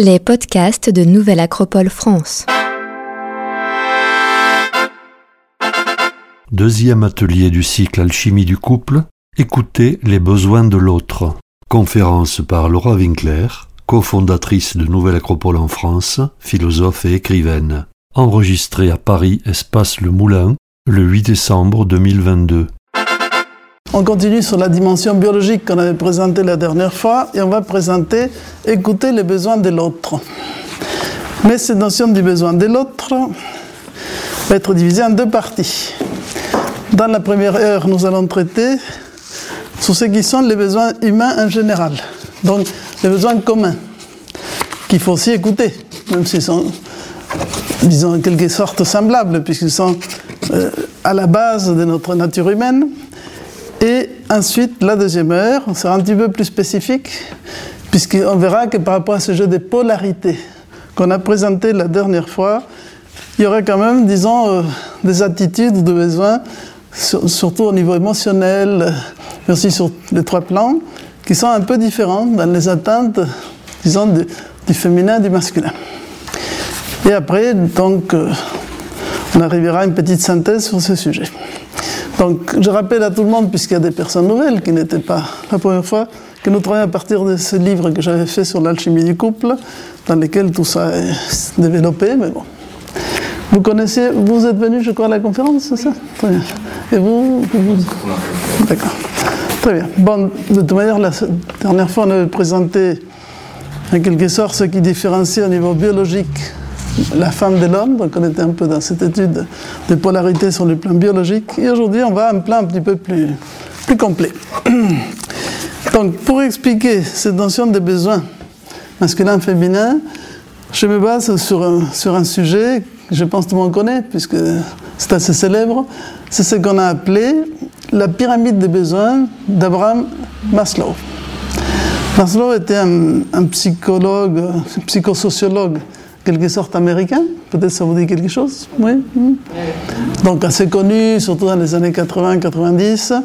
Les podcasts de Nouvelle Acropole France. Deuxième atelier du cycle Alchimie du couple, écoutez les besoins de l'autre. Conférence par Laura Winkler, cofondatrice de Nouvelle Acropole en France, philosophe et écrivaine. Enregistrée à Paris, Espace Le Moulin, le 8 décembre 2022. On continue sur la dimension biologique qu'on avait présentée la dernière fois et on va présenter écouter les besoins de l'autre. Mais cette notion du besoin de l'autre va être divisée en deux parties. Dans la première heure, nous allons traiter sur ce qui sont les besoins humains en général, donc les besoins communs, qu'il faut aussi écouter, même s'ils sont, disons, en quelque sorte semblables, puisqu'ils sont euh, à la base de notre nature humaine et ensuite, la deuxième heure, on sera un petit peu plus spécifique, puisqu'on verra que par rapport à ce jeu de polarité qu'on a présenté la dernière fois, il y aurait quand même, disons, euh, des attitudes, des besoins, surtout au niveau émotionnel, mais aussi sur les trois plans, qui sont un peu différents dans les attentes, disons, du, féminin et du masculin. Et après, donc, euh, on arrivera à une petite synthèse sur ce sujet. Donc, je rappelle à tout le monde, puisqu'il y a des personnes nouvelles qui n'étaient pas la première fois, que nous travaillons à partir de ce livre que j'avais fait sur l'alchimie du couple, dans lequel tout ça est développé, mais bon. Vous connaissez, vous êtes venu, je crois, à la conférence, c'est ça Très bien. Et vous, D'accord. Très bien. Bon, de toute manière, la dernière fois, on avait présenté en quelque sorte ce qui différencie au niveau biologique la femme de l'homme, donc on était un peu dans cette étude de polarité sur le plan biologique, et aujourd'hui on va à un plan un petit peu plus, plus complet. Donc pour expliquer cette notion des besoins masculin-féminin, je me base sur un, sur un sujet que je pense tout le monde connaît, puisque c'est assez célèbre, c'est ce qu'on a appelé la pyramide des besoins d'Abraham Maslow. Maslow était un, un psychologue, un psychosociologue quelque sorte américain? Peut-être ça vous dit quelque chose? Oui. Hmm. Donc assez connu, surtout dans les années 80-90,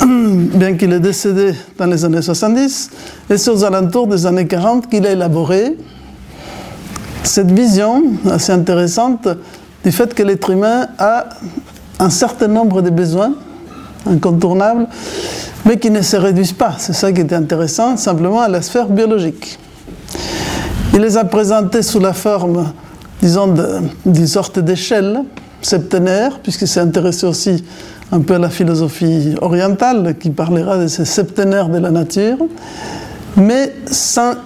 bien qu'il est décédé dans les années 70, et c'est aux alentours des années 40 qu'il a élaboré cette vision assez intéressante du fait que l'être humain a un certain nombre de besoins incontournables, mais qui ne se réduisent pas. C'est ça qui était intéressant, simplement à la sphère biologique. Il les a présentés sous la forme, disons, d'une sorte d'échelle septénaire, puisqu'il s'est intéressé aussi un peu à la philosophie orientale, qui parlera de ces septénaires de la nature, mais sans,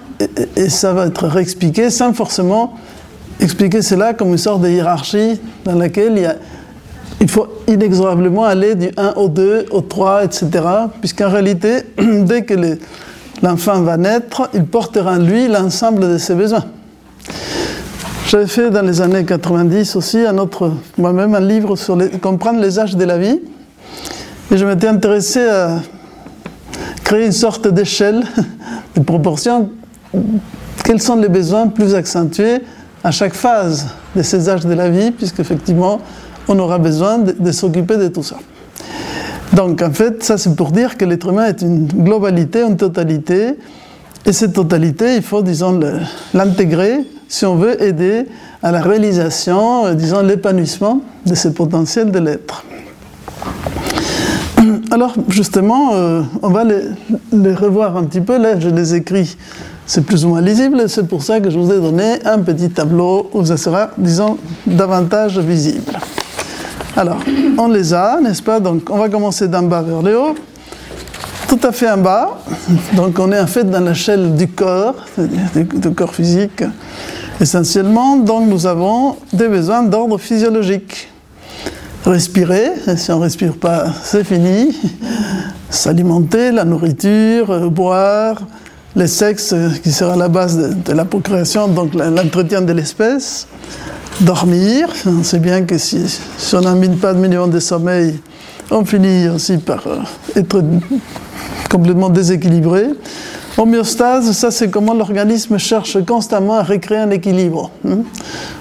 et ça va être réexpliqué, sans forcément expliquer cela comme une sorte de hiérarchie dans laquelle il, il faut inexorablement aller du 1 au 2, au 3, etc., puisqu'en réalité, dès que les l'enfant va naître, il portera en lui l'ensemble de ses besoins. J'avais fait dans les années 90 aussi un moi-même un livre sur comprendre les âges de la vie. Et je m'étais intéressé à créer une sorte d'échelle de proportion. Quels sont les besoins plus accentués à chaque phase de ces âges de la vie, puisqu'effectivement, on aura besoin de s'occuper de tout ça. Donc en fait, ça c'est pour dire que l'être humain est une globalité, une totalité, et cette totalité, il faut, disons, l'intégrer si on veut aider à la réalisation, euh, disons, l'épanouissement de ce potentiel de l'être. Alors justement, euh, on va les, les, revoir un petit peu. Là, je les écris, c'est plus ou moins lisible. C'est pour ça que je vous ai donné un petit tableau où ça sera, disons, davantage visible. Alors, on les a, n'est-ce pas? Donc, on va commencer d'en bas vers le haut. Tout à fait en bas. Donc, on est en fait dans l'échelle du corps, du corps physique essentiellement. Donc, nous avons des besoins d'ordre physiologique. Respirer, si on ne respire pas, c'est fini. S'alimenter, la nourriture, boire, les sexes qui sera la base de la procréation, donc l'entretien de l'espèce dormir. On sait bien que si, on n'amène pas de minimum de sommeil, on finit aussi par euh, être complètement déséquilibré. Homéostase, ça c'est comment l'organisme cherche constamment à recréer un équilibre. Hein.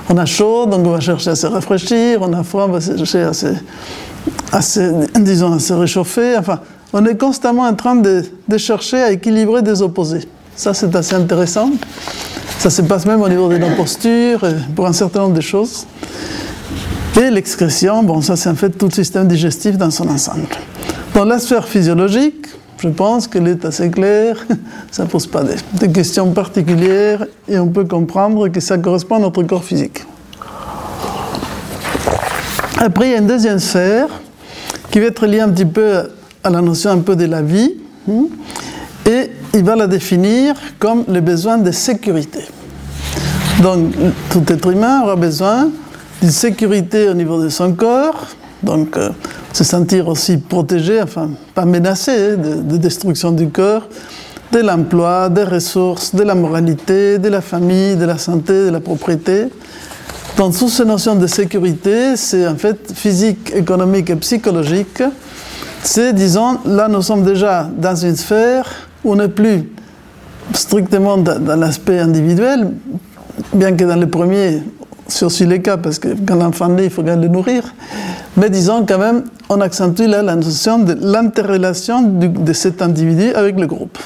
On a chaud, donc on va chercher à se rafraîchir, on a froid, on va chercher à se, disons, à se réchauffer. Enfin, on est constamment en train de chercher à équilibrer des opposés. Ça c'est assez intéressant. Ça se passe même au niveau de nos postures, pour un certain nombre de choses. Et l'excrétion, bon, ça c'est en fait tout le système digestif dans son ensemble. Dans la sphère physiologique, je pense qu'elle est assez claire, ça ne pose pas des, questions particulières et on peut comprendre que ça correspond à notre corps physique. Après, il y a une deuxième sphère qui va être liée un petit peu à la notion un peu de la vie hein, et il va la définir comme le besoin de sécurité. Donc, tout être humain aura besoin d'une sécurité au niveau de son corps, donc euh, se sentir aussi protégé, enfin pas menacé hein, de, destruction du corps, de l'emploi, des ressources, de la moralité, de la famille, de la santé, de la propriété. Donc toutes ces notions de sécurité, c'est en fait physique, économique et psychologique. C'est, disons, là nous sommes déjà dans une sphère on n'est plus strictement dans l'aspect individuel, bien que dans le premier, sur les cas, parce que quand l'enfant naît, il faut bien le nourrir. Mais disons quand même, on accentue là la notion de l'interrelation de cet individu avec le groupe.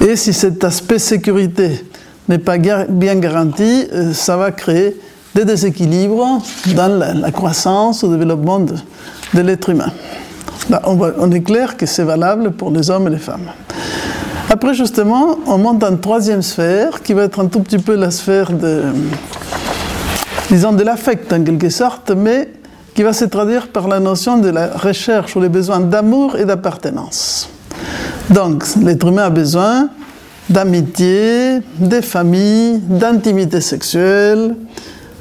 Et si cet aspect sécurité n'est pas bien garanti, euh, ça va créer des déséquilibres dans la, croissance, le développement de, l'être humain. On, on est clair que c'est valable pour les hommes et les femmes. Après, justement, on monte dans une troisième sphère qui va être un tout petit peu la sphère de, disons, de l'affect en quelque sorte, mais qui va se traduire par la notion de la recherche ou les besoins d'amour et d'appartenance. Donc, l'être humain a besoin d'amitié, de famille, d'intimité sexuelle.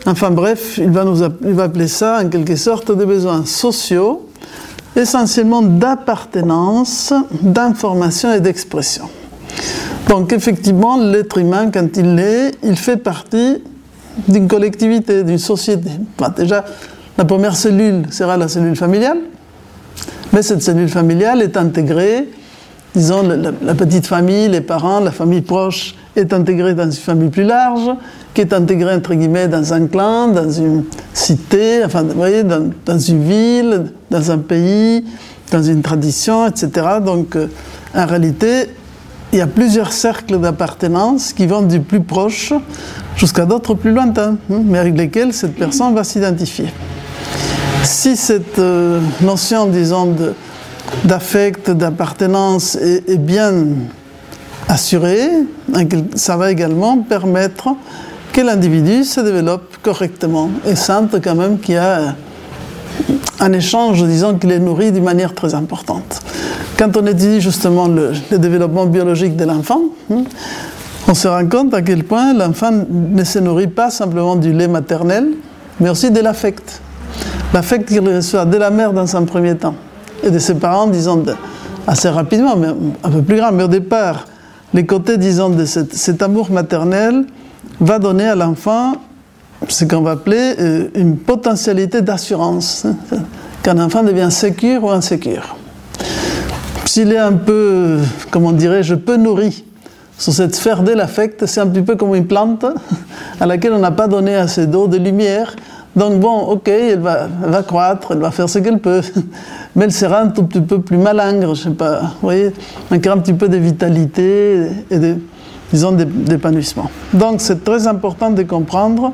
Enfin bref, il va, nous, il va appeler ça en quelque sorte des besoins sociaux, essentiellement d'appartenance, d'information et d'expression. Donc effectivement, l'être humain, quand il l'est, il fait partie d'une collectivité, d'une société. déjà, la première cellule sera la cellule familiale, mais cette cellule familiale est intégrée, disons, la, petite famille, les parents, la famille proche est intégrée dans une famille plus large, qui est intégrée, entre guillemets, dans un clan, dans une cité, enfin, vous voyez, dans, une ville, dans un pays, dans une tradition, etc. Donc, euh, en réalité, il y a plusieurs cercles d'appartenance qui vont du plus proche jusqu'à d'autres plus lointains, hein, mais avec lesquels cette personne va s'identifier. Si cette euh, notion, disons, d'affect, d'appartenance est, bien assurée, hein, ça va également permettre que l'individu se développe correctement et sente quand même qu'il y a un échange, disons, qu'il est nourri d'une manière très importante. Quand on étudie justement le, développement biologique de l'enfant, hein, on se rend compte à quel point l'enfant ne se nourrit pas simplement du lait maternel, mais aussi de l'affect. L'affect qu'il reçoit de la mère dans un premier temps et de ses parents, disons, assez rapidement, mais un peu plus grand. Mais au départ, les côtés, disons, de cet, amour maternel va donner à l'enfant ce qu'on va appeler euh, une potentialité d'assurance, hein, qu'un enfant devient sécure ou insécure s'il est un peu, comment dirais-je, peu nourri sur cette sphère de l'affect, c'est un petit peu comme une plante à laquelle on n'a pas donné assez d'eau, de lumière. Donc bon, ok, elle va, croître, elle va faire ce qu'elle peut, mais elle sera un tout petit peu plus malingre, je sais pas, vous voyez, manquera un petit peu de vitalité et disons, d'épanouissement. Donc c'est très important de comprendre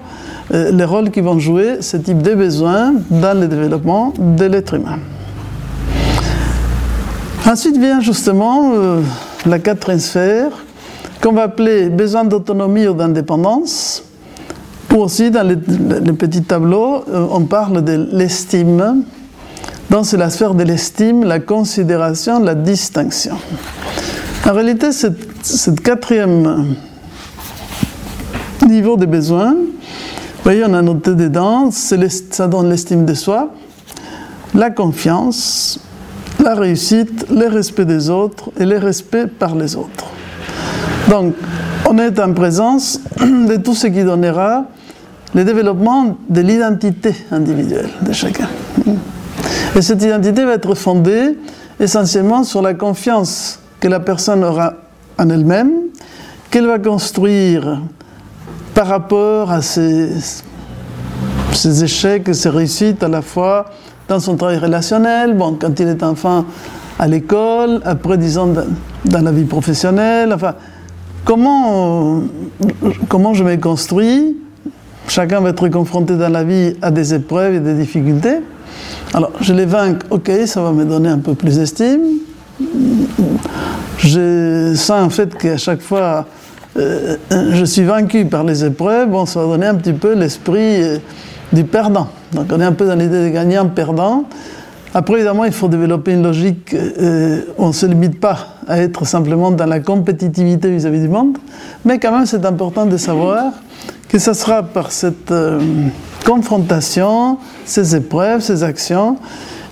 euh, les rôles qui vont jouer ce type de besoins dans le développement de l'être humain. Ensuite vient justement euh, la quatrième sphère, qu'on va appeler besoin d'autonomie ou d'indépendance. Aussi, dans le, petit tableau, euh, on parle de l'estime. C'est la sphère de l'estime, la considération, la distinction. En réalité, cette, quatrième niveau de besoins, vous voyez, on a noté dedans, ça donne l'estime de soi, la confiance, la réussite, le respect des autres et le respect par les autres. Donc, on est en présence de tout ce qui donnera le développement de l'identité individuelle de chacun. Et cette identité va être fondée essentiellement sur la confiance que la personne aura en elle-même, qu'elle va construire par rapport à ses, échecs ses réussites à la fois dans son travail relationnel, bon, quand il est enfant à l'école, après, disons, dans la vie professionnelle, enfin, comment, comment je me construis? Chacun va être confronté dans la vie à des épreuves et des difficultés. Alors, je les vaincre, ok, ça va me donner un peu plus d'estime. Je sens en fait qu'à chaque fois, euh, je suis vaincu par les épreuves. Bon, ça va donner un petit peu l'esprit euh, du perdant. Donc, on est un peu dans l'idée de gagnant-perdant. Après, évidemment, il faut développer une logique euh, on ne se limite pas à être simplement dans la compétitivité vis-à-vis du monde, mais quand même, c'est important de savoir que ce sera par cette euh, confrontation, ces épreuves, ces actions,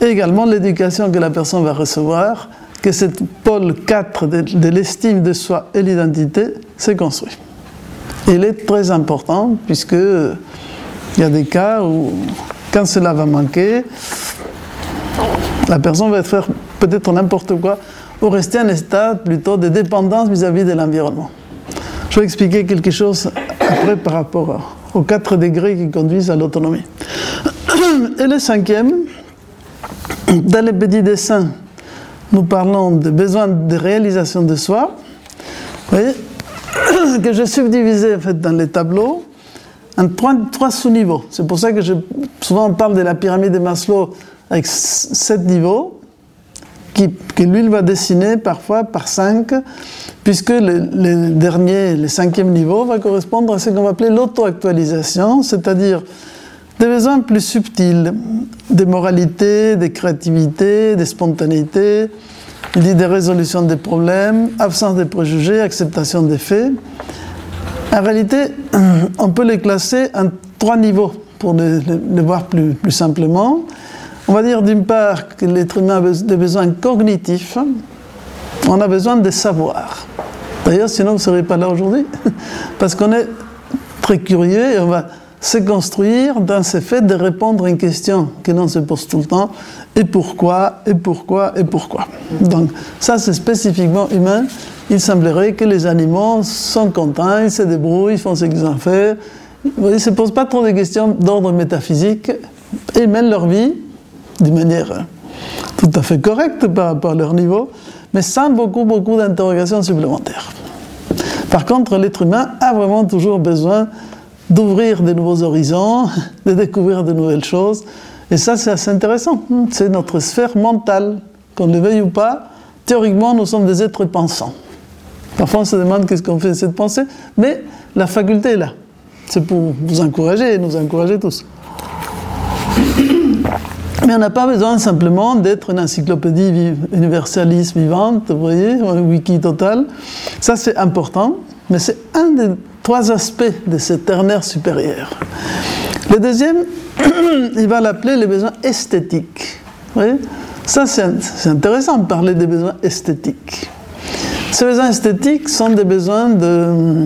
et également l'éducation que la personne va recevoir, que cette pôle 4 de, l'estime de soi et l'identité s'est construit. il est très important puisque il y a des cas où, quand cela va manquer, la personne va faire peut-être n'importe quoi ou rester en état plutôt de dépendance vis-à-vis de l'environnement. Je vais expliquer quelque chose après par rapport aux quatre degrés qui conduisent à l'autonomie. Et le cinquième, dans les petits dessins, nous parlons des besoins de réalisation de soi. Vous voyez, que j'ai subdivisé en fait, dans les tableaux en trois, sous-niveaux. C'est pour ça que je, souvent on parle de la pyramide de Maslow avec sept niveaux, qui, que lui va dessiner parfois par cinq, puisque le, dernier, le cinquième niveau, va correspondre à ce qu'on va appeler l'auto-actualisation, c'est-à-dire des besoins plus subtils, de moralité, de créativité, de spontanéité, il dit des résolutions des problèmes, absence de préjugés, acceptation des faits. En réalité, on peut les classer en trois niveaux pour les, voir plus simplement. On va dire d'une part que l'être humain a des besoins cognitifs, on a besoin de savoir. D'ailleurs, sinon vous ne serez pas là aujourd'hui, parce qu'on est très curieux et on va se construire dans ce fait de répondre à une question que l'on se pose tout le temps, et pourquoi, et pourquoi, et pourquoi? Donc ça c'est spécifiquement humain. Il semblerait que les animaux sont contents, ils se débrouillent, ils font ce qu'ils ont fait. Ils ne se posent pas trop de questions d'ordre métaphysique, ils mènent leur vie d'une manière euh, tout à fait correcte par leur niveau, mais sans beaucoup, beaucoup d'interrogations supplémentaires. Par contre, l'être humain a vraiment toujours besoin d'ouvrir de nouveaux horizons, de découvrir de nouvelles choses, et ça c'est assez intéressant. C'est notre sphère mentale, qu'on le veuille ou pas, théoriquement nous sommes des êtres pensants. Parfois on se demande qu'est-ce qu'on fait de cette pensée, mais la faculté est là. C'est pour vous encourager et nous encourager tous. Mais on n'a pas besoin simplement d'être une encyclopédie universaliste vivante, vous voyez, un wiki total. Ça, c'est important, mais c'est un des trois aspects de cette ternaire supérieure. Le deuxième, il va l'appeler les besoins esthétiques. Vous voyez Ça, c'est intéressant de parler des besoins esthétiques. Ces besoins esthétiques sont des besoins de,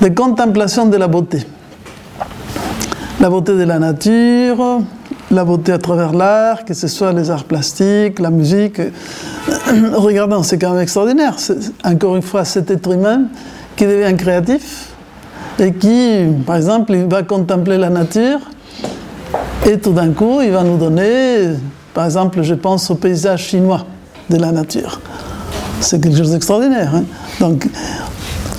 de contemplation de la beauté. La beauté de la nature, la beauté à travers l'art, que ce soit les arts plastiques, la musique. Regardons, c'est quand même extraordinaire. Encore une fois, cet être humain qui devient créatif et qui, par exemple, va contempler la nature et tout d'un coup, il va nous donner, par exemple, je pense au paysage chinois de la nature. C'est quelque chose d'extraordinaire. Hein. Donc,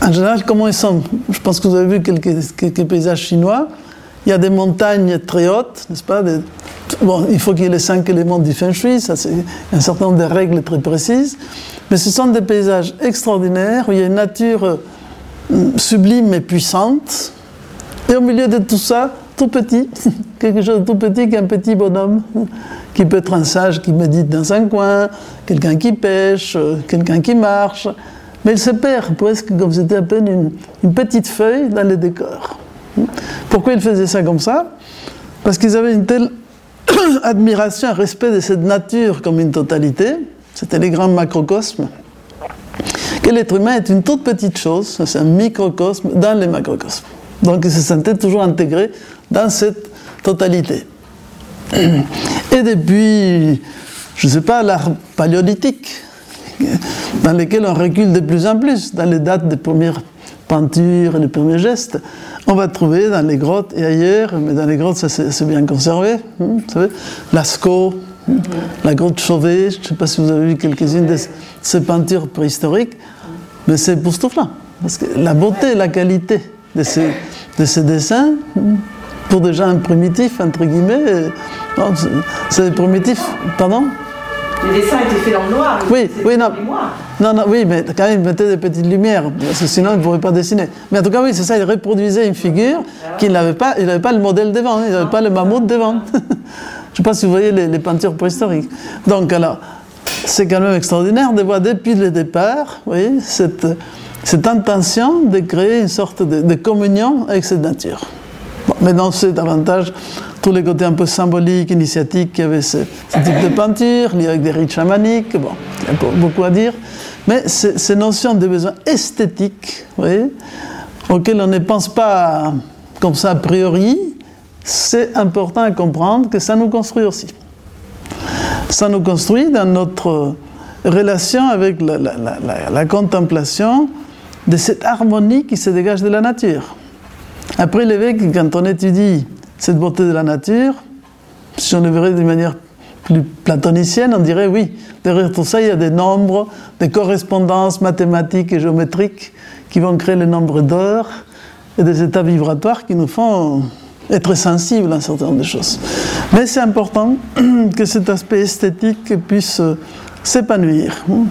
en général, comment ils sont? Je pense que vous avez vu quelques paysages chinois. Il y a des montagnes très hautes, n'est-ce pas Bon, il faut qu'il y ait les cinq éléments du feng shui, ça c'est un certain nombre de règles très précises, mais ce sont des paysages extraordinaires où il y a une nature euh, sublime et puissante, et au milieu de tout ça, tout petit, quelque chose de tout petit qu'un petit bonhomme, qui peut être un sage qui médite dans un coin, quelqu'un qui pêche, euh, quelqu'un qui marche, mais il se perd presque comme c'était à peine une, une petite feuille dans le décor. Pourquoi ils faisaient ça comme ça? Parce qu'ils avaient une telle admiration et respect de cette nature comme une totalité, c'était les grands macrocosmes, que l'être humain est une toute petite chose, c'est un microcosme dans les macrocosmes. Donc il se sentait toujours intégré dans cette totalité. Et depuis, je ne sais pas, l'art paléolithique, dans lequel on recule de plus en plus, dans les dates des premières peintures et les premiers gestes, on va trouver dans les grottes et ailleurs, mais dans les grottes, c'est bien conservé, hein, vous savez, Lascaux, hein, la grotte Chauvet, je ne sais pas si vous avez vu quelques-unes de ces peintures préhistoriques, mais c'est époustouflant. parce que la beauté, la qualité de ces, de ces dessins, pour déjà un primitif, entre guillemets, c'est primitif, pardon les dessins étaient faits dans le noir. Oui, oui, non. Non, non, oui, mais quand même, il mettait des petites lumières, parce que sinon, il ne pourrait pas dessiner. Mais en tout cas, oui, c'est ça, il reproduisait une figure qu'il n'avait pas, il n'avait pas le modèle devant, hein, il n'avait pas le mammouth devant. Je ne sais pas si vous voyez les, peintures préhistoriques. Donc, alors, c'est quand même extraordinaire de voir depuis le départ, oui, cette, cette intention de créer une sorte de, communion avec cette nature. Bon, maintenant, c'est davantage tous les côtés un peu symboliques, initiatiques qu'il y avait ce, type de peinture, lié avec des rites chamaniques, bon, il y a beaucoup à dire. Mais ces notions de besoins esthétiques, oui, auxquelles on ne pense pas comme ça a priori, c'est important à comprendre que ça nous construit aussi. Ça nous construit dans notre relation avec la, la contemplation de cette harmonie qui se dégage de la nature. Après l'évêque, quand on étudie cette beauté de la nature, si on le verrait d'une manière plus platonicienne, on dirait oui, derrière tout ça, il y a des nombres, des correspondances mathématiques et géométriques qui vont créer le nombre d'heures et des états vibratoires qui nous font être sensibles à un certain nombre de choses. Mais c'est important que cet aspect esthétique puisse s'épanouir, hein.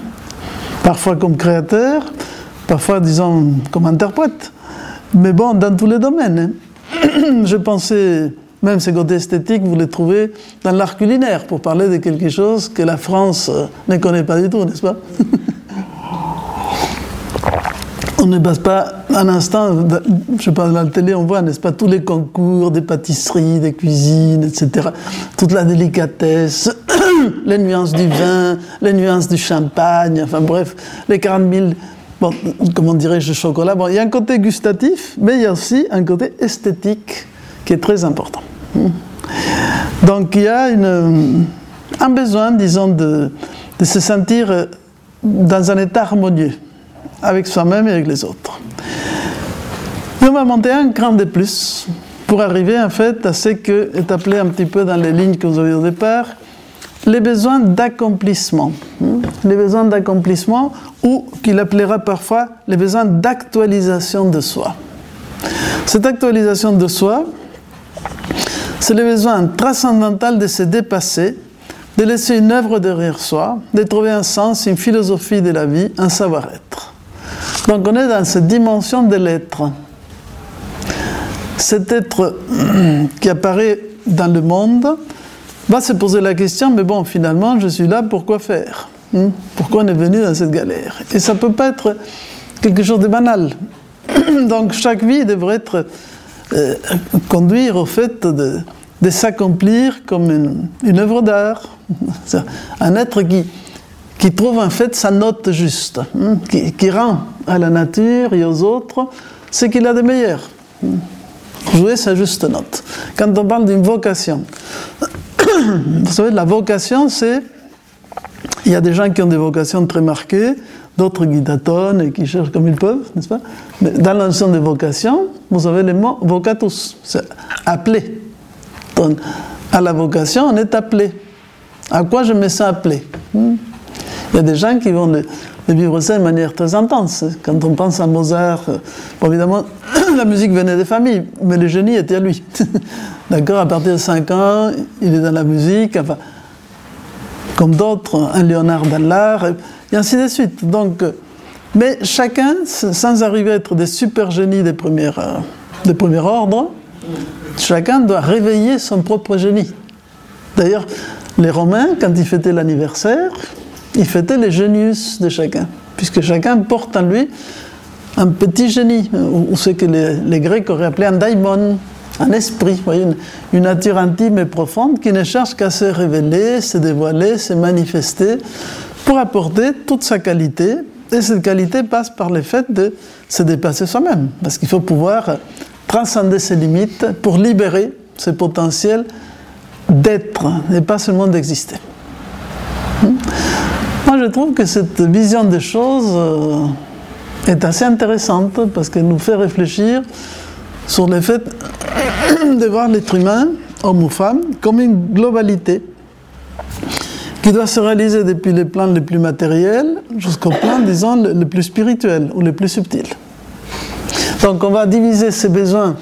parfois comme créateur, parfois, disons, comme interprète, mais bon, dans tous les domaines. Je pensais, même ces côtés esthétiques, vous les trouvez dans l'art culinaire, pour parler de quelque chose que la France euh, ne connaît pas du tout, n'est-ce pas? On ne passe pas un instant, je pas, dans la télé, on voit, n'est-ce pas, tous les concours des pâtisseries, des cuisines, etc. Toute la délicatesse, les nuances du vin, les nuances du champagne, enfin bref, les 40 000 bon, comment dirais-je, chocolat? Bon, il y a un côté gustatif, mais il y a aussi un côté esthétique qui est très important. Donc il y a un besoin, disons, de, se sentir dans un état harmonieux avec soi-même et avec les autres. Et on va monter un cran de plus pour arriver en fait à ce que est appelé un petit peu dans les lignes que vous avez au départ, les besoins d'accomplissement. Hmm? Les besoins d'accomplissement ou qu'il appellera parfois les besoins d'actualisation de soi. Cette actualisation de soi, c'est le besoin transcendantal de se dépasser, de laisser une œuvre derrière soi, de trouver un sens, une philosophie de la vie, un savoir-être. Donc on est dans cette dimension de l'être. Cet être qui apparaît dans le monde, va se poser la question, mais bon, finalement, je suis là, pourquoi faire hmm? Pourquoi on est venu dans cette galère? Et ça peut pas être quelque chose de banal. Donc chaque vie devrait être euh, conduire au fait de, s'accomplir comme une, œuvre d'art. Un être qui, trouve en fait sa note juste, hmm? qui, qui, rend à la nature et aux autres ce qu'il a de meilleur. Hmm? Jouer sa juste note. Quand on parle d'une vocation, vous savez, la vocation, c'est. Il y a des gens qui ont des vocations très marquées, d'autres qui tâtonnent et qui cherchent comme ils peuvent, n'est-ce pas? Mais dans la notion de vocation, vous avez le mot vocatus, c'est appelé. Donc, à la vocation, on est appelé. À quoi je me sens appelé? Hmm? Il y a des gens qui vont le, vivre ça de manière très intense. Quand on pense à Mozart, euh, évidemment, la musique venait des familles, mais le génie était à lui. D'accord À partir de 5 ans, il est dans la musique, enfin, comme d'autres, un Léonard dans l'art, et ainsi de suite. Donc, euh, mais chacun, sans arriver à être des super génies des, premières, euh, des premiers chacun doit réveiller son propre génie. D'ailleurs, les Romains, quand ils fêtaient l'anniversaire, ils fêtaient les génius de chacun, puisque chacun porte en lui un petit génie, ou ce que les, Grecs auraient appelé un daimon, un esprit, une, nature intime et profonde qui ne cherche qu'à se révéler, se dévoiler, se manifester pour apporter toute sa qualité. Et cette qualité passe par le fait de se dépasser soi-même, parce qu'il faut pouvoir transcender ses limites pour libérer ce potentiel d'être et pas seulement d'exister. Hmm? Moi, je trouve que cette vision des choses euh, est assez intéressante parce qu'elle nous fait réfléchir sur le fait de voir l'être humain, homme ou femme, comme une globalité qui doit se réaliser depuis les plans les plus matériels jusqu'au plan, disons, le, plus spirituel ou le plus subtil. Donc on va diviser ces besoins.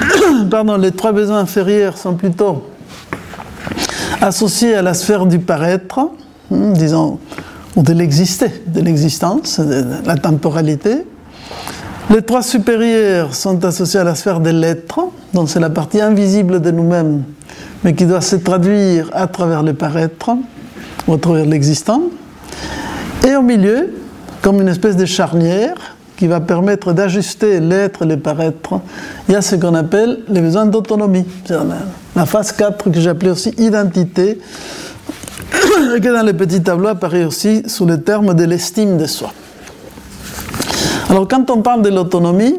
Pardon, les trois besoins inférieurs sont plutôt associés à la sphère du paraître, hmm, disons, ou de l'exister, de l'existence, de la temporalité. Les trois supérieurs sont associés à la sphère de l'être, donc c'est la partie invisible de nous-mêmes, mais qui doit se traduire à travers le paraître ou à travers l'existant. Et au milieu, comme une espèce de charnière qui va permettre d'ajuster l'être et le paraître, il y a ce qu'on appelle les besoins d'autonomie. La phase 4 que j'appelais aussi identité, que dans les petits tableaux apparaît aussi sous le terme de l'estime de soi. Alors quand on parle de l'autonomie,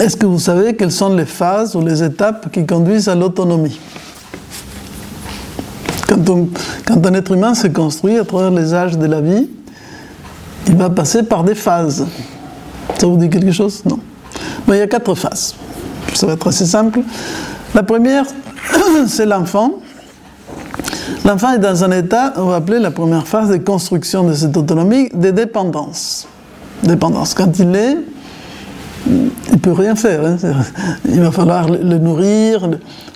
est-ce que vous savez quelles sont les phases ou les étapes qui conduisent à l'autonomie? Quand, un être humain se construit à travers les âges de la vie, il va passer par des phases. Ça vous dit quelque chose? Non. Mais il y a quatre phases. Ça va être assez simple. La première, c'est l'enfant. L'enfant est dans un état, on va appeler la première phase de construction de cette autonomie, de dépendance. Dépendance. Quand il est, il ne peut rien faire. Hein. Il va falloir le nourrir,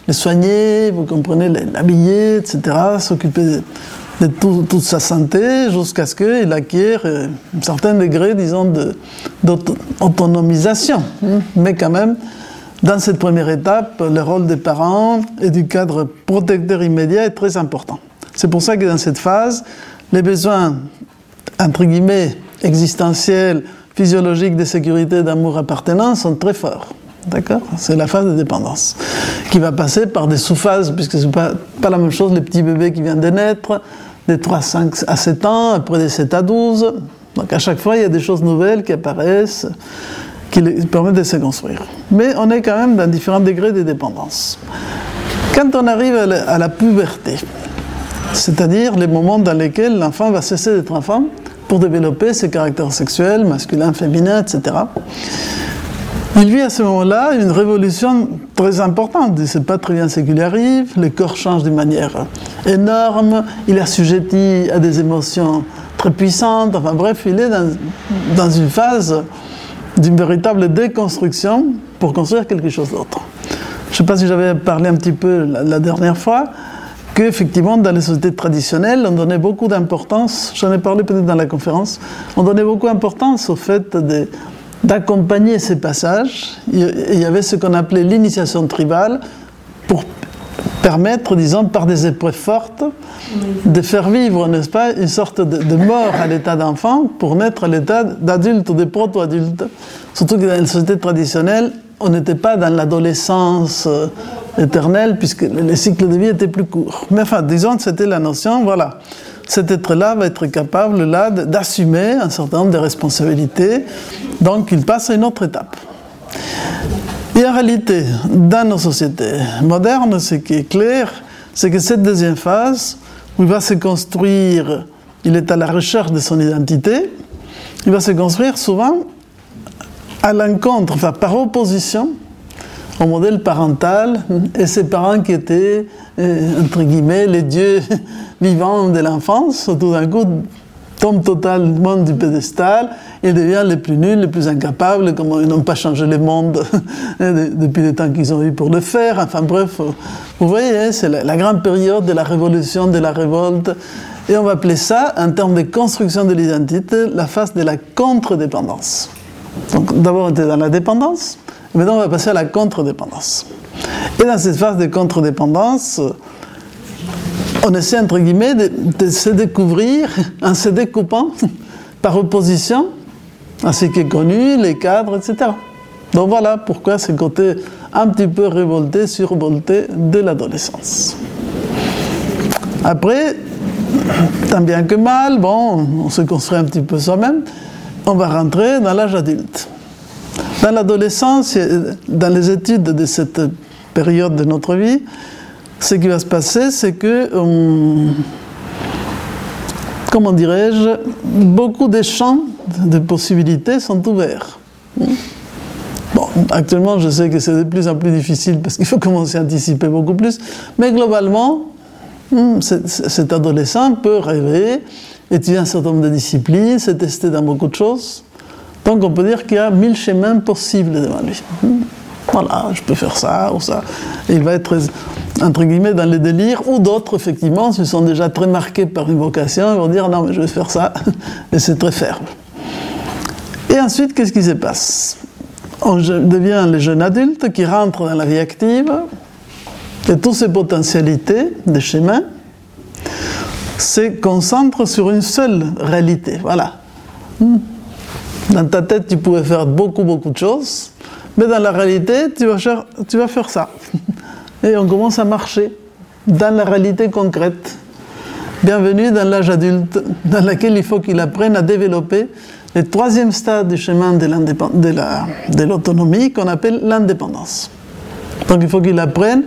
le soigner, vous comprenez, l'habiller, etc., s'occuper de, toute sa santé jusqu'à ce qu'il acquiert euh, un certain degré, disons, d'autonomisation. Hein. Mais quand même, dans cette première étape, le rôle des parents et du cadre protecteur immédiat est très important. C'est pour ça que dans cette phase, les besoins, entre guillemets, existentiels, physiologiques de sécurité, d'amour, appartenance sont très forts. D'accord? C'est la phase de dépendance qui va passer par des sous-phases, puisque ce n'est pas, pas la même chose les petits bébés qui viennent de naître, des 3, 5 à 7 ans, après des 7 à 12. Donc à chaque fois, il y a des choses nouvelles qui apparaissent, qui permettent de se construire. Mais on est quand même dans différents degrés de dépendance. Quand on arrive à la puberté, c'est-à-dire les moments dans lesquels l'enfant va cesser d'être enfant pour développer ses caractères sexuels, masculins, féminins, etc. Il vit à ce moment-là une révolution très importante. Il ne sait pas très bien ce qui lui arrive, le corps change d'une manière énorme, il est assujetti à des émotions très puissantes, enfin bref, il est dans, une phase d'une véritable déconstruction pour construire quelque chose d'autre. Je ne sais pas si j'avais parlé un petit peu la, dernière fois, qu'effectivement, dans les sociétés traditionnelles, on donnait beaucoup d'importance, j'en ai parlé peut-être dans la conférence, on donnait beaucoup d'importance au fait d'accompagner ces passages. Il y avait ce qu'on appelait l'initiation tribale pour permettre, disons, par des épreuves fortes, de faire vivre, n'est-ce pas, une sorte de, mort à l'état d'enfant pour naître à l'état d'adulte ou de proto-adulte. Surtout que dans les sociétés traditionnelles, on n'était pas dans l'adolescence euh, éternelle puisque les cycles de vie étaient plus courts. Mais enfin, disons, c'était la notion, voilà cet être-là va être capable là d'assumer un certain nombre de responsabilités, donc il passe à une autre étape. Et en réalité, dans nos sociétés modernes, ce qui est clair, c'est que cette deuxième phase, où il va se construire, il est à la recherche de son identité, il va se construire souvent à l'encontre, enfin par opposition au modèle parental et ses parents qui étaient, euh, entre guillemets, les dieux vivants de l'enfance, tout d'un coup tombe totalement du pédestal et devient les plus nuls, les plus incapables, comme ils n'ont pas changé le monde depuis le temps qu'ils ont eu pour le faire. Enfin bref, vous voyez, hein, c'est la, grande période de la révolution, de la révolte. Et on va appeler ça, en termes de construction de l'identité, la phase de la contre-dépendance. Donc d'abord on était dans la dépendance, Maintenant, on va passer à la contre-dépendance. Et dans cette phase de contre-dépendance, on essaie, entre guillemets, de, se découvrir en se découpant par opposition à ce qui est connu, les cadres, etc. Donc voilà pourquoi ce côté un petit peu révolté, survolté de l'adolescence. Après, tant bien que mal, bon, on se construit un petit peu soi-même, on va rentrer dans l'âge adulte. Dans l'adolescence, dans les études de cette période de notre vie, ce qui va se passer, c'est que, euh, comment dirais-je, beaucoup de champs de possibilités sont ouverts. Bon, actuellement, je sais que c'est de plus en plus difficile parce qu'il faut commencer à anticiper beaucoup plus, mais globalement, Hmm, cet adolescent peut rêver, étudier un certain nombre de disciplines, se tester dans beaucoup de choses. Donc on peut dire qu'il y a mille chemins possibles devant lui. Voilà, je peux faire ça ou ça. il va être, entre guillemets, dans les délires, ou d'autres, effectivement, se sont déjà très marqués par une vocation, ils vont dire non, mais je vais faire ça, et c'est très ferme. Et ensuite, qu'est-ce qui se passe? On devient les jeunes adultes qui rentrent dans la vie active, et toutes ces potentialités de chemin se concentrent sur une seule réalité. Voilà. Hmm. Dans ta tête, tu pouvais faire beaucoup, beaucoup de choses, mais dans la réalité, tu vas faire, ça. Et on commence à marcher dans la réalité concrète. Bienvenue dans l'âge adulte, dans lequel il faut qu'il apprenne à développer le troisième stade du chemin de l'autonomie qu'on appelle l'indépendance. Donc il faut qu'il apprenne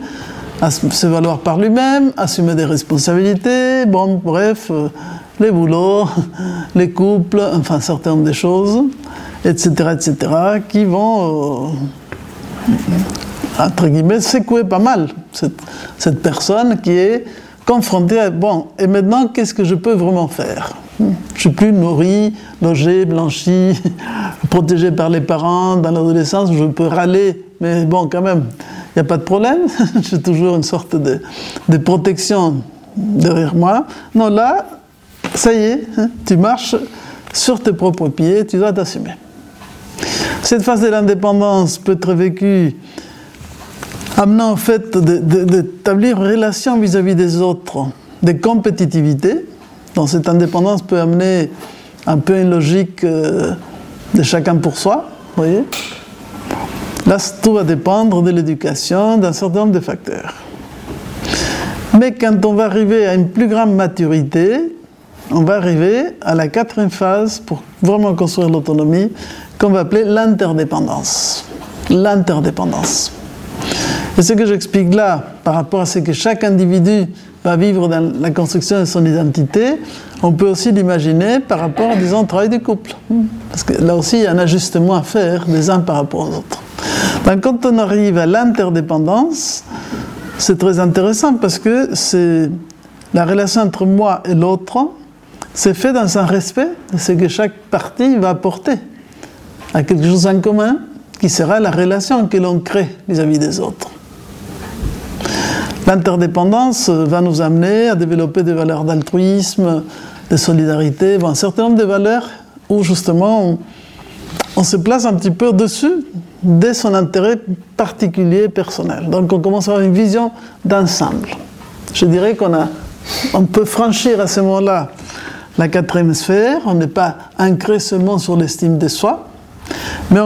à se valoir par lui-même, assumer des responsabilités, bon, bref, euh, les boulots, les couples, enfin un certain nombre de choses, etc., etc., qui vont, euh, entre guillemets, secouer pas mal cette, cette, personne qui est confrontée à, bon, et maintenant, qu'est-ce que je peux vraiment faire? Je suis plus nourri, logé, blanchi, protégé par les parents, dans l'adolescence, je peux râler, mais bon, quand même, il n'y a pas de problème, j'ai toujours une sorte de, de, protection derrière moi. Non, là, ça y est, hein, tu marches sur tes propres pieds, tu dois t'assumer. Cette phase de l'indépendance peut être vécue amenant en fait d'établir une relation vis-à-vis des autres, de compétitivité. Donc cette indépendance peut amener un peu une logique euh, de chacun pour soi, voyez Là, tout va dépendre de l'éducation, d'un certain nombre de facteurs. Mais quand on va arriver à une plus grande maturité, on va arriver à la quatrième phase pour vraiment construire l'autonomie, qu'on va appeler l'interdépendance. L'interdépendance. Et ce que j'explique là, par rapport à ce que chaque individu va vivre dans la construction de son identité, on peut aussi l'imaginer par rapport, disons, au travail du couple. Parce que là aussi, il y a un ajustement à faire des uns par rapport aux autres. Donc, quand on arrive à l'interdépendance, c'est très intéressant parce que c'est la relation entre moi et l'autre, c'est fait dans un respect de ce que chaque partie va apporter à quelque chose en commun qui sera la relation que l'on crée vis-à-vis des autres. L'interdépendance va nous amener à développer des valeurs d'altruisme, de solidarité, un certain nombre de valeurs où justement on, se place un petit peu dessus dès son intérêt particulier personnel. Donc on commence à avoir une vision d'ensemble. Je dirais qu'on a, on peut franchir à ce moment-là la quatrième sphère, on n'est pas ancré seulement sur l'estime de soi, mais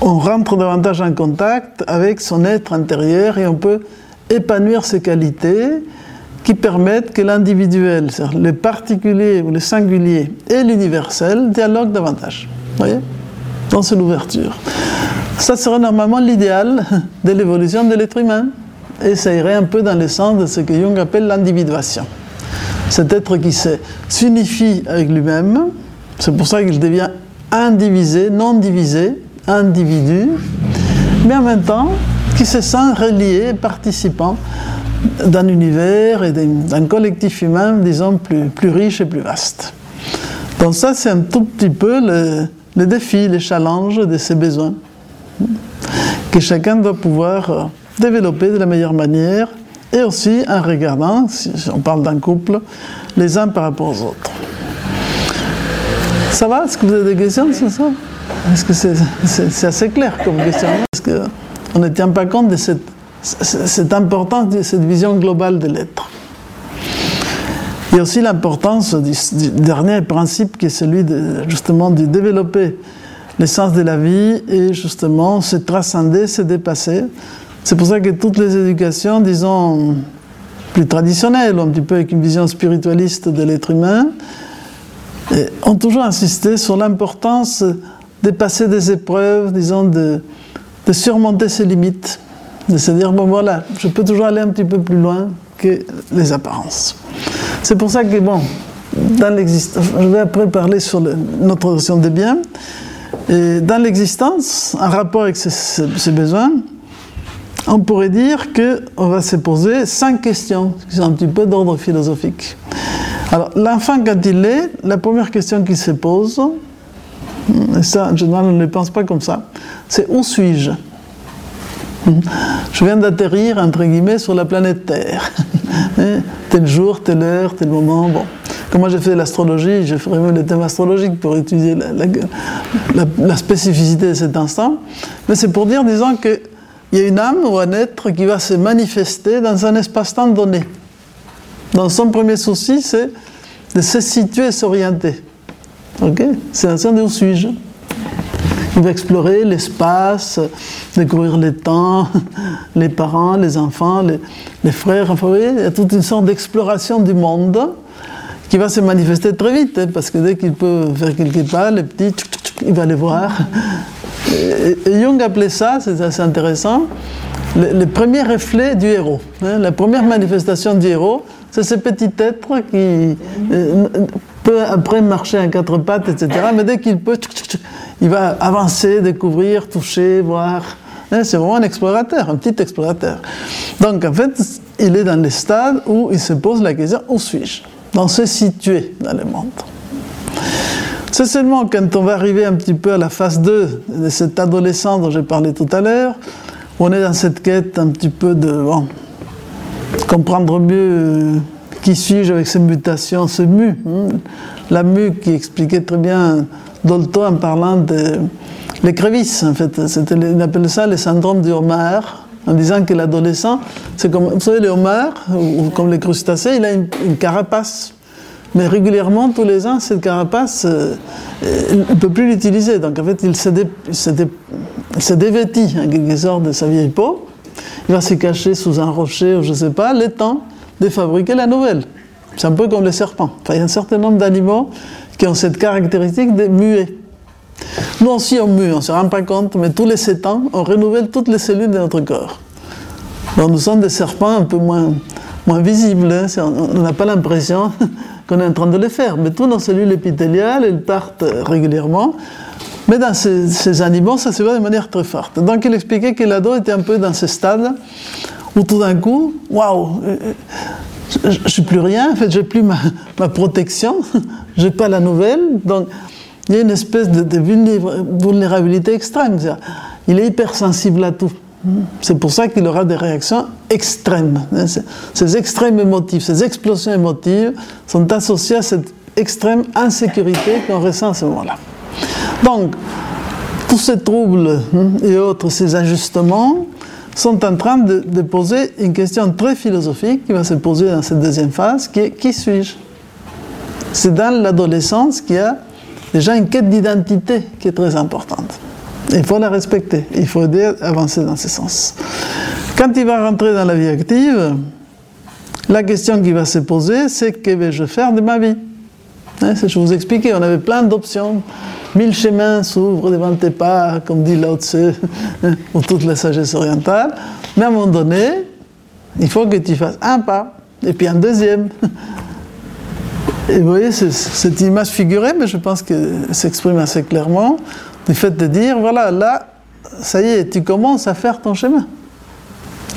on, rentre davantage en contact avec son être intérieur et on peut épanouir ses qualités qui permettent que l'individuel, le particulier ou le singulier et l'universel dialoguent davantage. Vous voyez? Donc c'est l'ouverture. Ça serait normalement l'idéal de l'évolution de l'être humain. Et ça irait un peu dans le sens de ce que Jung appelle l'individuation. Cet être qui s'unifie avec lui-même, c'est pour ça qu'il devient indivisé, non divisé, individu, mais en même temps qui se sent relié, participant d'un univers et d'un collectif humain, disons, plus, plus riche et plus vaste. Donc ça, c'est un tout petit peu le, le défi, le challenge de ces besoins que chacun doit pouvoir euh, développer de la meilleure manière et aussi en regardant, si on parle d'un couple, les uns par rapport aux autres. Ça va? Est-ce que vous avez des questions sur ça? Est-ce que c'est assez clair comme question? Est-ce qu'on ne tient pas compte de cette c'est important, cette vision globale de l'être. Il y a aussi l'importance du, dernier principe qui est celui de, justement de développer l'essence de la vie et justement se transcender, se dépasser. C'est pour ça que toutes les éducations, disons, plus traditionnelles, un petit peu avec une vision spiritualiste de l'être humain, ont toujours insisté sur l'importance de passer des épreuves, disons, de, surmonter ses limites de se dire, bon voilà, je peux toujours aller un petit peu plus loin que les apparences. C'est pour ça que, bon, dans l'existence, je vais après parler sur notre notion des biens, et dans l'existence, en rapport avec ces, besoins, on pourrait dire qu'on va se poser cinq questions qui sont un petit peu d'ordre philosophique. Alors, l'enfant, quand il est, la première question qu'il se pose, et ça, en général, on ne le pense pas comme ça, c'est où suis-je? Je viens d'atterrir, entre guillemets, sur la planète Terre. Hein? tel jour, telle heure, tel moment, bon. Comme moi j'ai fait l'astrologie, j'ai fait vraiment le thème astrologique pour étudier la, spécificité de cet instant. Mais c'est pour dire, disons, qu'il y a une âme ou un être qui va se manifester dans un espace-temps donné. Dans son premier souci, c'est de se situer et s'orienter. Ok? C'est un sens de où suis-je? Il va explorer l'espace, découvrir les temps, les parents, les enfants, les, frères. Enfin, vous il y a toute une sorte d'exploration du monde qui va se manifester très vite, hein, parce que dès qu'il peut faire quelques pas, les petits, il va les voir. Jung appelait ça, c'est assez intéressant, le, premier reflet du héros. Hein. la première manifestation du héros, c'est ce petit être qui euh, peut après marcher à quatre pattes, etc. Mais dès qu'il peut, il va avancer, découvrir, toucher, voir. Hein, c'est vraiment un explorateur, un petit explorateur. Donc en fait, il est dans le stade où il se pose la question où suis-je? Dans se situer dans le monde. C'est seulement quand on va arriver un petit peu à la phase 2 de cet adolescent dont j'ai parlé tout à l'heure, on est dans cette quête un petit peu de comprendre mieux euh, qui suis-je avec ces mutations, ce mu. Hein. La mu qui expliquait très bien Dolto en parlant de l'écrevisse, en fait. On appelle ça le syndrome du homard, en disant que l'adolescent, c'est comme, vous savez, le homard, ou comme les crustacés, il a une, carapace. Mais régulièrement, tous les ans, cette carapace, euh, il ne peut plus l'utiliser. Donc en fait, il se, dévêtit en quelque sorte de sa vieille peau il va se cacher sous un rocher ou je ne sais pas, le temps de fabriquer la nouvelle. C'est un peu comme les serpents. il y a un certain nombre d'animaux qui ont cette caractéristique de muer. Nous aussi on mue, on ne se rend pas compte, mais tous les 7 ans, on renouvelle toutes les cellules de notre corps. Donc nous sommes des serpents un peu moins, moins visibles, hein. on n'a pas l'impression qu'on est en train de les faire, mais toutes nos cellules épithéliales, elles partent régulièrement mais dans ces, animaux, ça se voit de manière très forte. Donc il expliquait que l'ado était un peu dans ce stade où tout d'un coup, waouh, euh, je ne suis plus rien, en fait, j'ai plus ma, protection, j'ai pas la nouvelle, donc il y a une espèce de, vulnérabilité extrême. Il est hypersensible à tout. C'est pour ça qu'il aura des réactions extrêmes. Ces extrêmes émotifs, ces explosions émotives sont associées à cette extrême insécurité qu'on ressent à ce moment-là. Donc, tous ces troubles hein, et autres, ces ajustements, sont en train de, poser une question très philosophique qui va se poser dans cette deuxième phase, qui est qui suis-je? C'est dans l'adolescence qu'il y a déjà une quête d'identité qui est très importante. Il faut la respecter, il faut aider à avancer dans ce sens. Quand il va rentrer dans la vie active, la question qui va se poser, c'est que vais-je faire de ma vie? Hein, Je vous expliquais, on avait plein d'options Mille chemins s'ouvrent devant tes pas, comme dit Lao Tse, pour toute la sagesse orientale. Mais à un moment donné, il faut que tu fasses un pas, et puis un deuxième. Et vous voyez, cette image figurée, mais je pense qu'elle s'exprime assez clairement, du fait de dire, voilà, là, ça y est, tu commences à faire ton chemin.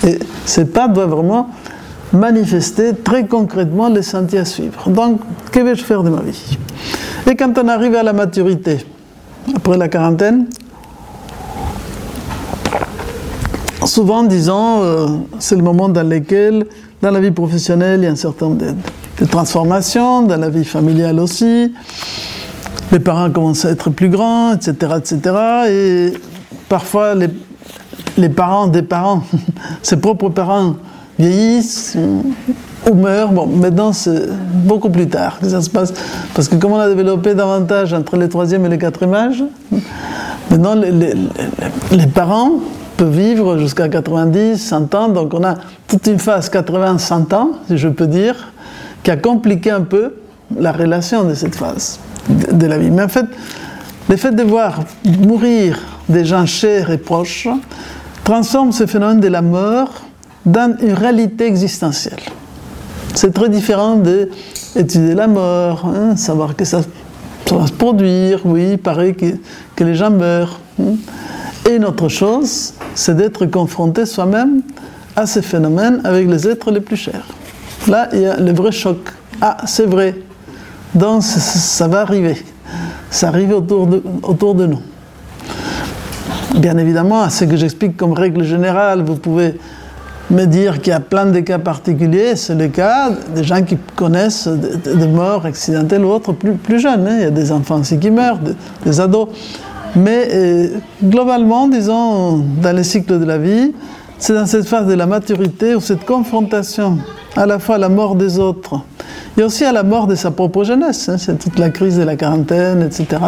Et ces pas doivent vraiment manifester très concrètement les sentiers à suivre. Donc, que vais-je faire de ma vie? Et quand on arrive à la maturité, après la quarantaine, souvent disons, euh, c'est le moment dans lequel, dans la vie professionnelle, il y a un certain nombre de, transformations, dans la vie familiale aussi. Les parents commencent à être plus grands, etc., etc. Et parfois, les, les parents des parents, ses propres parents, vieillissent ou meurent. Bon, maintenant, c'est beaucoup plus tard que ça se passe. Parce que comme on a développé davantage entre le troisième et le quatrième âge, maintenant, les, les, parents peuvent vivre jusqu'à 90, 100 ans. Donc, on a toute une phase 80-100 ans, si je peux dire, qui a compliqué un peu la relation de cette phase de la vie. Mais en fait, le fait de voir mourir des gens chers et proches transforme ce phénomène de la mort dans une réalité existentielle. C'est très différent d'étudier la mort, hein, savoir que ça, va se produire, oui, il paraît que, que les gens meurent. Hein. Et une autre chose, c'est d'être confronté soi-même à ces phénomènes avec les êtres les plus chers. Là, il y a le vrai choc. Ah, c'est vrai. Donc, ça va arriver. Ça arrive autour de, autour de nous. Bien évidemment, ce que j'explique comme règle générale, vous pouvez me dire qu'il y a plein de cas particuliers, c'est le cas des gens qui connaissent des morts accidentelles ou autres plus, plus jeunes. Hein. Il y a des enfants aussi qui meurent, des, ados. Mais euh, globalement, disons, dans le cycle de la vie, c'est dans cette phase de la maturité ou cette confrontation à la fois à la mort des autres et aussi à la mort de sa propre jeunesse. Hein. c'est toute la crise de la quarantaine, etc.,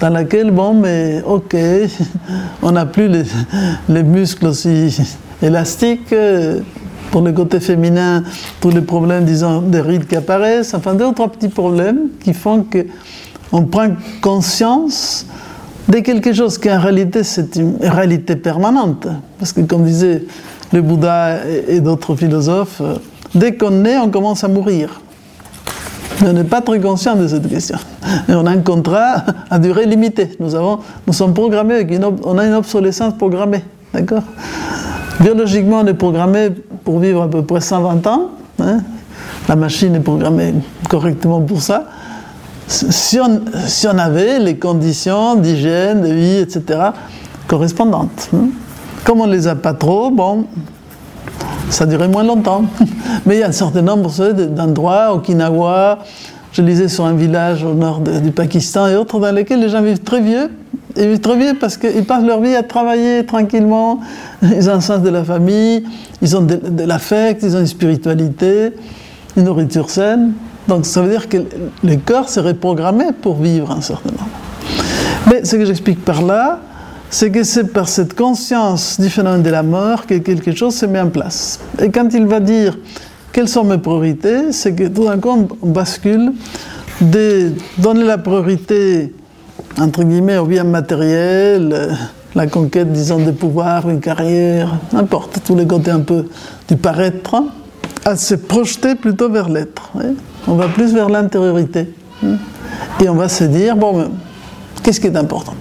dans laquelle, bon, mais ok, on n'a plus les, les muscles aussi élastique. Euh, pour le côté féminin, tous les problèmes, disons, des rides qui apparaissent, enfin deux ou trois petits problèmes qui font qu'on prend conscience de quelque chose qui en réalité c'est une réalité permanente. Parce que comme disait le Bouddha et d'autres philosophes, euh, dès qu'on est, on commence à mourir. Mais on n'est pas très conscient de cette question. On a un contrat à durée limitée. Nous, avons, nous sommes programmés, avec une, on a une obsolescence programmée. D'accord? Biologiquement, on est programmé pour vivre à peu près 120 ans. Hein? La machine est programmée correctement pour ça. Si on, avait les conditions d'hygiène, de vie, etc., correspondantes. Hein. Comme on ne les a pas trop, bon, ça durait moins longtemps. Mais il y a un certain nombre d'endroits, Okinawa, je lisais sur un village au nord du Pakistan et autres, dans lesquels les gens vivent très vieux ils vivent très bien parce qu'ils passent leur vie à travailler tranquillement, ils ont un sens de la famille, ils ont de, l'affect, ils ont une spiritualité, une nourriture saine. Donc ça veut dire que le corps serait programmé pour vivre un certain moment. Mais ce que j'explique par là, c'est que c'est par cette conscience du phénomène de la mort que quelque chose se met en place. Et quand il va dire quelles sont mes priorités, c'est que tout d'un coup on bascule de donner la priorité entre guillemets, au bien matériel, euh, la conquête, disons, des pouvoirs, une carrière, n'importe, tous les côtés un peu du paraître, à se projeter plutôt vers l'être. On va plus vers l'intériorité. Et on va se dire, bon, qu'est-ce qui est important?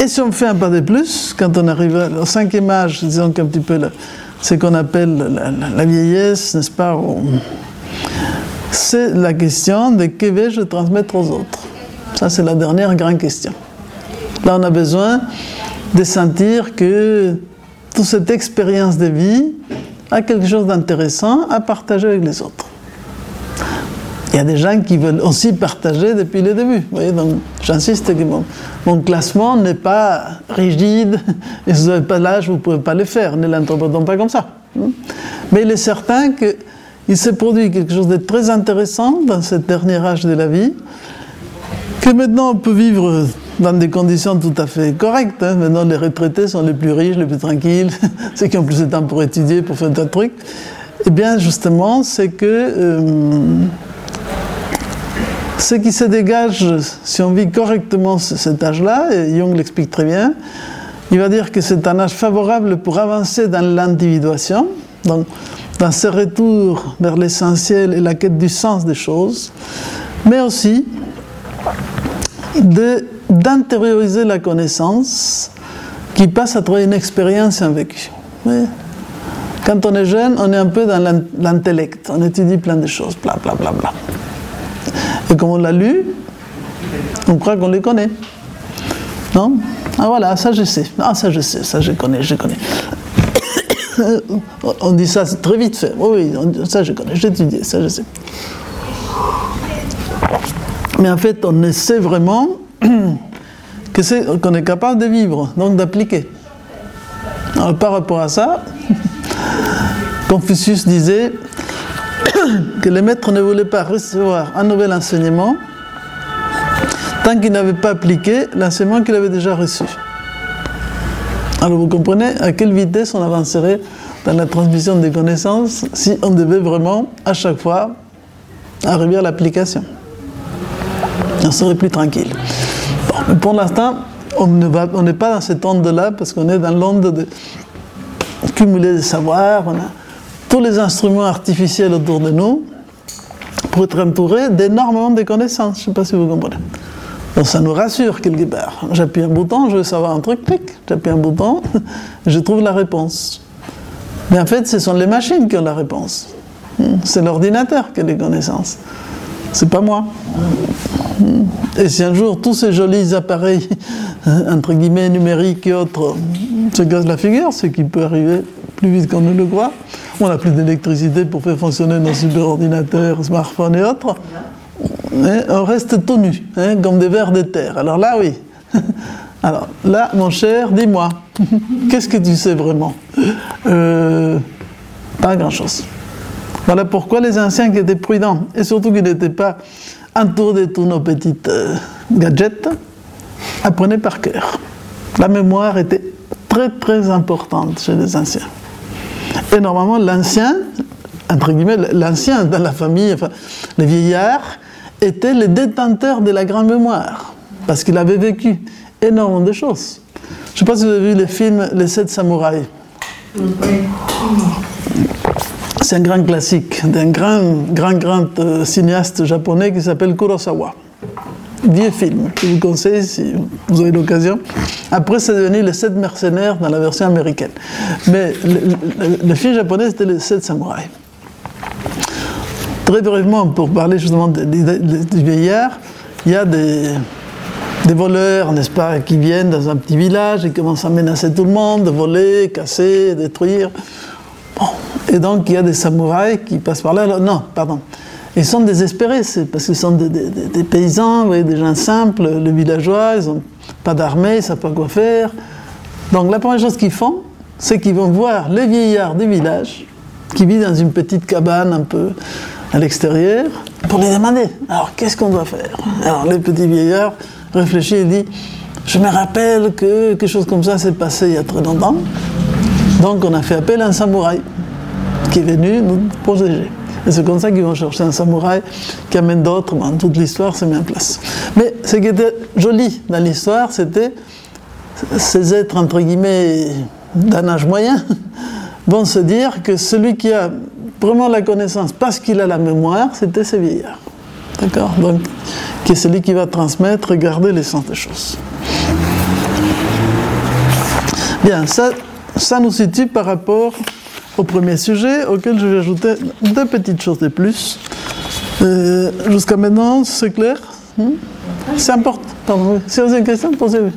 Et si on fait un pas de plus, quand on arrive au cinquième âge, disons qu'un petit peu ce qu'on appelle la, vieillesse, n'est-ce pas C'est la question de que vais-je transmettre aux autres? Ça, c'est la dernière grande question. Là, on a besoin de sentir que toute cette expérience de vie a quelque chose d'intéressant à partager avec les autres. Il y a des gens qui veulent aussi partager depuis le début. Vous voyez, donc j'insiste que mon, classement n'est pas rigide, et si vous n'avez pas l'âge, vous ne pouvez pas le faire, ne l'interprétons pas comme ça. Mais il est certain qu'il s'est produit quelque chose de très intéressant dans ce dernier âge de la vie, que maintenant on peut vivre dans des conditions tout à fait correctes. Hein. Maintenant, les retraités sont les plus riches, les plus tranquilles, ceux qui ont plus de temps pour étudier, pour faire de trucs. Eh bien, justement, c'est que euh, ce qui se dégage, si on vit correctement cet âge-là, et Jung l'explique très bien, il va dire que c'est un âge favorable pour avancer dans l'individuation, donc dans ce retour vers l'essentiel et la quête du sens des choses, mais aussi d'intérioriser la connaissance qui passe à travers une expérience, un vécu. Quand on est jeune, on est un peu dans l'intellect, on étudie plein de choses, bla bla bla bla. Et comme on l'a lu, on croit qu'on les connaît. Non Ah voilà, ça je sais. Ah ça je sais, ça je connais, je connais. on dit ça très vite fait. Oui, ça je connais, j'ai étudié, ça je sais. Mais en fait, on essaie vraiment qu'on est, capable de vivre, donc d'appliquer. Alors, par rapport à ça, Confucius disait que les maîtres ne voulaient pas recevoir un nouvel enseignement tant qu'ils n'avaient pas appliqué l'enseignement qu'il avait déjà reçu. Alors vous comprenez à quelle vitesse on avancerait dans la transmission des connaissances si on devait vraiment à chaque fois arriver à l'application on serait plus tranquille. pour l'instant, on n'est pas dans cette onde-là parce qu'on est dans l'onde de cumuler des savoirs. Tous les instruments artificiels autour de nous pour être entouré d'énormément de connaissances. Je ne sais pas si vous comprenez. Donc ça nous rassure quelque part. J'appuie un bouton, je veux savoir un truc, clic, j'appuie un bouton, je trouve la réponse. Mais en fait, ce sont les machines qui ont la réponse. C'est l'ordinateur qui a les connaissances. C'est pas moi. Et si un jour tous ces jolis appareils, entre guillemets, numériques et autres, se cassent la figure, ce qui peut arriver plus vite qu'on ne le croit, on n'a plus d'électricité pour faire fonctionner nos superordinateurs, smartphones et autres, hein, on reste tout nu, hein, comme des vers de terre. Alors là, oui. Alors là, mon cher, dis-moi, qu'est-ce que tu sais vraiment? Euh, Pas grand-chose. Voilà pourquoi les anciens qui étaient prudents, et surtout qui n'étaient pas entourés de tous nos petits euh, gadgets, apprenaient par cœur. La mémoire était très très importante chez les anciens. Et normalement, l'ancien, entre guillemets, l'ancien dans la famille, les vieillards, étaient les détenteurs de la grande mémoire, parce qu'il avait vécu énormément de choses. Je ne sais pas si vous avez vu le film Les Sept Samouraïs. C'est un grand classique d'un grand, grand, grand euh, cinéaste japonais qui s'appelle Kurosawa. Vieux film, que je vous conseille si vous avez l'occasion. Après, c'est devenu Les Sept Mercenaires dans la version américaine. Mais le, film japonais, c'était Les Sept Samouraïs. Très brièvement, pour parler justement du vieillard, il y a des, voleurs, n'est-ce pas, qui viennent dans un petit village et commencent à menacer tout le monde, voler, casser, détruire. Et donc il y a des samouraïs qui passent par là. Non, pardon. Ils sont désespérés, parce qu'ils sont des, paysans, des gens simples, les villageois, ils n'ont pas d'armée, ils ne savent pas quoi faire. Donc la première chose qu'ils font, c'est qu'ils vont voir les vieillards du village, qui vivent dans une petite cabane un peu à l'extérieur, pour les demander, alors qu'est-ce qu'on doit faire? Alors les petits vieillards réfléchit et dit Je me rappelle que quelque chose comme ça s'est passé il y a très longtemps. Donc on a fait appel à un samouraï qui est venu nous protéger. Et c'est comme ça qu'ils vont chercher un samouraï qui amène d'autres. Dans toute l'histoire s'est mis en place. Mais ce qui était joli dans l'histoire, c'était ces êtres, entre guillemets, d'un âge moyen, vont se dire que celui qui a vraiment la connaissance parce qu'il a la mémoire, c'était ces vieillards. D'accord? Donc, qui est celui qui va transmettre et garder l'essence des choses. Bien, ça, ça nous situe par rapport au premier sujet, auquel je vais ajouter deux petites choses de plus. Euh, jusqu'à maintenant, c'est clair hmm? C'est important. Pardon, si vous avez une question, posez-vous.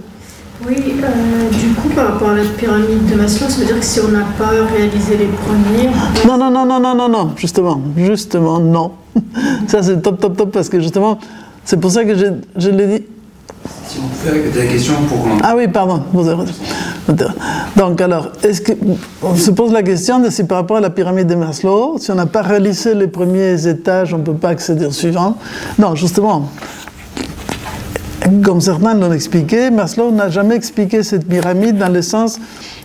Oui, euh, du coup, par rapport à la pyramide de Maslow, ça veut dire que si on n'a pas réalisé les premiers. Non, non, non, non, non, non, non, justement, justement, non. ça, c'est top, top, top, parce que justement, c'est pour ça que je, je l'ai dit. Si on peut la question pour. Ah oui, pardon, vous avez Donc, alors. On se pose la question de si par rapport à la pyramide de Maslow, si on n'a pas réalisé les premiers étages, on ne peut pas accéder au suivant? Non, justement, comme certains l'ont expliqué, Maslow n'a jamais expliqué cette pyramide dans le sens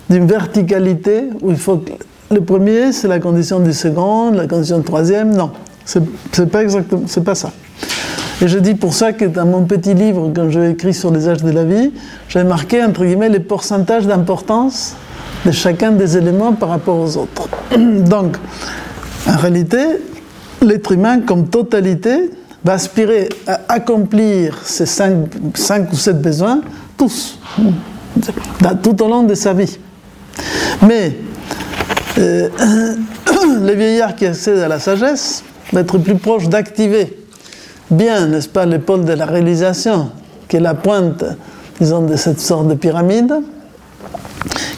d'une verticalité où il faut que le premier, c'est la condition du second, la condition du troisième. Non, c'est pas exactement, pas ça. Et je dis pour ça que dans mon petit livre, quand j'ai écrit sur les âges de la vie, j'ai marqué entre guillemets les pourcentages d'importance de chacun des éléments par rapport aux autres. Donc, en réalité, l'être humain comme totalité va aspirer à accomplir ces cinq, cinq ou sept besoins, tous, tout au long de sa vie. Mais euh, les vieillards qui accèdent à la sagesse vont être plus proches d'activer bien, n'est-ce pas, l'épaule de la réalisation, qui est la pointe, disons, de cette sorte de pyramide,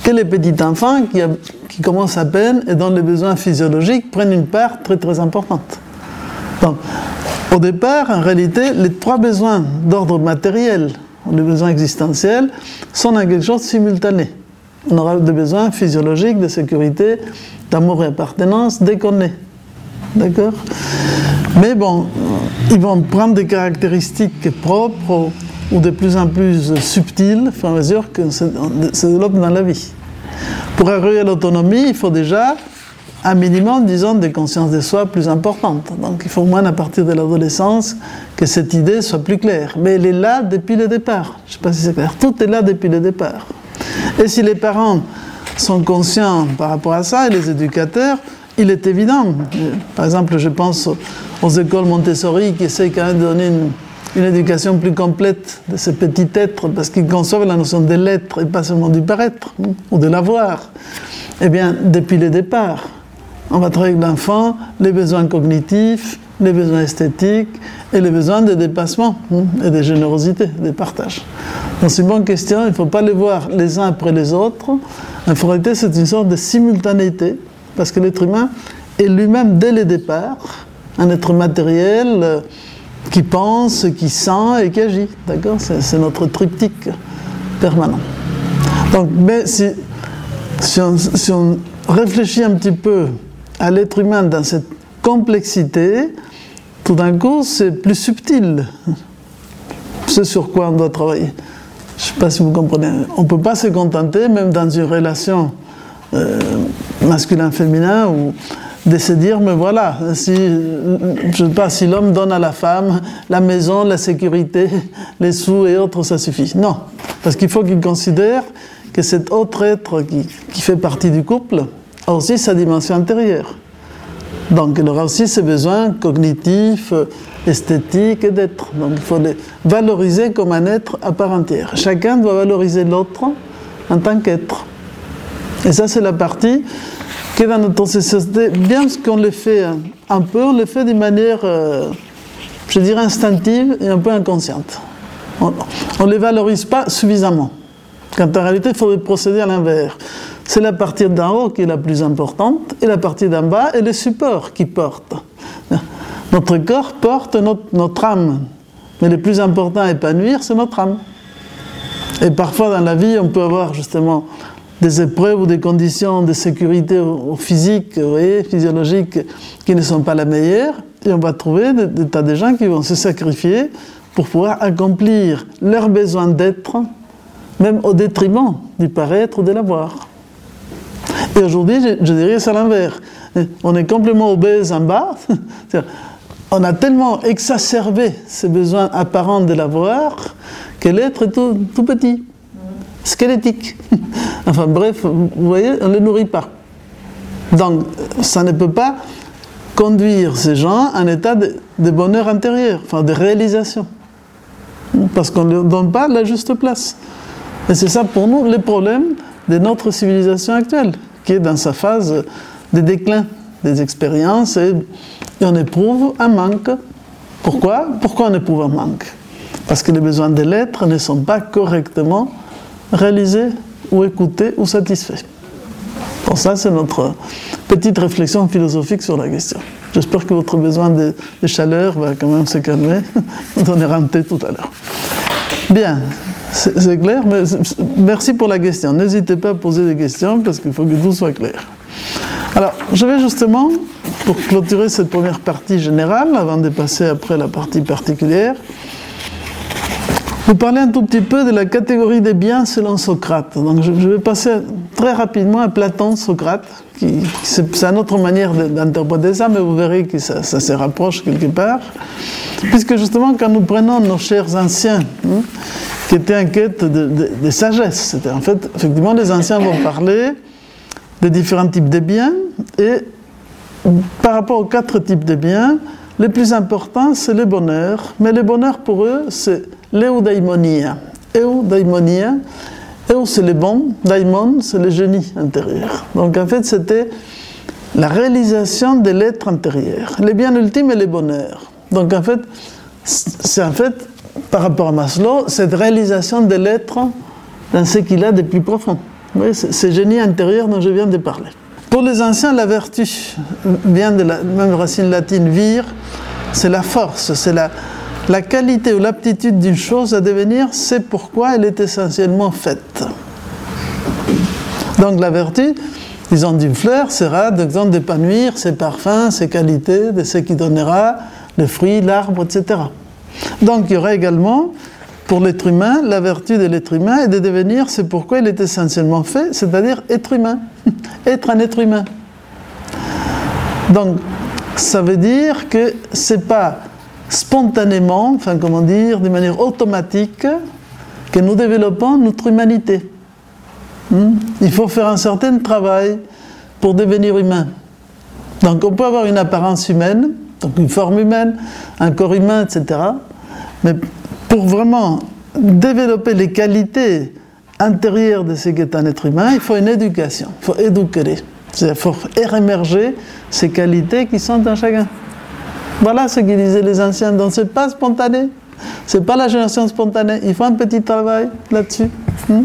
que les petits enfants qui, commencent à peine et dont les besoins physiologiques prennent une part très très importante. Donc, au départ, en réalité, les trois besoins d'ordre matériel, les besoins existentiels, sont en quelque chose simultané. On aura des besoins physiologiques, de sécurité, d'amour et appartenance dès qu'on est. D'accord? Mais bon, ils vont prendre des caractéristiques propres ou de plus en plus subtiles, à mesure que se développe dans la vie. Pour arriver à l'autonomie, il faut déjà un minimum, disons, de conscience de soi plus importante. Donc il faut au moins à partir de l'adolescence que cette idée soit plus claire. Mais elle est là depuis le départ. Je ne sais pas si c'est clair. Tout est là depuis le départ. Et si les parents sont conscients par rapport à ça, et les éducateurs, il est évident. Par exemple, je pense aux écoles Montessori qui essaient quand même de donner une éducation plus complète de ce petit être, parce qu'ils conçoivent la notion de l'être et pas seulement du paraître hein, ou de l'avoir. Eh bien, depuis le départ, on va travailler avec l'enfant les besoins cognitifs, les besoins esthétiques et les besoins de dépassement hein, et de générosité, de partage. Donc c'est une bonne question, il ne faut pas les voir les uns après les autres. En réalité, c'est une sorte de simultanéité, parce que l'être humain est lui-même dès le départ un être matériel euh, qui pense, qui sent et qui agit. D'accord? C'est notre triptyque permanent. Donc, mais si, si, on, réfléchit un petit peu à l'être humain dans cette complexité, tout d'un coup, c'est plus subtil. C'est sur quoi on doit travailler. Je ne sais pas si vous comprenez. On ne peut pas se contenter, même dans une relation euh, masculin-féminin, ou de se dire, mais voilà, si, je sais pas, si l'homme donne à la femme la maison, la sécurité, les sous et autres, ça suffit. Non, parce qu'il faut qu'il considère que cet autre être qui, qui fait partie du couple a aussi sa dimension intérieure. Donc il aura aussi ses besoins cognitifs, esthétiques et d'être. Donc il faut les valoriser comme un être à part entière. Chacun doit valoriser l'autre en tant qu'être. Et ça c'est la partie dans notre société, bien qu'on le fait un peu, on le fait d'une manière, euh, je dirais, instinctive et un peu inconsciente. On ne les valorise pas suffisamment. Quand en réalité, il faudrait procéder à l'inverse. C'est la partie d'en haut qui est la plus importante et la partie d'en bas est le support qui porte. Notre corps porte notre, notre âme, mais le plus important à épanouir, c'est notre âme. Et parfois dans la vie, on peut avoir justement des épreuves ou des conditions de sécurité physique, vous voyez, physiologiques, qui ne sont pas la meilleure, et on va trouver des, tas de gens qui vont se sacrifier pour pouvoir accomplir leurs besoins d'être, même au détriment du paraître ou de l'avoir. Et aujourd'hui, je, je, dirais c'est l'inverse. On est complètement obèse en bas. On a tellement exacerbé ces besoins apparents de l'avoir que l'être est tout, tout, petit, squelettique. Enfin bref, vous voyez, on ne le nourrit pas. Donc, ça ne peut pas conduire ces gens à un état de, de bonheur intérieur, enfin de réalisation. Parce qu'on ne leur donne pas la juste place. Et c'est ça pour nous le problème de notre civilisation actuelle, qui est dans sa phase de déclin des expériences et, et on éprouve un manque. Pourquoi? Pourquoi on éprouve un manque? Parce que les besoins de l'être ne sont pas correctement réalisés ou écoutés ou satisfaits. Bon, ça, c'est notre petite réflexion philosophique sur la question. J'espère que votre besoin de, chaleur va quand même se calmer. On un thé tout à l'heure. Bien, c'est clair, merci pour la question. N'hésitez pas à poser des questions parce qu'il faut que tout soit clair. Alors, je vais justement, pour clôturer cette première partie générale, avant de passer après la partie particulière, vous parler un tout petit peu de la catégorie des biens selon Socrate. Donc, je, vais passer très rapidement à Platon, Socrate, c'est une autre manière d'interpréter ça, mais vous verrez que ça, se rapproche quelque part. Puisque justement, quand nous prenons nos chers anciens, hein, qui étaient en quête de, de, de sagesse, c'était en fait, effectivement, les anciens vont parler de différents types de biens, et par rapport aux quatre types de biens, le plus important, c'est le bonheur, mais le bonheur pour eux, c'est l'eudaimonia. Eudaimonia, eu c'est le bon, daimon c'est le génie intérieur. Donc en fait, c'était la réalisation de l'être intérieur. Le bien ultime est le bonheur. Donc en fait, c'est en fait, par rapport à Maslow, cette réalisation de l'être dans ce qu'il a de plus profond. Oui, ce génie intérieur dont je viens de parler. Pour les anciens, la vertu vient de la même racine latine vir, c'est la force, c'est la, la qualité ou l'aptitude d'une chose à devenir, c'est pourquoi elle est essentiellement faite. Donc la vertu, disons d'une fleur, sera d'exemple d'épanouir ses parfums, ses qualités, de ce qui donnera le fruit, l'arbre, etc. Donc il y aura également, pour l'être humain, la vertu de l'être humain est de devenir c'est pourquoi il est essentiellement fait, c'est-à-dire être humain, être un être humain. Donc ça veut dire que c'est pas spontanément, enfin comment dire, de manière automatique, que nous développons notre humanité. Hmm? Il faut faire un certain travail pour devenir humain. Donc on peut avoir une apparence humaine, donc une forme humaine, un corps humain, etc. Mais pour vraiment développer les qualités intérieures de ce qu'est un être humain, il faut une éducation, il faut éduquer. Il faut émerger ces qualités qui sont dans chacun. Voilà ce qu'ils disaient les anciens. Donc c'est pas spontané. C'est pas la génération spontanée. Il faut un petit travail là-dessus. Hmm?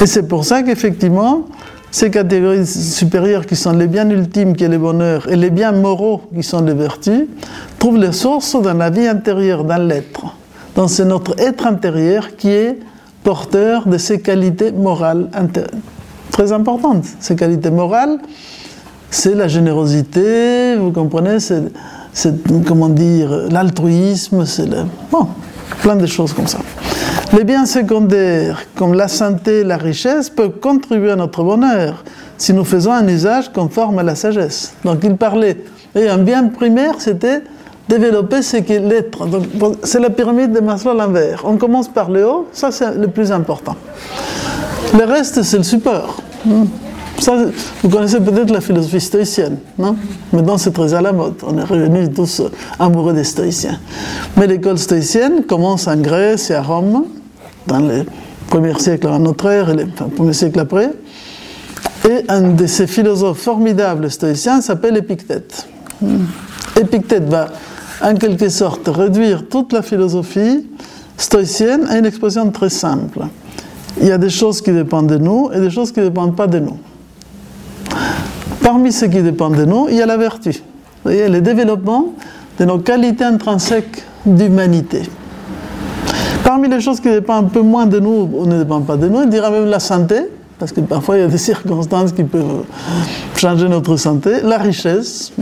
Et c'est pour ça qu'effectivement, ces catégories supérieures qui sont les biens ultimes, qui est le bonheur, et les biens moraux, qui sont les vertus, trouvent les sources dans la vie intérieure, dans l'être. Donc c'est notre être intérieur qui est porteur de ces qualités morales très importantes. Ces qualités morales, c'est la générosité, vous comprenez, c'est, comment dire, l'altruisme, c'est le, bon, plein de choses comme ça. Les biens secondaires, comme la santé, la richesse, peuvent contribuer à notre bonheur si nous faisons un usage conforme à la sagesse. Donc il parlait, et un bien primaire, c'était développer ce qu'est l'être. C'est la pyramide de Maslow à l'envers. On commence par le haut, ça c'est le plus important. Le reste, c'est le support. Vous connaissez peut-être la philosophie stoïcienne, non? Maintenant, c'est très à la mode. On est revenus tous amoureux des stoïciens. Mais l'école stoïcienne commence en Grèce et à Rome, dans les premiers siècles avant notre ère et les enfin, premiers siècles après. Et un de ces philosophes formidables stoïciens s'appelle Épictète. Hmm. Épictète va, en quelque sorte, réduire toute la philosophie stoïcienne à une expression très simple. Il y a des choses qui dépendent de nous et des choses qui ne dépendent pas de nous. Parmi ce qui dépend de nous, il y a la vertu. Vous voyez, le développement de nos qualités intrinsèques d'humanité. Parmi les choses qui dépendent un peu moins de nous, ou ne dépendent pas de nous, il dira même la santé, parce que parfois il y a des circonstances qui peuvent changer notre santé, la richesse,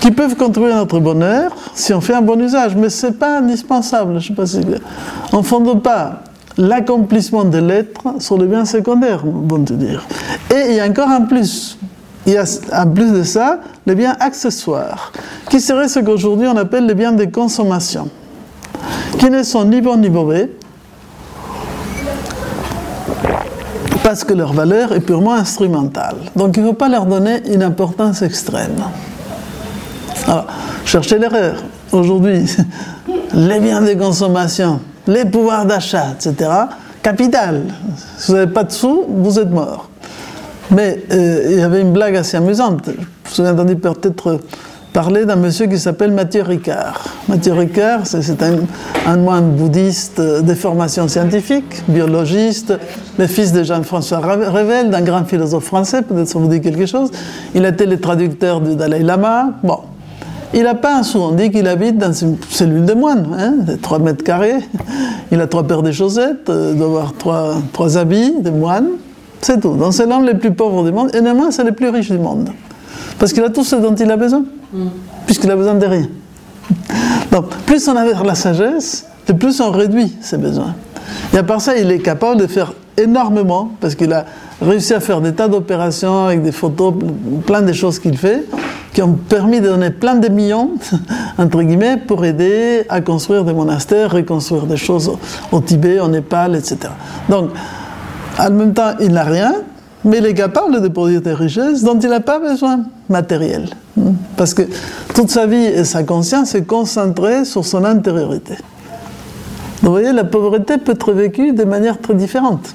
qui peuvent contribuer à notre bonheur si on fait un bon usage, mais ce n'est pas indispensable. Je sais pas si... On ne fonde pas l'accomplissement de l'être sur le bien secondaire, bon te dire. Et il y a encore un plus, il y a en plus de ça les biens accessoires, qui seraient ce qu'aujourd'hui on appelle les biens de consommation, qui ne sont ni bons ni mauvais, parce que leur valeur est purement instrumentale. Donc il ne faut pas leur donner une importance extrême. Alors, cherchez l'erreur. Aujourd'hui, les biens de consommation, les pouvoirs d'achat, etc., capital. Si vous n'avez pas de sous, vous êtes mort. Mais euh, il y avait une blague assez amusante. Vous avez entendu peut-être parler d'un monsieur qui s'appelle Mathieu Ricard. Mathieu Ricard, c'est un, moine bouddhiste de formation scientifique, biologiste, le fils de Jean-François Revel, d'un grand philosophe français, peut-être ça vous dit quelque chose. Il a été le traducteur du Dalai Lama. Bon. Il n'a pas un sou, on dit qu'il habite dans une cellule de moine, hein, de 3 mètres carrés. Il a trois paires de chaussettes, euh, doit avoir trois, trois habits de moine. C'est tout. Donc c'est l'homme le plus pauvre du monde, et néanmoins c'est le plus riche du monde. Parce qu'il a tout ce dont il a besoin, mm. puisqu'il a besoin de rien. Donc plus on a la sagesse, et plus on réduit ses besoins. Et à part ça, il est capable de faire énormément, parce qu'il a réussi à faire des tas d'opérations avec des photos, plein de choses qu'il fait, qui ont permis de donner plein de millions, entre guillemets, pour aider à construire des monastères, reconstruire des choses au Tibet, au Népal, etc. Donc, en même temps, il n'a rien, mais il est capable de produire des richesses dont il n'a pas besoin matériel. Parce que toute sa vie et sa conscience est concentrée sur son intériorité. vous voyez, la pauvreté peut être vécue de manière très différente.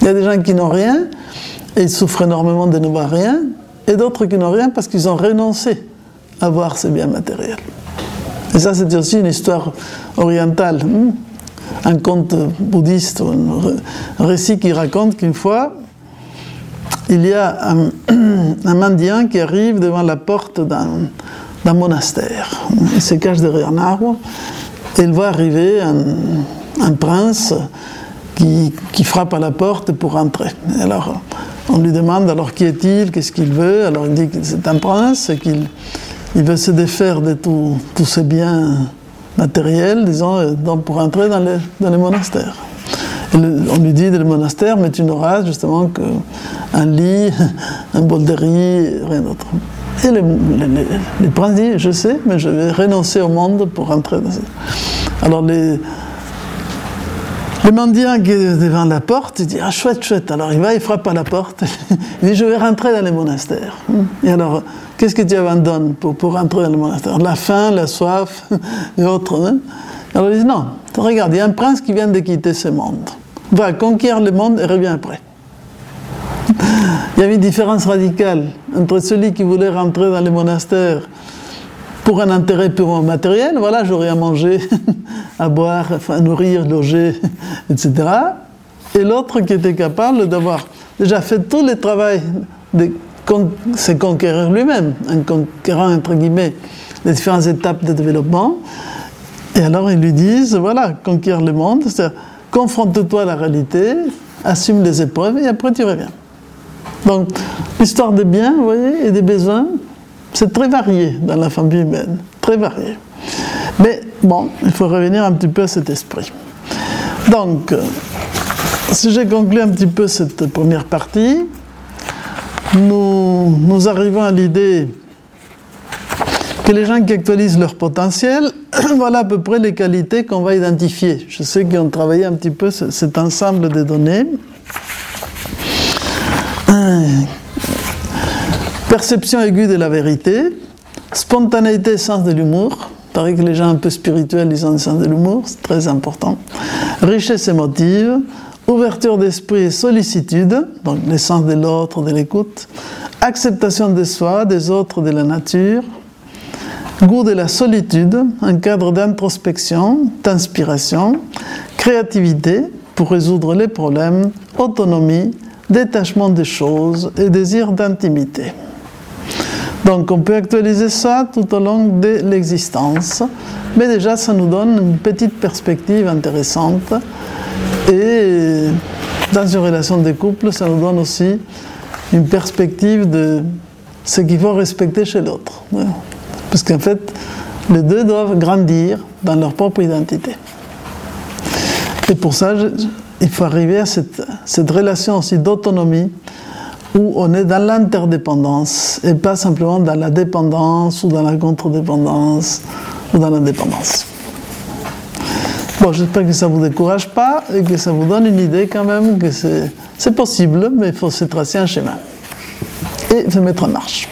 Il y a des gens qui n'ont rien et ils souffrent énormément de n'avoir rien, et d'autres qui n'ont rien parce qu'ils ont renoncé à voir ces biens matériels. Et ça, c'est aussi une histoire orientale. Un conte bouddhiste, un récit qui raconte qu'une fois, il y a un, mendiant qui arrive devant la porte d'un monastère. Il se cache derrière un arbre et il voit arriver un, prince qui, frappe à la porte pour entrer. alors, on lui demande alors qui est-il, qu'est-ce qu'il veut? Alors il dit que c'est un prince et qu'il il veut se défaire de tous ses biens matériel, disons, pour entrer dans les, les monastères. on lui dit, dans le monastère, mais tu n'auras justement qu'un lit, un bol de riz, rien d'autre. Et le, prince dit, je sais, mais je vais renoncer au monde pour entrer dans ça. Alors les, le mendiant qui est devant la porte, il dit Ah, chouette, chouette. Alors il va, il frappe à la porte. il dit Je vais rentrer dans les monastères. Et alors, qu'est-ce que tu abandonnes pour, pour entrer dans le monastère La faim, la soif et autres. hein Alors il dit non, regarde, il y a un prince qui vient de quitter ce monde. Va conquérir le monde et revient après. Il y avait une différence radicale entre celui qui voulait rentrer dans le monastère pour un intérêt purement matériel, voilà, j'aurais à manger, à boire, à nourrir, loger, etc. Et l'autre qui était capable d'avoir déjà fait tout le travail, de se conquérir lui-même, en conquérant, entre guillemets, les différentes étapes de développement. Et alors ils lui disent, voilà, conquérir le monde, c'est-à-dire confronte-toi à la réalité, assume les épreuves et après tu reviens. Donc, l'histoire des biens, vous voyez, et des besoins, c'est très varié dans la famille humaine, très varié. Mais bon, il faut revenir un petit peu à cet esprit. Donc, si j'ai conclu un petit peu cette première partie, nous, arrivons à l'idée que les gens qui actualisent leur potentiel, voilà à peu près les qualités qu'on va identifier. Je sais qu'ils ont travaillé un petit peu cet ensemble de données. Perception aiguë de la vérité, spontanéité, sens de l'humour. Il paraît que les gens un peu spirituels, ils ont un sens de l'humour, c'est très important. Richesse émotive, ouverture d'esprit et sollicitude, donc le sens de l'autre, de l'écoute. Acceptation de soi, des autres, de la nature. Goût de la solitude, un cadre d'introspection, d'inspiration. Créativité pour résoudre les problèmes. Autonomie, détachement des choses et désir d'intimité. Donc on peut actualiser ça tout au long de l'existence, mais déjà ça nous donne une petite perspective intéressante et dans une relation de couple, ça nous donne aussi une perspective de ce qu'il faut respecter chez l'autre. Parce qu'en fait, les deux doivent grandir dans leur propre identité. Et pour ça, il faut arriver à cette, relation aussi d'autonomie où on est dans l'interdépendance et pas simplement dans la dépendance ou dans la contre-dépendance ou dans l'indépendance. J'espère que ça ne vous décourage pas et que ça vous donne une idée quand même que c'est possible, mais il faut se tracer un schéma et se mettre en marche.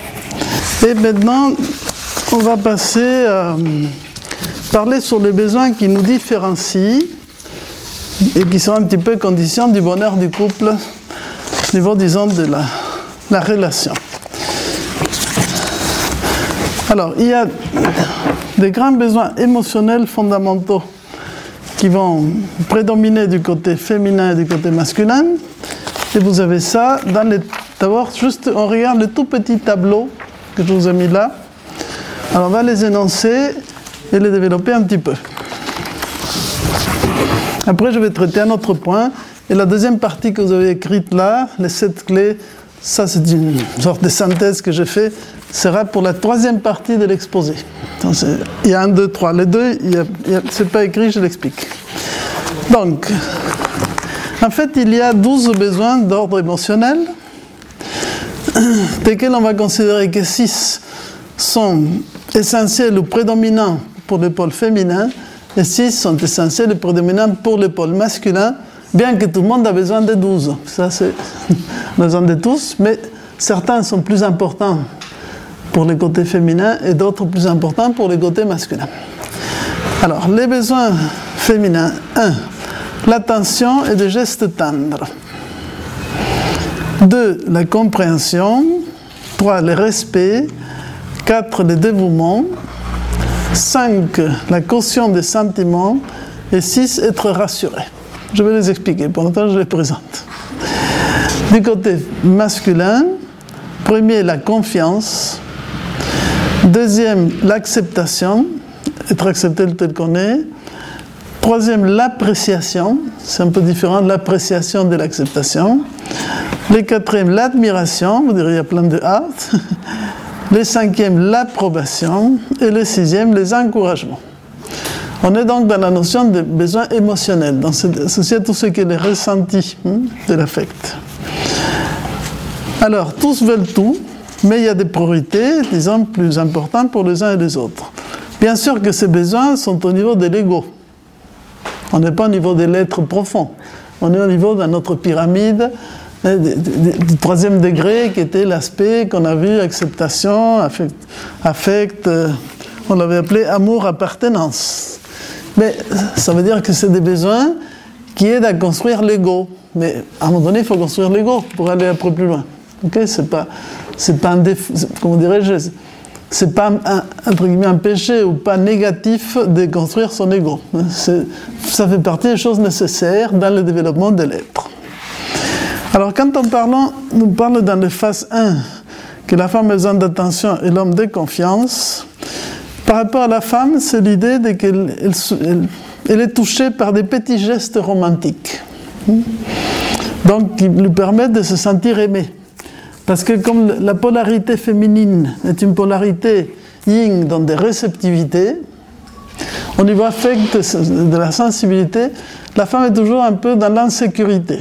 Et maintenant, on va passer à parler sur les besoins qui nous différencient et qui sont un petit peu conditions du bonheur du couple, au niveau, disons, de la relation. Alors, il y a des grands besoins émotionnels fondamentaux qui vont prédominer du côté féminin et du côté masculin. Et vous avez ça dans les. D'abord, juste, on regarde le tout petit tableau que je vous ai mis là. Alors, on va les énoncer et les développer un petit peu. Après, je vais traiter un autre point. Et la deuxième partie que vous avez écrite là, les sept clés, ça c'est une sorte de synthèse que j'ai fait, sera pour la troisième partie de l'exposé. Il y a un, deux, trois. Les deux, ce n'est pas écrit, je l'explique. Donc, en fait, il y a douze besoins d'ordre émotionnel, desquels on va considérer que six sont essentiels ou prédominants pour le pôle féminin, et six sont essentiels et prédominants pour le pôle masculin, bien que tout le monde a besoin de 12. Ça, c'est besoin de tous, mais certains sont plus importants pour le côté féminin et d'autres plus importants pour le côté masculin. Alors, les besoins féminins. 1. L'attention et des gestes tendres. 2. La compréhension. 3. Le respect. 4. Le dévouement. 5. La caution des sentiments. Et 6. Être rassuré. Je vais les expliquer, pour l'instant je les présente. Du côté masculin, premier, la confiance. Deuxième, l'acceptation, être accepté tel qu'on est. Troisième, l'appréciation, c'est un peu différent l'appréciation de l'acceptation. Le quatrième, l'admiration, vous direz il y a plein de hâte. Le cinquième, l'approbation. Et le sixième, les encouragements. On est donc dans la notion de besoin émotionnel, dans associé à tout ce qui est le ressenti hein, de l'affect. Alors, tous veulent tout, mais il y a des priorités, disons, plus importantes pour les uns et les autres. Bien sûr que ces besoins sont au niveau de l'ego. On n'est pas au niveau de l'être profond. On est au niveau de notre pyramide hein, du troisième degré qui était l'aspect qu'on a vu, acceptation, affect, affect euh, on l'avait appelé amour, appartenance. Mais ça veut dire que c'est des besoins qui aident à construire l'ego. Mais à un moment donné, il faut construire l'ego pour aller un peu plus loin. Ok, c'est pas, c'est pas un comment dirais-je, c'est pas un, entre guillemets un péché ou pas négatif de construire son ego. Ça fait partie des choses nécessaires dans le développement de l'être. Alors quand on parle, nous parle dans le phase 1 que la femme a besoin d'attention et l'homme de confiance, par rapport à la femme, c'est l'idée qu'elle elle, est touchée par des petits gestes romantiques. Donc, qui lui permettent de se sentir aimée. Parce que comme la polarité féminine est une polarité yin dans des réceptivités, au niveau affect de la sensibilité, la femme est toujours un peu dans l'insécurité.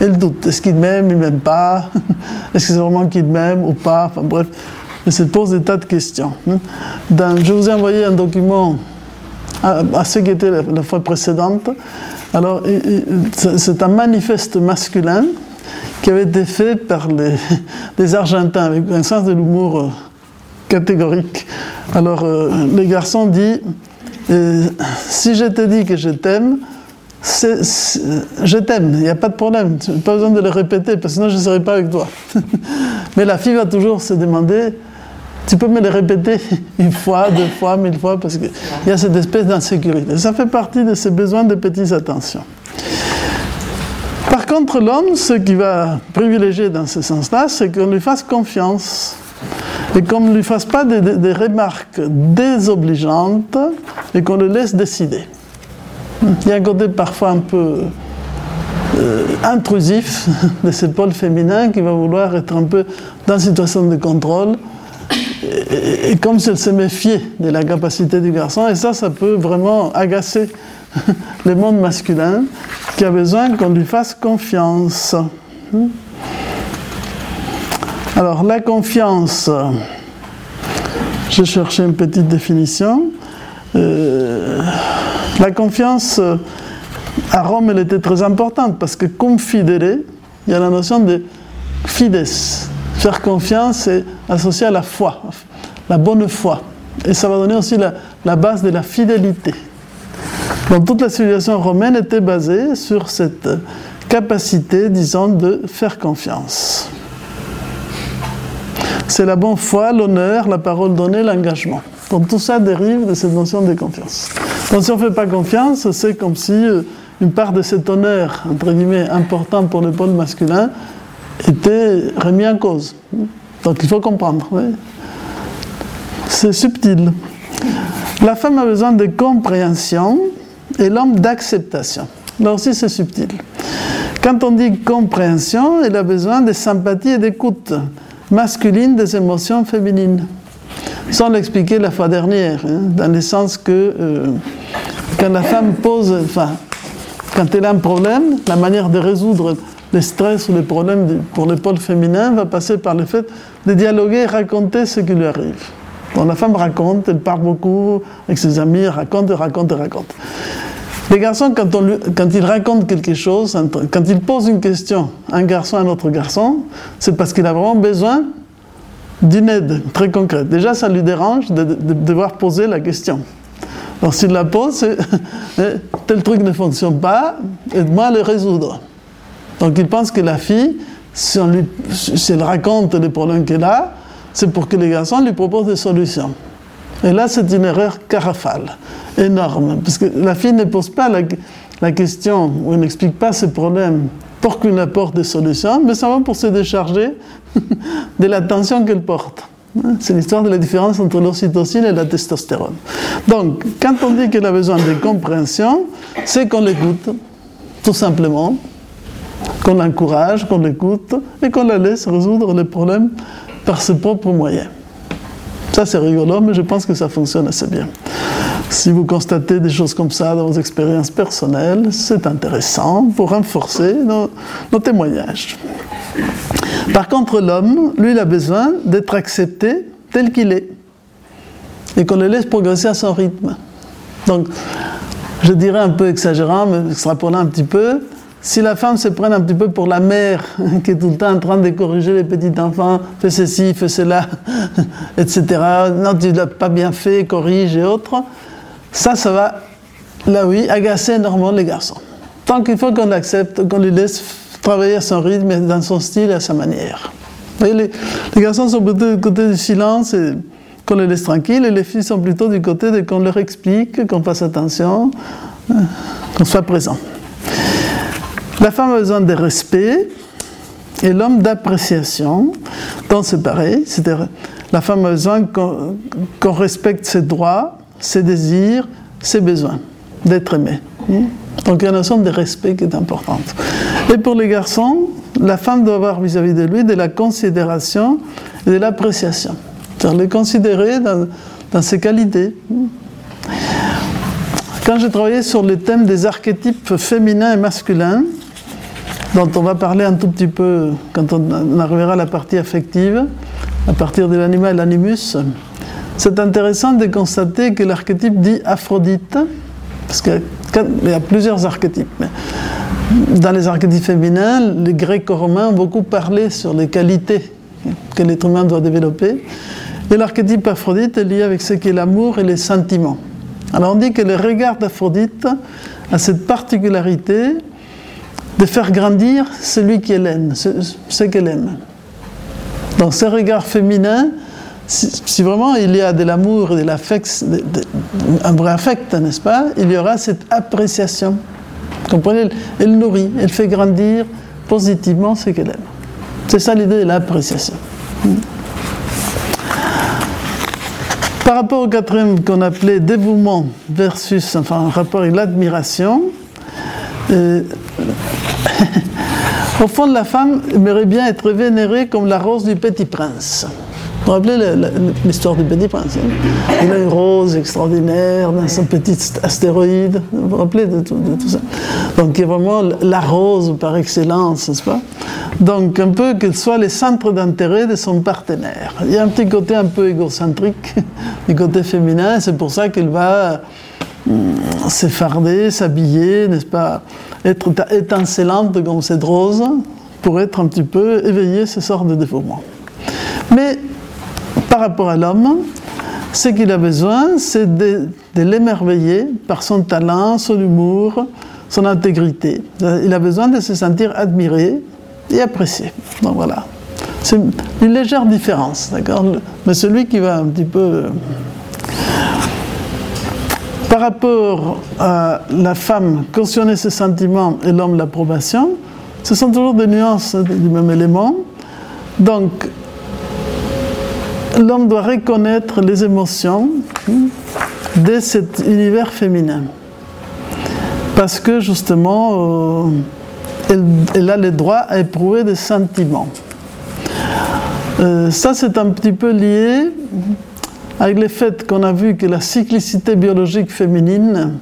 Elle doute. Est-ce qu'il m'aime, il m'aime pas? Est-ce que c'est vraiment qu'il m'aime ou pas? Enfin bref, elle se pose des tas de questions. je vous ai envoyé un document à, ce qui était la, fois précédente. Alors, c'est un manifeste masculin qui avait été fait par les, Argentins avec un sens de l'humour euh, catégorique. Alors, euh, les garçons disent euh, Si je te dis que je t'aime, je t'aime, il n'y a pas de problème, pas besoin de le répéter, parce que sinon je ne serai pas avec toi. Mais la fille va toujours se demander tu peux me le répéter une fois, deux fois, mille fois, parce qu'il y a cette espèce d'insécurité. Ça fait partie de ces besoins de petites attentions. Contre, l'homme, ce qui va privilégier dans ce sens-là, c'est qu'on lui fasse confiance et qu'on ne lui fasse pas des, remarques désobligeantes et qu'on le laisse décider. Il y a un côté parfois un peu euh, intrusif de ce pôle féminin qui va vouloir être un peu dans une situation de contrôle et, comme si elle se méfiait de la capacité du garçon, et ça, ça peut vraiment agacer le monde masculin qui a besoin qu'on lui fasse confiance. Alors, la confiance, j'ai cherché une petite définition. Euh, la confiance, à Rome, elle était très importante parce que confidere, il y a la notion de fides, Faire confiance est associé à la foi, la bonne foi. Et ça va donner aussi la, base de la fidélité. Donc toute la civilisation romaine était basée sur cette capacité, disons, de faire confiance. C'est la bonne foi, l'honneur, la parole donnée, l'engagement. Donc tout ça dérive de cette notion de confiance. Donc si on ne fait pas confiance, c'est comme si euh, une part de cet honneur, entre guillemets, important pour le pôle masculin, était remis en cause. Donc il faut comprendre. C'est subtil. La femme a besoin de compréhension et l'homme d'acceptation. Là aussi, c'est subtil. Quand on dit compréhension, elle a besoin de sympathie et d'écoute masculine des émotions féminines. Sans l'expliquer la fois dernière, hein, dans le sens que euh, quand la femme pose, enfin, quand elle a un problème, la manière de résoudre le stress ou les problèmes pour le pôle féminin va passer par le fait de dialoguer et raconter ce qui lui arrive. La femme raconte, elle parle beaucoup avec ses amis, raconte, raconte, raconte. Les garçons, quand, ils racontent quelque chose, quand ils posent une question, un garçon à un autre garçon, c'est parce qu'il a vraiment besoin d'une aide très concrète. Déjà, ça lui dérange de, devoir poser la question. Alors s'il la pose, c'est eh, tel truc ne fonctionne pas, aide-moi à le résoudre. Donc il pense que la fille, si, elle raconte les problèmes qu'elle a, c'est pour que les garçons lui proposent des solutions. Et là, c'est une erreur carafale, énorme, parce que la fille ne pose pas la, question ou n'explique pas ses problèmes pour qu'il apporte des solutions, mais simplement pour se décharger de la tension qu'elle porte. C'est l'histoire de la différence entre l'ocytocine et la testostérone. Donc, quand on dit qu'elle a besoin de compréhension, c'est qu'on l'écoute, tout simplement, qu'on l'encourage, qu'on l'écoute et qu'on la laisse résoudre les problèmes par ses propres moyens. Ça, c'est rigolo, mais je pense que ça fonctionne assez bien. Si vous constatez des choses comme ça dans vos expériences personnelles, c'est intéressant pour renforcer nos, témoignages. Par contre, l'homme, lui, il a besoin d'être accepté tel qu'il est et qu'on le laisse progresser à son rythme. Donc, je dirais un peu exagérant, mais extrapolant un petit peu, si la femme se prenne un petit peu pour la mère, qui est tout le temps en train de corriger les petits enfants, fais ceci, fais cela, etc., non, tu l'as pas bien fait, corrige et autres, ça, ça va, là oui, agacer énormément les garçons. Tant qu'il faut qu'on l'accepte, qu'on lui laisse travailler à son rythme, dans son style et à sa manière. les, les, garçons sont plutôt du côté du silence et qu'on les laisse tranquilles, et les filles sont plutôt du côté de qu'on leur explique, qu'on fasse attention, hein, qu'on soit présent. La femme a besoin de respect et l'homme d'appréciation. Donc c'est pareil, la femme a besoin qu'on respecte ses droits, ses désirs, ses besoins, d'être aimé. Donc il y a une notion de respect qui est importante. Et pour les garçons, la femme doit avoir vis-à-vis de lui de la considération et de l'appréciation. C'est-à-dire les considérer dans, dans ses qualités. Quand j'ai travaillé sur le thème des archétypes féminins et masculins, dont on va parler un tout petit peu quand on arrivera à la partie affective, à partir de l'animal et l'animus. C'est intéressant de constater que l'archétype dit Aphrodite, parce qu'il y a plusieurs archétypes. Mais dans les archétypes féminins, les Grecs romains ont beaucoup parlé sur les qualités que l'être humain doit développer. Et l'archétype Aphrodite est lié avec ce qui est l'amour et les sentiments. Alors on dit que le regard d'Aphrodite a cette particularité de faire grandir celui qui aime, ce, qu'elle aime. Dans ce regard féminin, si, vraiment il y a de l'amour et de l'affect, un vrai affect, n'est-ce pas, il y aura cette appréciation. comprenez? Elle nourrit, elle fait grandir positivement ce qu'elle aime. C'est ça l'idée de l'appréciation. Par rapport au quatrième qu'on appelait dévouement versus, enfin, en rapport avec l'admiration, euh, Au fond, la femme aimerait bien être vénérée comme la rose du petit prince. Vous vous rappelez l'histoire du petit prince hein? A une rose extraordinaire dans son petit astéroïde. Vous vous rappelez de tout, ça? Donc, il y vraiment la rose par excellence, n'est-ce pas? Donc, un peu qu'elle soit le centre d'intérêt de son partenaire. Il y a un petit côté un peu égocentrique du côté féminin, c'est pour ça qu'elle va hum, s'effarder, s'habiller, n'est-ce pas? Être étincelante comme cette rose pour être un petit peu éveillée ce sort de dévouement. Mais par rapport à l'homme, ce qu'il a besoin, c'est de, l'émerveiller par son talent, son humour, son intégrité. Il a besoin de se sentir admiré et apprécié. Donc voilà. C'est une légère différence, d'accord? Mais celui qui va un petit peu par rapport à la femme cautionner ses sentiments et l'homme l'approbation, ce sont toujours des nuances du même élément. Donc, l'homme doit reconnaître les émotions de cet univers féminin. Parce que justement, euh, elle, a le droit à éprouver des sentiments. Euh, ça, c'est un petit peu lié avec le fait qu'on a vu que la cyclicité biologique féminine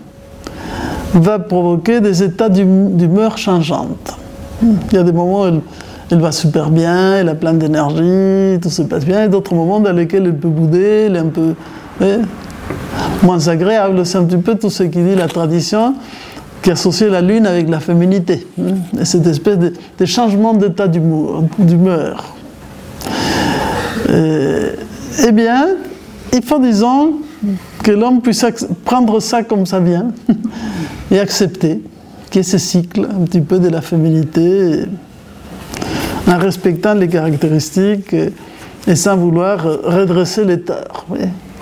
va provoquer des états d'humeur changeantes. Il y a des moments où elle, va super bien, elle a plein d'énergie, tout se passe bien, et d'autres moments dans lesquels elle peut bouder, elle est un peu moins agréable. C'est un petit peu tout ce qui dit la tradition qui associe la lune avec la féminité. Et cette espèce de, de changement d'état d'humeur. Eh bien, il faut, disons, que l'homme puisse prendre ça comme ça vient et accepter qu'il y ait ce cycle un petit peu de la féminité en respectant les caractéristiques et, sans vouloir redresser les torts.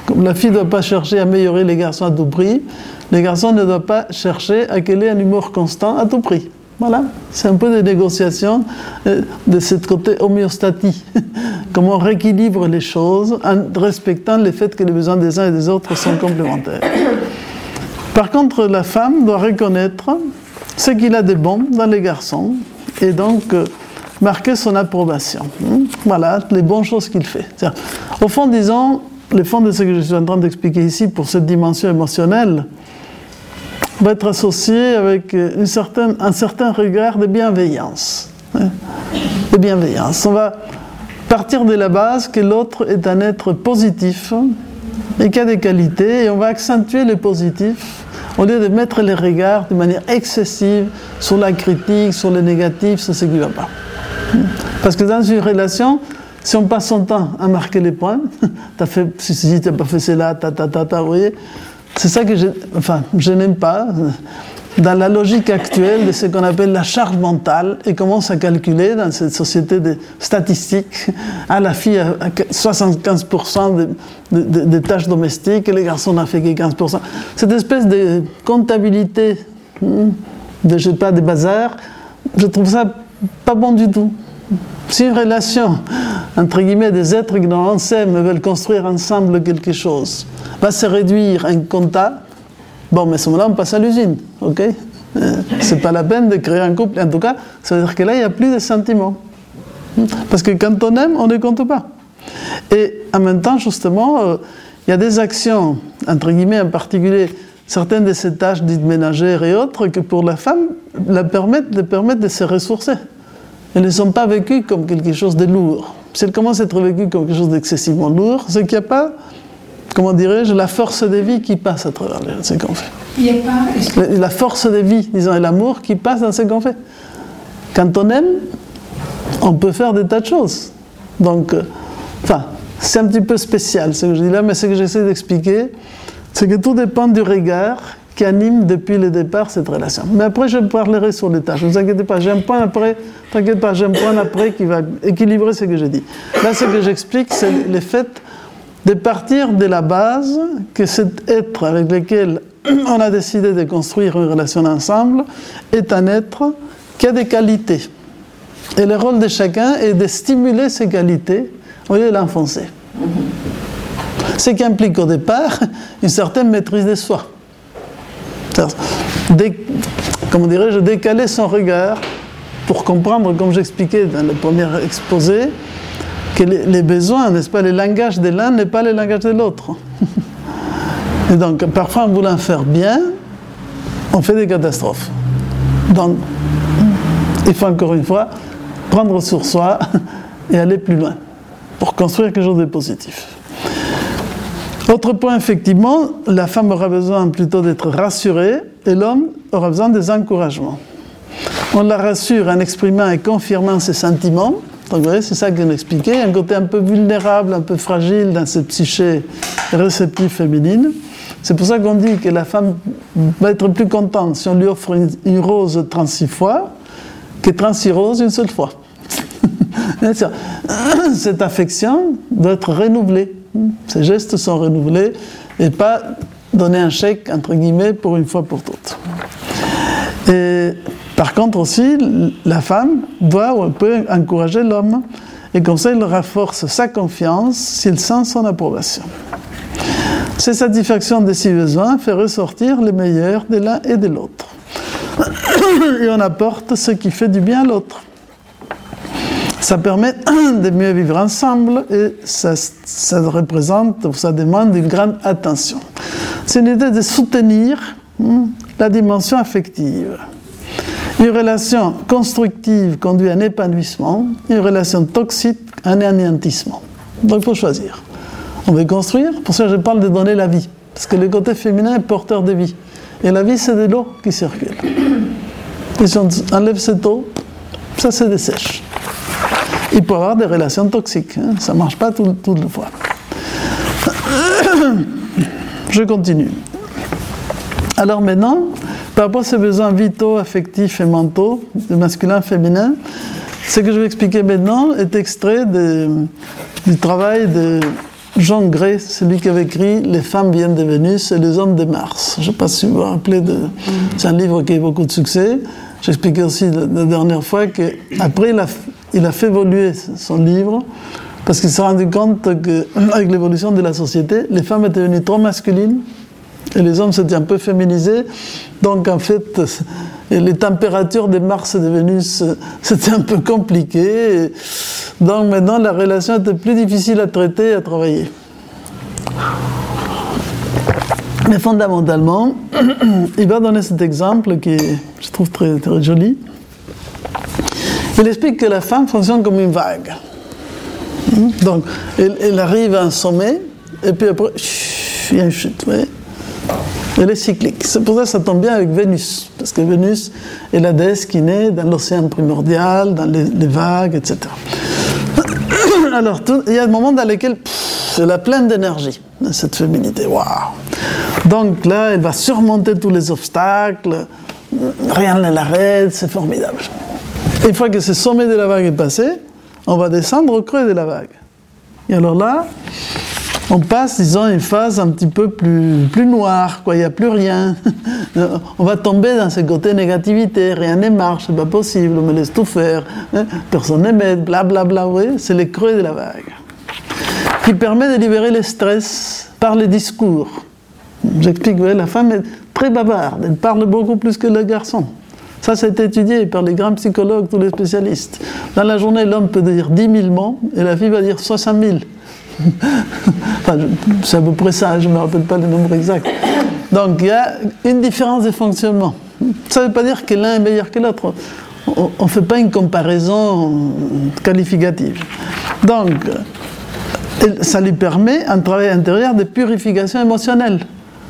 Comme la fille ne doit pas chercher à améliorer les garçons à tout prix, les garçons ne doivent pas chercher à qu'il ait un humour constant à tout prix. Voilà, c'est un peu des négociations euh, de ce côté homéostatie. Comment on rééquilibre les choses en respectant le fait que les besoins des uns et des autres sont complémentaires. Par contre, la femme doit reconnaître ce qu'il a de bon dans les garçons et donc euh, marquer son approbation. Hmm? Voilà les bonnes choses qu'il fait. Au fond, disons, le fond de ce que je suis en train d'expliquer ici pour cette dimension émotionnelle, va être associé avec une certaine, un certain regard de bienveillance. Hein, de bienveillance. On va partir de la base que l'autre est un être positif et qui a des qualités, et on va accentuer les positifs au lieu de mettre les regards de manière excessive sur la critique, sur le négatif, sur ce qui ne va pas. Parce que dans une relation, si on passe son temps à marquer les points, tu as fait ceci, tu n'as pas fait cela, ta, ta, ta, ta, vous voyez, c'est ça que je, n'aime pas dans la logique actuelle de ce qu'on appelle la charge mentale et commence à calculer dans cette société de statistiques à la fille a 75% des tâches domestiques et les garçons n'ont fait que 15%. Cette espèce de comptabilité hmm, de, je sais pas, des bazars, je trouve ça pas bon du tout. Si une relation, entre guillemets, des êtres qui s'aiment et veulent construire ensemble quelque chose, va se réduire un compta, Bon, mais à ce moment-là, on passe à l'usine, ok? Euh, C'est pas la peine de créer un couple. En tout cas, ça veut dire que là, il n'y a plus de sentiments. Parce que quand on aime, on ne compte pas. Et en même temps, justement, euh, il y a des actions, entre guillemets en particulier, certaines de ces tâches dites ménagères et autres, que pour la femme, la permettent, permettent de se ressourcer. Elles ne sont pas vécues comme quelque chose de lourd. Si elles commencent à être vécues comme quelque chose d'excessivement lourd, c'est qu'il n'y a pas comment dirais-je, la force de vie qui passe à travers ce qu'on fait. Il n'y a pas. La force de vie, disons, et l'amour qui passe dans ce qu'on fait. Quand on aime, on peut faire des tas de choses. Donc, euh, enfin, c'est un petit peu spécial ce que je dis là, mais ce que j'essaie d'expliquer, c'est que tout dépend du regard qui anime depuis le départ cette relation. Mais après, je parlerai sur les tâches. Ne vous inquiétez pas, j'ai un point après, t'inquiète pas, j'ai un point après qui va équilibrer ce que j'ai dit. Là, ce que j'explique, c'est le fait de partir de la base que cet être avec lequel on a décidé de construire une relation ensemble est un être qui a des qualités. Et le rôle de chacun est de stimuler ces qualités au lieu de l'enfoncer. Ce qui implique au départ une certaine maîtrise de soi. Comment dirais-je, décaler son regard pour comprendre, comme j'expliquais dans le premier exposé, que les, besoins, n'est-ce pas, le langage de l'un n'est pas le langage de l'autre. Et donc, parfois, en voulant faire bien, on fait des catastrophes. Donc, il faut encore une fois prendre sur soi et aller plus loin pour construire quelque chose de positif. Autre point, effectivement, la femme aura besoin plutôt d'être rassurée et l'homme aura besoin des encouragements. On la rassure en exprimant et confirmant ses sentiments, donc vous voyez, c'est ça qu'on expliquait, un côté un peu vulnérable, un peu fragile dans cette psyché réceptive féminine. C'est pour ça qu'on dit que la femme va être plus contente si on lui offre une, rose 36 fois que 36 roses une seule fois. Cette affection doit être renouvelée. Ces gestes sont renouvelés et pas donner un chèque, entre guillemets, pour une fois pour toutes. Et par contre aussi, la femme doit ou peut encourager l'homme et comme ça il renforce sa confiance s'il sent son approbation. Cette satisfaction de ses besoins fait ressortir le meilleur de l'un et de l'autre. Et on apporte ce qui fait du bien à l'autre. Ça permet de mieux vivre ensemble et ça, ça représente, ça demande une grande attention. C'est une idée de soutenir hmm, la dimension affective. Une relation constructive conduit à un épanouissement, une relation toxique à un anéantissement. Donc il faut choisir. On veut construire, pour ça je parle de donner la vie, parce que le côté féminin est porteur de vie. Et la vie, c'est de l'eau qui circule. Et si on enlève cette eau, ça se dessèche. Il peut avoir des relations toxiques, hein. ça ne marche pas toute tout le fois. Je continue. Alors maintenant, par rapport à ces besoins vitaux, affectifs et mentaux, masculin, féminin, ce que je vais expliquer maintenant est extrait du travail de Jean Gray, celui qui avait écrit Les femmes viennent de Vénus et les hommes de Mars. Je ne sais pas si vous vous rappelez, de... c'est un livre qui a eu beaucoup de succès. J'expliquais aussi la, dernière fois qu'après, il a, il a fait évoluer son livre parce qu'il s'est rendu compte qu'avec l'évolution de la société, les femmes étaient devenues trop masculines et les hommes s'étaient un peu féminisés. Donc en fait, les températures des Mars et de Vénus, c'était un peu compliqué. Donc maintenant, la relation était plus difficile à traiter et à travailler. Mais fondamentalement, il va donner cet exemple qui je trouve très, très joli. Il explique que la femme fonctionne comme une vague. Donc, elle, arrive à un sommet, et puis après, il y a une chute. Elle est cyclique. C'est pour ça que ça tombe bien avec Vénus, parce que Vénus est la déesse qui naît dans l'océan primordial, dans les, vagues, etc. Alors, il y a des moments dans lesquels pff, elle a plein d'énergie, cette féminité. Waouh Donc là, elle va surmonter tous les obstacles, rien ne l'arrête, c'est formidable. Une fois que ce sommet de la vague est passé, on va descendre au creux de la vague. Et alors là, on passe, disons, une phase un petit peu plus, plus noire, quoi. Il n'y a plus rien. on va tomber dans ce côté négativité, rien ne marche, c'est pas possible, on me laisse tout faire, personne ne m'aide, blablabla, oui, c'est le creux de la vague. Qui permet de libérer le stress par les discours. J'explique, vous voyez, la femme est très bavarde, elle parle beaucoup plus que le garçon. Ça, c'est étudié par les grands psychologues, tous les spécialistes. Dans la journée, l'homme peut dire 10 000 mots et la fille va dire 60 000. Enfin, c'est à peu près ça, je ne me rappelle pas le nombre exact. Donc, il y a une différence de fonctionnement. Ça ne veut pas dire que l'un est meilleur que l'autre. On ne fait pas une comparaison qualificative. Donc, ça lui permet un travail intérieur de purification émotionnelle.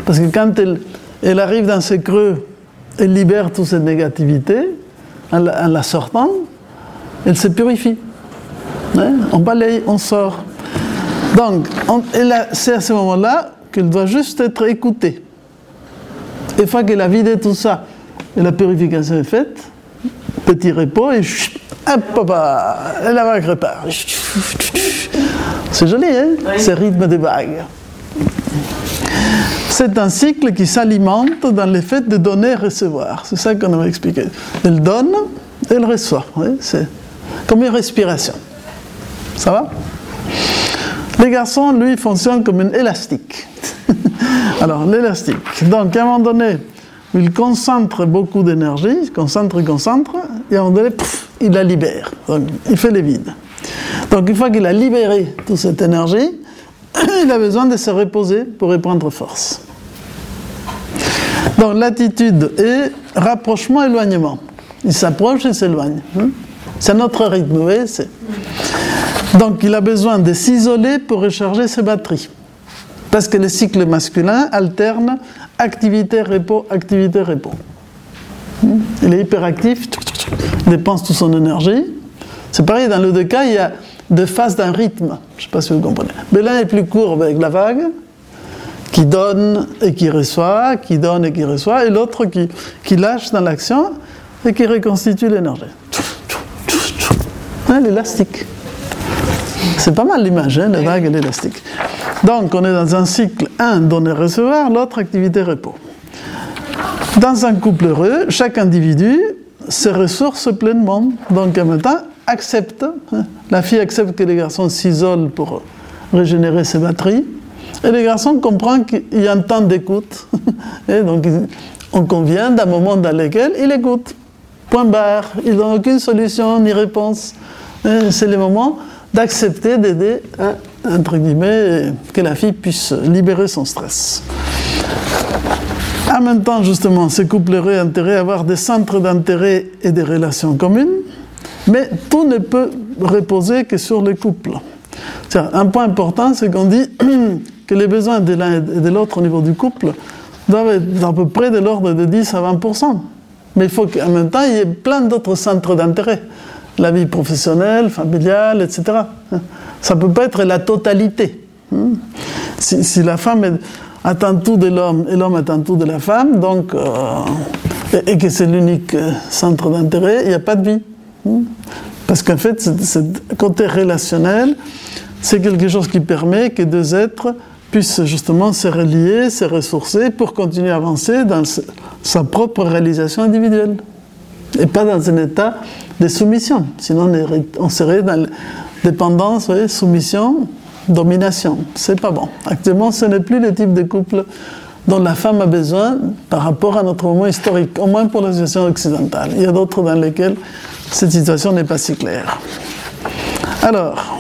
Parce que quand elle, elle arrive dans ce creux, elle libère toute cette négativité, en la, en la sortant, elle se purifie. Hein, On balaye, on sort. Donc, c'est à ce moment-là qu'elle doit juste être écoutée. Une fois qu'elle a vidé tout ça et la purification est faite, petit repos et chut, hop, hop, et la vague repart. C'est joli, hein? Oui. Ce rythme de vague. C'est un cycle qui s'alimente dans le fait de donner et recevoir. C'est ça qu'on a expliqué. Elle donne, elle reçoit. C'est comme une respiration. Ça va? Les garçons, lui, fonctionnent comme un élastique. Alors, l'élastique. Donc, à un moment donné, il concentre beaucoup d'énergie, concentre, concentre, et à un moment donné, pff, il la libère. Donc, il fait les vides. Donc, une fois qu'il a libéré toute cette énergie, il a besoin de se reposer pour reprendre force. Donc, l'attitude est rapprochement-éloignement. Il s'approche et s'éloigne. hein. C'est notre rythme, vous voyez, donc il a besoin de s'isoler pour recharger ses batteries. Parce que le cycle masculin alterne activité-repos, activité-repos. Hmm? Il est hyperactif, dépense toute son énergie. C'est pareil, dans les deux cas, il y a deux phases d'un rythme. Je ne sais pas si vous comprenez. Mais l'un est plus court avec la vague, qui donne et qui reçoit, qui donne et qui reçoit, et l'autre qui, qui lâche dans l'action et qui reconstitue l'énergie. Hein, L'élastique. C'est pas mal l'image, hein, la vague et l'élastique. Donc, on est dans un cycle, un, donner-recevoir, l'autre, activité-repos. Dans un couple heureux, chaque individu se ressource pleinement. Donc, en même temps, accepte. hein. La fille accepte que les garçons s'isolent pour régénérer ses batteries. Et les garçons comprennent qu'il y a un temps d'écoute. Et donc, on convient d'un moment dans lequel il écoute. Point barre. Ils n'ont aucune solution ni réponse. C'est le moment d'accepter d'aider, hein, entre guillemets, que la fille puisse libérer son stress. En même temps, justement, ces couples ont intérêt à avoir des centres d'intérêt et des relations communes, mais tout ne peut reposer que sur le couple. Un point important, c'est qu'on dit que les besoins de l'un et de l'autre au niveau du couple doivent être à peu près de l'ordre de 10 à 20% Mais il faut qu'en même temps, il y ait plein d'autres centres d'intérêt. La vie professionnelle, familiale, etc. Ça ne peut pas être la totalité. Hmm. Si, la femme attend tout de l'homme et l'homme attend tout de la femme, donc, euh, et, et que c'est l'unique euh, centre d'intérêt, il n'y a pas de vie. Hmm. Parce qu'en fait, ce côté relationnel, c'est quelque chose qui permet que deux êtres puissent justement se relier, se ressourcer pour continuer à avancer dans sa propre réalisation individuelle. Et pas dans un état de soumission. Sinon, on serait dans la dépendance, voyez, soumission, domination. C'est pas bon. Actuellement, ce n'est plus le type de couple dont la femme a besoin par rapport à notre moment historique, au moins pour la situation occidentale. Il y a d'autres dans lesquels cette situation n'est pas si claire. Alors,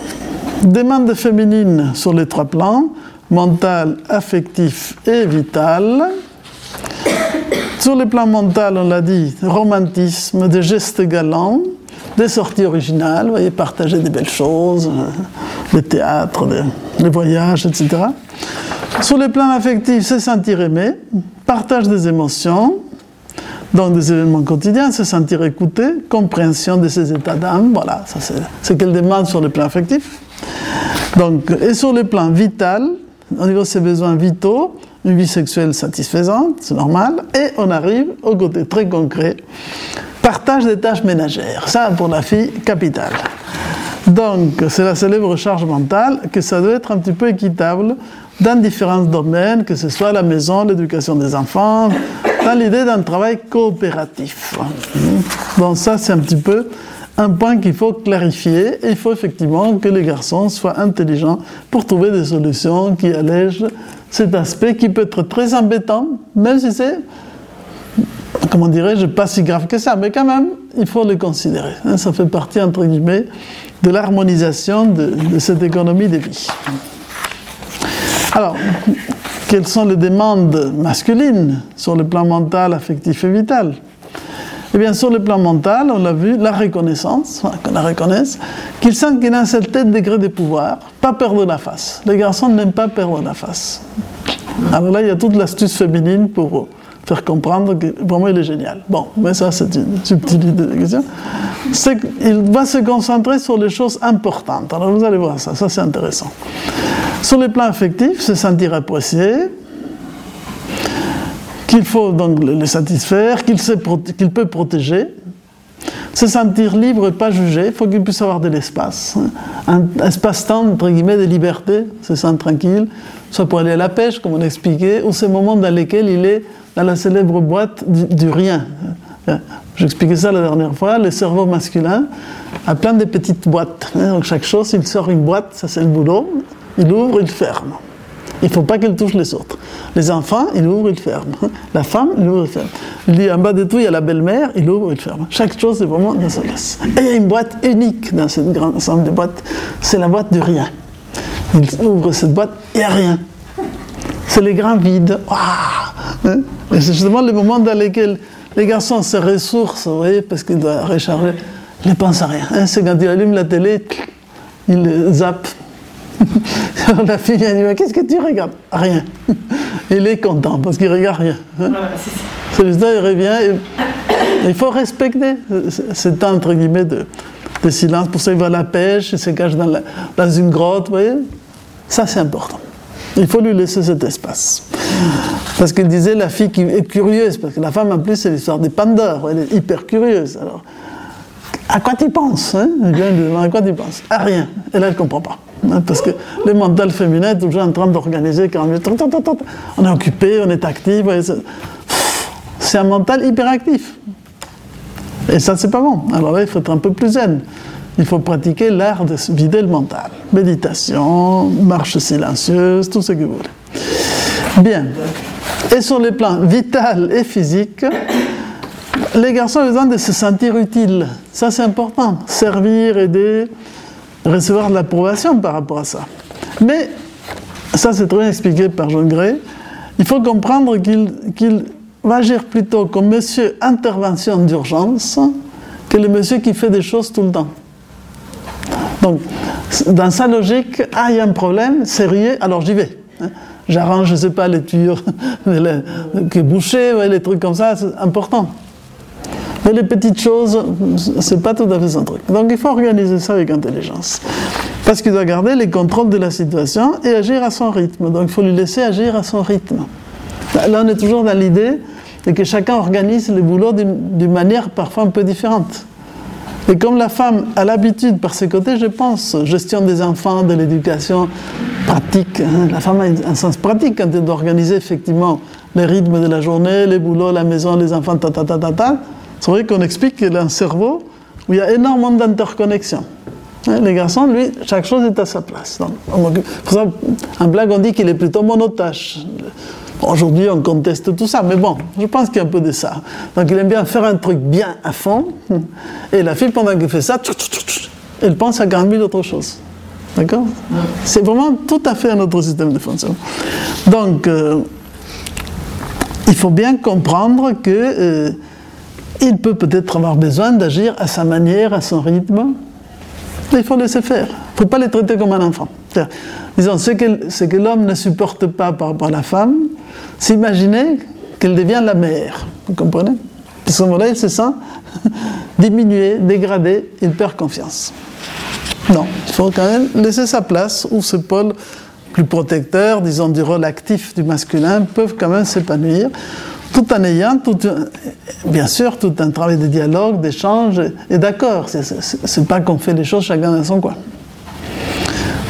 demande féminine sur les trois plans, mental, affectif et vital. Sur le plan mental, on l'a dit, romantisme, des gestes galants, des sorties originales, vous voyez, partager des belles choses, euh, le théâtre, le, les voyages, etc. Sur le plan affectif, se sentir aimé, partage des émotions, donc des événements quotidiens, se sentir écouté, compréhension de ses états d'âme, voilà, ça c'est ce qu'elle demande sur le plan affectif. Donc, et sur le plan vital, au niveau de ses besoins vitaux, une vie sexuelle satisfaisante, c'est normal, et on arrive au côté très concret, partage des tâches ménagères, ça pour la fille, capital. Donc, c'est la célèbre charge mentale que ça doit être un petit peu équitable dans différents domaines, que ce soit la maison, l'éducation des enfants, dans l'idée d'un travail coopératif. Donc ça, c'est un petit peu un point qu'il faut clarifier. il faut effectivement que les garçons soient intelligents pour trouver des solutions qui allègent cet aspect qui peut être très embêtant, même si c'est, comment dirais-je, pas si grave que ça, mais quand même, il faut le considérer. Hein, ça fait partie, entre guillemets, de l'harmonisation de, de cette économie de vie. Alors, quelles sont les demandes masculines sur le plan mental, affectif et vital? Eh bien, sur le plan mental, on l'a vu, la reconnaissance, qu'on la reconnaisse, qu'ils sentent qu'il a un certain degré de pouvoir, pas perdre la face. Les garçons n'aiment pas perdre la face. Alors là, il y a toute l'astuce féminine pour faire comprendre que vraiment il est génial. Bon, mais ça c'est une subtilité de question. C'est qu'il va se concentrer sur les choses importantes. Alors vous allez voir ça, ça c'est intéressant. Sur le plan affectif, se sentir apprécié, qu'il faut donc le satisfaire, qu'il peut protéger, se sentir libre et pas jugé, il faut qu'il puisse avoir de l'espace, un espace-temps, entre guillemets, de liberté, se sentir tranquille, soit pour aller à la pêche, comme on expliquait, ou ces moments dans lesquels il est dans la célèbre boîte du, rien. J'expliquais ça la dernière fois, le cerveau masculin a plein de petites boîtes. Donc chaque chose, il sort une boîte, ça c'est le boulot, il ouvre, il ferme. Il ne faut pas qu'elle touche les autres. Les enfants, il ouvre, il ferme. La femme, il ouvre, il ferme. Il en bas de tout, il y a la belle-mère, il ouvre, il ferme. Chaque chose est vraiment dans sa place. Et il y a une boîte unique dans cette grande ensemble de boîtes. C'est la boîte du rien. Il ouvre cette boîte, il n'y a rien. C'est les grands vides. Hein? Et c'est justement le moment dans lequel les garçons se ressourcent, vous voyez, parce qu'ils doivent recharger. Ils ne pensent à rien. Hein? C'est quand il allume la télé, il zappe la fille vient dire Qu'est-ce que tu regardes? Rien. Il est content parce qu'il regarde rien. Hein? C'est il revient. il faut respecter ce temps, entre guillemets, de, silence. Pour ça, il va à la pêche, il se cache dans, dans une grotte. Vous voyez? Ça, c'est important. Il faut lui laisser cet espace. Parce qu'il disait la fille qui est curieuse, parce que la femme en plus c'est l'histoire des Pandores, elle est hyper curieuse. Alors, à quoi tu penses hein À quoi tu penses À rien. Et là, elle ne comprend pas. Hein, parce que le mental féminin est toujours en train d'organiser quand on est occupé, on est actif. C'est un mental hyperactif. Et ça, c'est pas bon. Alors là, il faut être un peu plus zen. Il faut pratiquer l'art de vider le mental. Méditation, marche silencieuse, tout ce que vous voulez. Bien. Et sur les plans vital et physique, les garçons ont besoin de se sentir utiles. Ça, c'est important. Servir, aider, recevoir de l'approbation par rapport à ça. Mais, ça c'est très bien expliqué par Jean Gray, il faut comprendre qu'il va agir plutôt comme monsieur intervention d'urgence que le monsieur qui fait des choses tout le temps. Donc, dans sa logique, ah, il y a un problème sérieux, alors j'y vais. Hein. J'arrange, je ne sais pas, les tuyaux qui bouchées, les trucs comme ça, c'est important. Mais les petites choses, c'est pas tout à fait son truc. Donc il faut organiser ça avec intelligence. Parce qu'il doit garder les contrôles de la situation et agir à son rythme. Donc il faut lui laisser agir à son rythme. Là, on est toujours dans l'idée de que chacun organise le boulot d'une manière parfois un peu différente. Et comme la femme a l'habitude par ses côtés, je pense, gestion des enfants, de l'éducation pratique, hein, la femme a un sens pratique quand elle doit organiser effectivement les rythmes de la journée, les boulots, la maison, les enfants, ta ta ta ta ta. C'est vrai qu'on explique qu'il a un cerveau où il y a énormément d'interconnexions. Hein, les garçons, lui, chaque chose est à sa place. pour ça, en blague, on dit qu'il est plutôt monotache. Aujourd'hui, on conteste tout ça, mais bon, je pense qu'il y a un peu de ça. Donc, il aime bien faire un truc bien à fond, et la fille, pendant qu'elle fait ça, elle pense à 40 000 autres choses. D'accord? C'est vraiment tout à fait un autre système de fonctionnement. Donc, euh, il faut bien comprendre que euh, il peut peut-être avoir besoin d'agir à sa manière, à son rythme. Il faut laisser faire. Il ne faut pas les traiter comme un enfant. Disons, ce que, que l'homme ne supporte pas par rapport à la femme, s'imaginer qu'elle devient la mère. Vous comprenez? À ce moment-là, il se sent diminué, dégradé, il perd confiance. Non, il faut quand même laisser sa place où ce pôle plus protecteur, disons du rôle actif du masculin, peuvent quand même s'épanouir, tout en ayant, tout, bien sûr, tout un travail de dialogue, d'échange et d'accord. C'est pas qu'on fait les choses chacun dans son coin.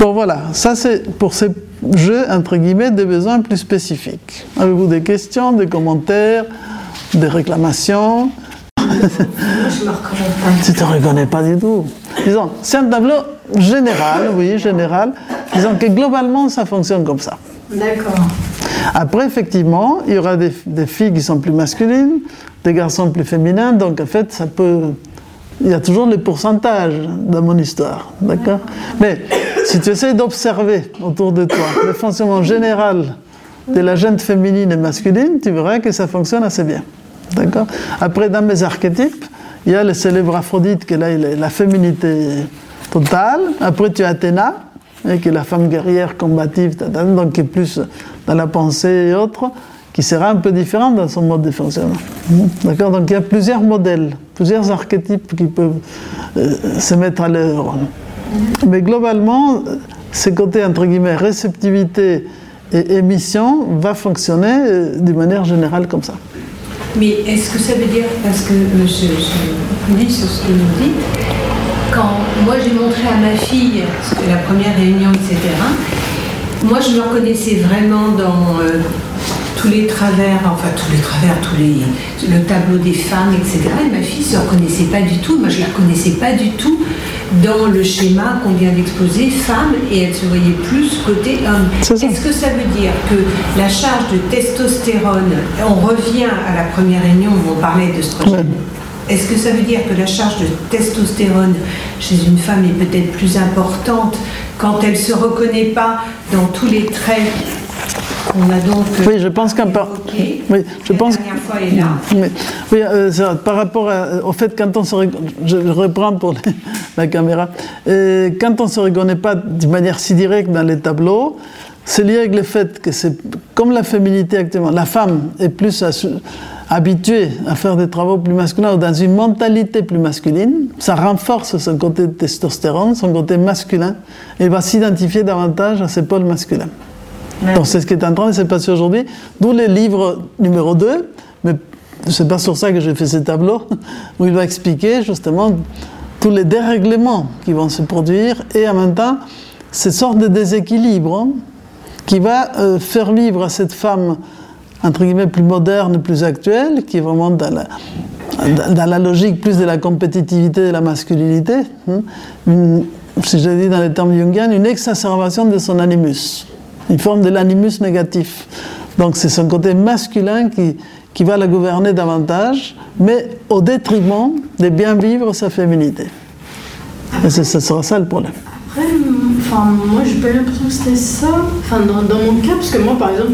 Bon voilà, ça c'est pour ces jeux, entre guillemets, des besoins plus spécifiques. Avez-vous des questions, des commentaires, des réclamations? Je me reconnais pas. Tu te reconnais pas du tout. Disons, c'est un tableau général, oui, général. Disons que globalement, ça fonctionne comme ça. D'accord. Après, effectivement, il y aura des, filles qui sont plus masculines, des garçons plus féminins, donc en fait, ça peut. Il y a toujours les pourcentages dans mon histoire, d'accord? Mais si tu essaies d'observer autour de toi le fonctionnement général de la gente féminine et masculine, tu verras que ça fonctionne assez bien, d'accord? Après, dans mes archétypes, il y a le célèbre Aphrodite, qui est là, il est la féminité totale. Après, tu as Athéna, qui est la femme guerrière combative, donc qui est plus dans la pensée et autres, qui sera un peu différente dans son mode de fonctionnement. D'accord? Donc il y a plusieurs modèles, plusieurs archétypes qui peuvent euh, se mettre à l'œuvre. Mais globalement, ce côté entre guillemets réceptivité et émission va fonctionner euh, d'une manière générale comme ça. Mais est-ce que ça veut dire, parce que euh, je, je lis sur ce que vous dites, quand moi j'ai montré à ma fille la première réunion, etc., moi je me reconnaissais vraiment dans euh, tous les travers, enfin tous les travers, tous les, le tableau des femmes, etc. Et ma fille ne se reconnaissait pas du tout, moi je ne la reconnaissais pas du tout dans le schéma qu'on vient d'exposer, femme, et elle se voyait plus côté homme. Est-ce que ça veut dire que la charge de testostérone, on revient à la première réunion où on parlait d'œstrogène, est-ce que ça veut dire que la charge de testostérone chez une femme est peut-être plus importante quand elle ne se reconnaît pas dans tous les traits qu'on a donc euh, Oui, je pense qu'un par- oui, je La pense- dernière fois est là. Mais, oui, euh, ça, par rapport à- au fait, quand on se je, reprends pour les- la caméra, Euh, quand on ne se reconnaît pas de manière si directe dans les tableaux, c'est lié avec le fait que c'est comme la féminité actuellement, la femme est plus assu- habituée à faire des travaux plus masculins ou dans une mentalité plus masculine, ça renforce son côté de testostérone, son côté masculin, et va s'identifier davantage à ses pôles masculins. Donc c'est ce qui est en train de se passer aujourd'hui, d'où les livres numéro 2, mais c'est pas sur ça que j'ai fait ces tableaux, où il va expliquer justement tous les dérèglements qui vont se produire et en même temps ces sortes de déséquilibres hein, qui va euh, faire vivre à cette femme entre guillemets plus moderne, plus actuelle, qui est vraiment dans la, dans- la logique plus de la compétitivité de la masculinité, hein, si je dis dans les termes jungiens, une exacerbation de son animus, une forme de l'animus négatif. Donc c'est son côté masculin qui, qui va la gouverner davantage, mais au détriment de bien vivre sa féminité. Et ce sera ça le problème. Après, enfin, moi, j'ai pas l'impression que c'était ça. Enfin, dans, mon cas, parce que moi, par exemple,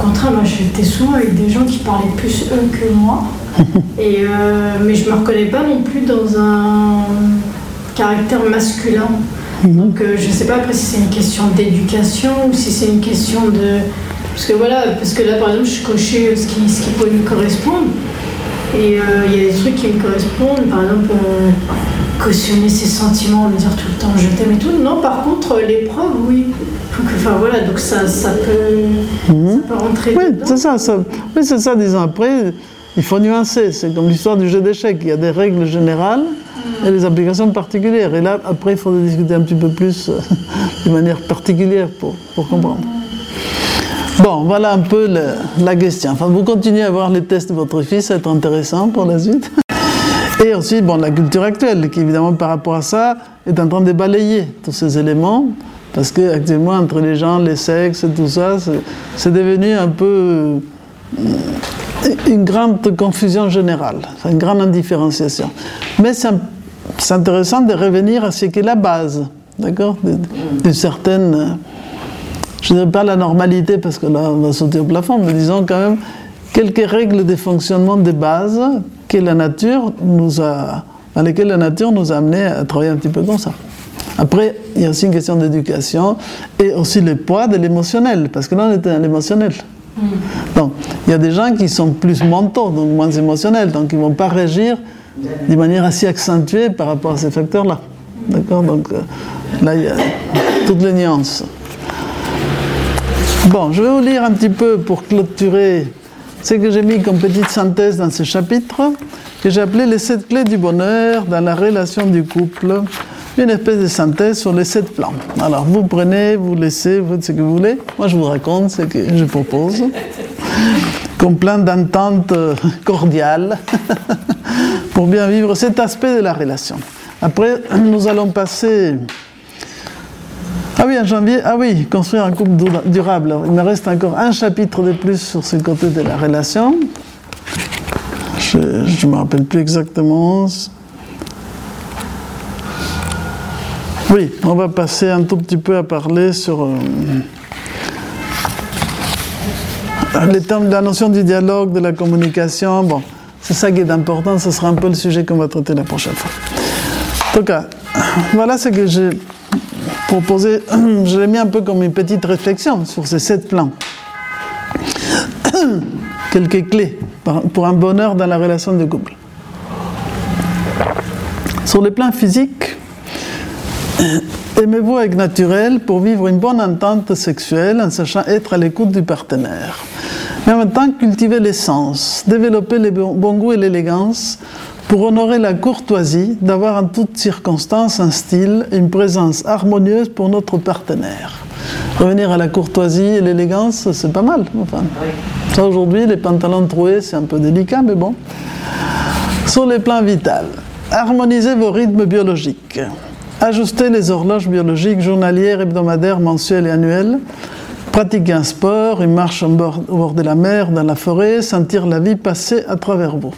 contraire, moi, j'étais souvent avec des gens qui parlaient plus eux que moi. Et, euh, mais je me reconnais pas non plus dans un caractère masculin. Donc, euh, je sais pas après si c'est une question d'éducation ou si c'est une question de. Parce que voilà, parce que là, par exemple, je cochais ce qui, ce qui pouvait me correspondre. Et euh, il y a des trucs qui me correspondent, par exemple, cautionner ses sentiments, me dire tout le temps je t'aime et tout. Non, par contre, l'épreuve, oui. Enfin voilà, donc ça, ça, peut, ça peut rentrer Oui, c'est ça, ça- oui, c'est ça, disons. Après, il faut nuancer. C'est comme l'histoire du jeu d'échecs. Il y a des règles générales et des applications particulières. Et là, après, il faudrait discuter un petit peu plus de manière particulière pour, pour comprendre. Bon, voilà un peu le- la question. Enfin, vous continuez à voir les tests de votre fils, ça va être intéressant pour la suite. Et aussi, bon, la culture actuelle, qui évidemment par rapport à ça est en train de balayer tous ces éléments, parce que actuellement entre les gens, les sexes, tout ça, c'est- devenu un peu euh, une grande confusion générale, une grande indifférenciation. Mais c'est intéressant de revenir à ce qui est la base, d'accord, d'une certaine, je ne dirais pas la normalité parce que là on va sauter au plafond, mais disons quand même quelques règles de fonctionnement de base que la nature nous a, dans lesquelles la nature nous a amené à travailler un petit peu comme ça. Après, il y a aussi une question d'éducation et aussi le poids de l'émotionnel, parce que là on était dans l'émotionnel. Donc, il Il y a des gens qui sont plus mentaux, donc moins émotionnels, donc ils ne vont pas réagir de manière assez accentuée par rapport à ces facteurs-là. D'accord? Donc euh, là, il y a toutes les nuances. Bon, je vais vous lire un petit peu pour clôturer ce que j'ai mis comme petite synthèse dans ce chapitre, que j'ai appelé les sept clés du bonheur dans la relation du couple. Une espèce de synthèse sur les sept plans. Alors, vous prenez, vous laissez, vous faites ce que vous voulez. Moi, je vous raconte ce que je propose, comme plan d'entente cordiale, pour bien vivre cet aspect de la relation. Après, nous allons passer ah oui, en janvier, ah oui, construire un couple durable. Il me reste encore un chapitre de plus sur ce côté de la relation. Je ne me rappelle plus exactement. Oui, on va passer un tout petit peu à parler sur euh, les termes la notion du dialogue, de la communication. Bon, c'est ça qui est important, ce sera un peu le sujet qu'on va traiter la prochaine fois. En tout cas, voilà ce que j'ai proposé, je l'ai mis un peu comme une petite réflexion sur ces sept plans. Quelques clés pour un bonheur dans la relation de couple. Sur le plan physique, aimez-vous avec naturel pour vivre une bonne entente sexuelle en sachant être à l'écoute du partenaire. Mais en même temps, cultiver l'essence, développer le bon goût et l'élégance pour honorer la courtoisie d'avoir en toutes circonstances un style, une présence harmonieuse pour notre partenaire. Revenir à la courtoisie et l'élégance, c'est pas mal. Enfin, ça aujourd'hui, les pantalons troués, c'est un peu délicat, mais bon. Sur les plans vital, harmonisez vos rythmes biologiques. Ajustez les horloges biologiques journalières, hebdomadaires, mensuelles et annuelles. Pratiquez un sport, une marche au bord de la mer, dans la forêt, sentir la vie passer à travers vous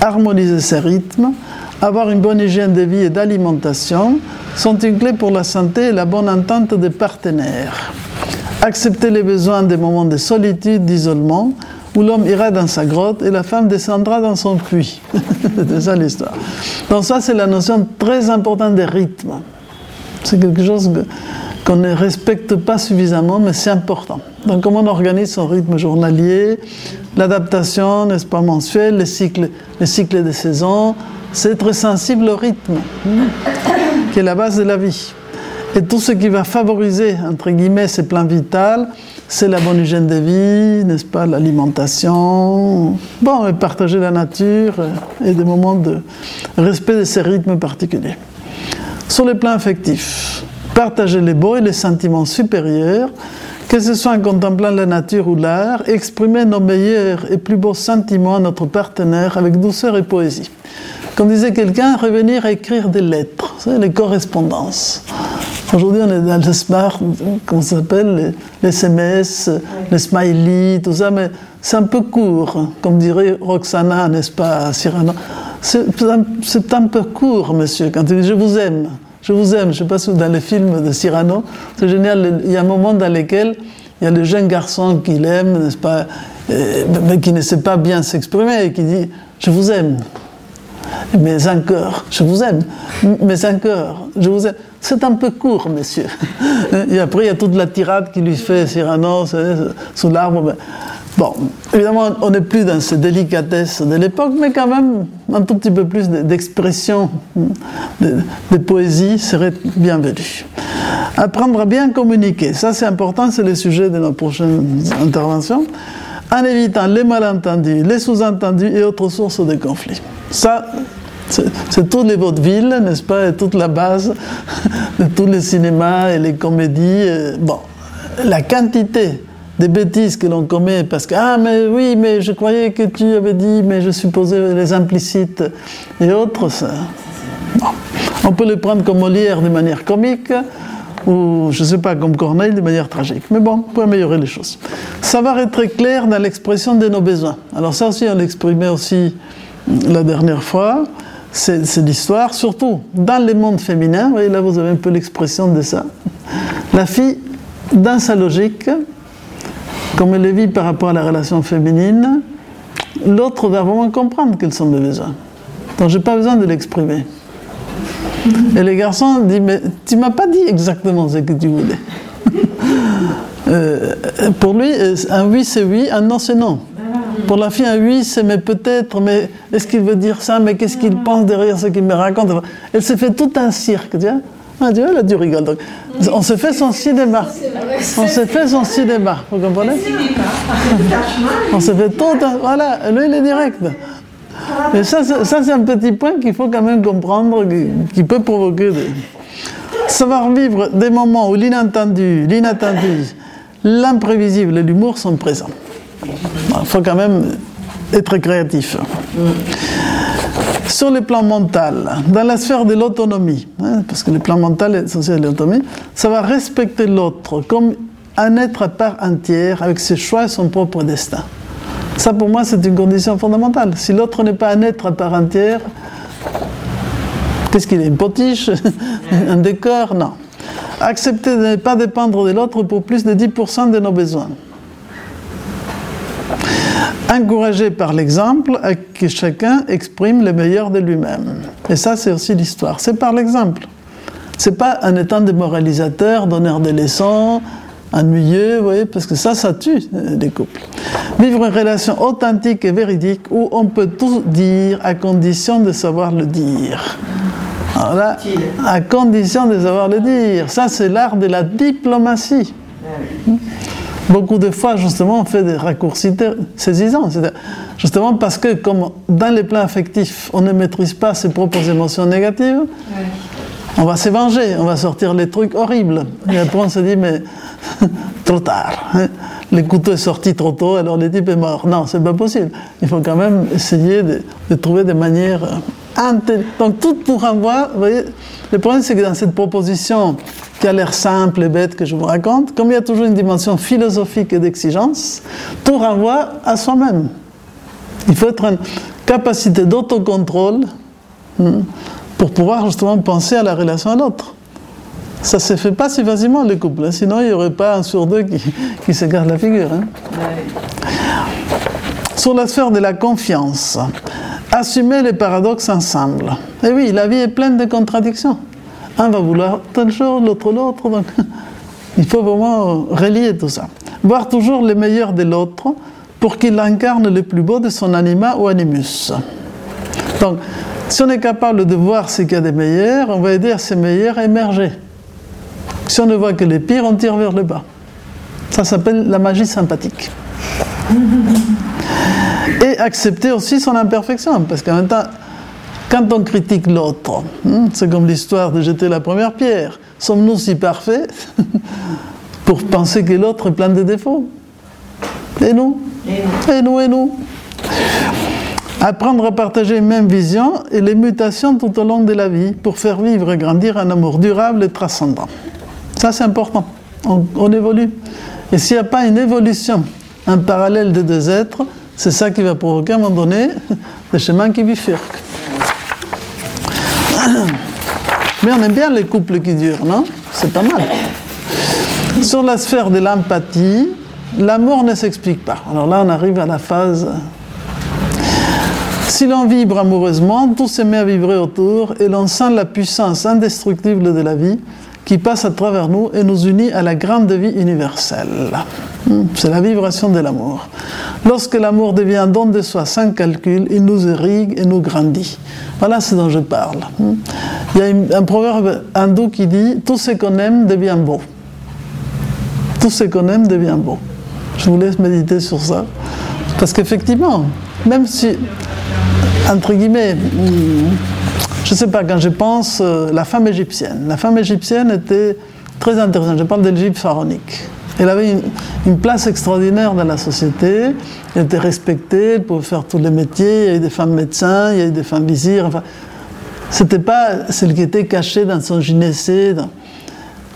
harmoniser ses rythmes, avoir une bonne hygiène de vie et d'alimentation sont une clé pour la santé et la bonne entente des partenaires. Accepter les besoins des moments de solitude, d'isolement, où l'homme ira dans sa grotte et la femme descendra dans son puits. c'est ça l'histoire. Donc ça, c'est la notion très importante des rythmes. C'est quelque chose qu'on ne respecte pas suffisamment, mais c'est important. Donc comment on organise son rythme journalier, l'adaptation, n'est-ce pas, mensuelle, les cycles, les cycles de saison, c'est très sensible au rythme, qui est la base de la vie. Et tout ce qui va favoriser, entre guillemets, ces plans vitaux, c'est la bonne hygiène de vie, n'est-ce pas, l'alimentation, bon, et partager la nature et des moments de respect de ces rythmes particuliers. Sur le plan affectif, partager les beaux et les sentiments supérieurs, que ce soit en contemplant la nature ou l'art, exprimer nos meilleurs et plus beaux sentiments à notre partenaire avec douceur et poésie. Comme disait quelqu'un, revenir à écrire des lettres, les correspondances. Aujourd'hui, on est dans le smart, comment ça s'appelle, les, SMS, les smileys, tout ça, mais c'est un peu court, comme dirait Roxana, n'est-ce pas, Cyrano? C'est un peu court, monsieur, quand il dit je vous aime. Je vous aime. Je sais pas si dans les films de Cyrano, c'est génial. Il y a un moment dans lequel il y a le jeune garçon qu'il aime, n'est-ce pas, euh, mais qui ne sait pas bien s'exprimer et qui dit Je vous aime. Mais encore, je vous aime. Mais encore, je vous aime. C'est un peu court, monsieur. Et après, il y a toute la tirade qui lui fait Cyrano sous l'arbre. Bon, évidemment, on n'est plus dans ces délicatesses de l'époque, mais quand même, un tout petit peu plus d'expression, de, poésie serait bienvenu. Apprendre à bien communiquer, ça c'est important, c'est le sujet de nos prochaines interventions, en évitant les malentendus, les sous-entendus et autres sources de conflits. Ça, c'est toutes les vaudevilles, n'est-ce pas, et toute la base de tous les cinémas et les comédies. Bon, la quantité des bêtises que l'on commet parce que ah mais oui mais je croyais que tu avais dit mais je supposais les implicites et autres ça. on peut les prendre comme Molière de manière comique ou je sais pas comme Corneille de manière tragique. Mais bon pour améliorer les choses. Savoir être très clair dans l'expression de nos besoins. Alors ça aussi on l'exprimait aussi la dernière fois. C'est l'histoire surtout dans les mondes féminins. Vous voyez là vous avez un peu l'expression de ça. La fille dans sa logique comme elle le vit par rapport à la relation féminine, l'autre va vraiment comprendre quels sont mes besoins. Donc je n'ai pas besoin de l'exprimer. Et les garçons disent, mais tu m'as pas dit exactement ce que tu voulais. Euh, pour lui, un oui c'est oui, un non c'est non. Pour la fille, un oui, c'est mais peut-être, mais est-ce qu'il veut dire ça, mais qu'est-ce qu'il pense derrière ce qu'il me raconte? Elle se fait tout un cirque, tu vois. Ah, tu vois, là, tu rigoles. Donc, on se fait son cinéma. On se fait son cinéma, vous comprenez On se fait tout. Voilà, lui, il est direct. Mais ça, c'est- ça c'est un petit point qu'il faut quand même comprendre, qui, qui peut provoquer des... Savoir vivre des moments où l'inattendu, l'inattendu, l'imprévisible et l'humour sont présents. Il faut quand même être créatif. Sur le plan mental, dans la sphère de l'autonomie, hein, parce que le plan mental est associé à l'autonomie, ça va respecter l'autre comme un être à part entière avec ses choix et son propre destin. Ça, pour moi, c'est une condition fondamentale. Si l'autre n'est pas un être à part entière, qu'est-ce qu'il est Une potiche Un décor? Non. Accepter de ne pas dépendre de l'autre pour plus de 10% de nos besoins. Encourager par l'exemple à que chacun exprime le meilleur de lui-même. Et ça, c'est aussi l'histoire. C'est par l'exemple. C'est pas en étant démoralisateur, donneur de leçons, ennuyeux, vous voyez, parce que ça, ça tue euh, les couples. Vivre une relation authentique et véridique où on peut tout dire à condition de savoir le dire. Alors là, à condition de savoir le dire. Ça, c'est l'art de la diplomatie. Beaucoup de fois, justement, on fait des raccourcis saisissants. Justement parce que, comme dans les plans affectifs, on ne maîtrise pas ses propres émotions négatives, on va se venger, on va sortir les trucs horribles. Et après, on se dit, mais trop tard. hein. Le couteau est sorti trop tôt, alors le type est mort. Non, c'est pas possible. Il faut quand même essayer de, trouver des manières. euh, Donc, tout pour renvoie, vous voyez, le problème, c'est que dans cette proposition qui a l'air simple et bête que je vous raconte, comme il y a toujours une dimension philosophique et d'exigence, tout renvoie à soi-même. Il faut être une capacité d'autocontrôle hmm, pour pouvoir justement penser à la relation à l'autre. Ça ne se fait pas si facilement les couples, hein, sinon il n'y aurait pas un sur deux qui, qui se garde la figure. hein. Sur la sphère de la confiance, assumer les paradoxes ensemble. Et oui, la vie est pleine de contradictions. Un va vouloir telle chose, l'autre l'autre, donc il faut vraiment relier tout ça. Voir toujours le meilleur de l'autre pour qu'il incarne le plus beau de son anima ou animus. Donc, si on est capable de voir ce qu'il y a de meilleur, on va aider à ces meilleurs à émerger. Si on ne voit que les pires, on tire vers le bas. Ça s'appelle la magie sympathique. Et accepter aussi son imperfection, parce qu'en même temps, quand on critique l'autre, hein, c'est comme l'histoire de jeter la première pierre. Sommes-nous si parfaits pour penser que l'autre est plein de défauts? Et nous? Et nous, et nous Apprendre à partager une même vision et les mutations tout au long de la vie pour faire vivre et grandir un amour durable et transcendant. Ça, c'est important. On, évolue. Et s'il n'y a pas une évolution, un parallèle des deux êtres, c'est ça qui va provoquer à un moment donné des chemins qui bifurquent. Mais on aime bien les couples qui durent, non? C'est pas mal. Sur la sphère de l'empathie, l'amour ne s'explique pas. Alors là, on arrive à la phase. Si l'on vibre amoureusement, tout se met à vibrer autour et l'on sent la puissance indestructible de la vie qui passe à travers nous et nous unit à la grande vie universelle. Hmm, C'est la vibration de l'amour. Lorsque l'amour devient don de soi sans calcul, il nous irrigue et nous grandit. Voilà ce dont je parle. Hmm. Il y a un proverbe hindou qui dit Tout ce qu'on aime devient beau. Tout ce qu'on aime devient beau. Je vous laisse méditer sur ça. Parce qu'effectivement, même si, entre guillemets, hmm, je ne sais pas, quand je pense euh, la femme égyptienne, la femme égyptienne était très intéressante. Je parle de l'Égypte pharaonique. Elle avait une, place extraordinaire dans la société. Elle était respectée, elle pouvait faire tous les métiers. Il y a eu des femmes médecins, il y a eu des femmes vizirs. Enfin, c'était pas celle qui était cachée dans son gynécée.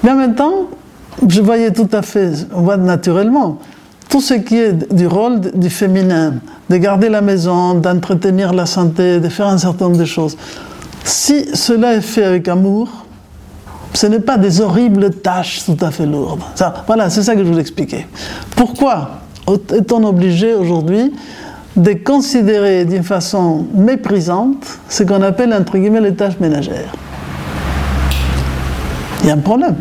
Mais en même temps, je voyais tout à fait, on voit naturellement, tout ce qui est du rôle du féminin, de garder la maison, d'entretenir la santé, de faire un certain nombre de choses. Si cela est fait avec amour, ce n'est pas des horribles tâches tout à fait lourdes. Voilà, c'est ça que je vous expliquer. Pourquoi est-on obligé aujourd'hui de considérer d'une façon méprisante ce qu'on appelle entre guillemets les tâches ménagères? Il y a un problème.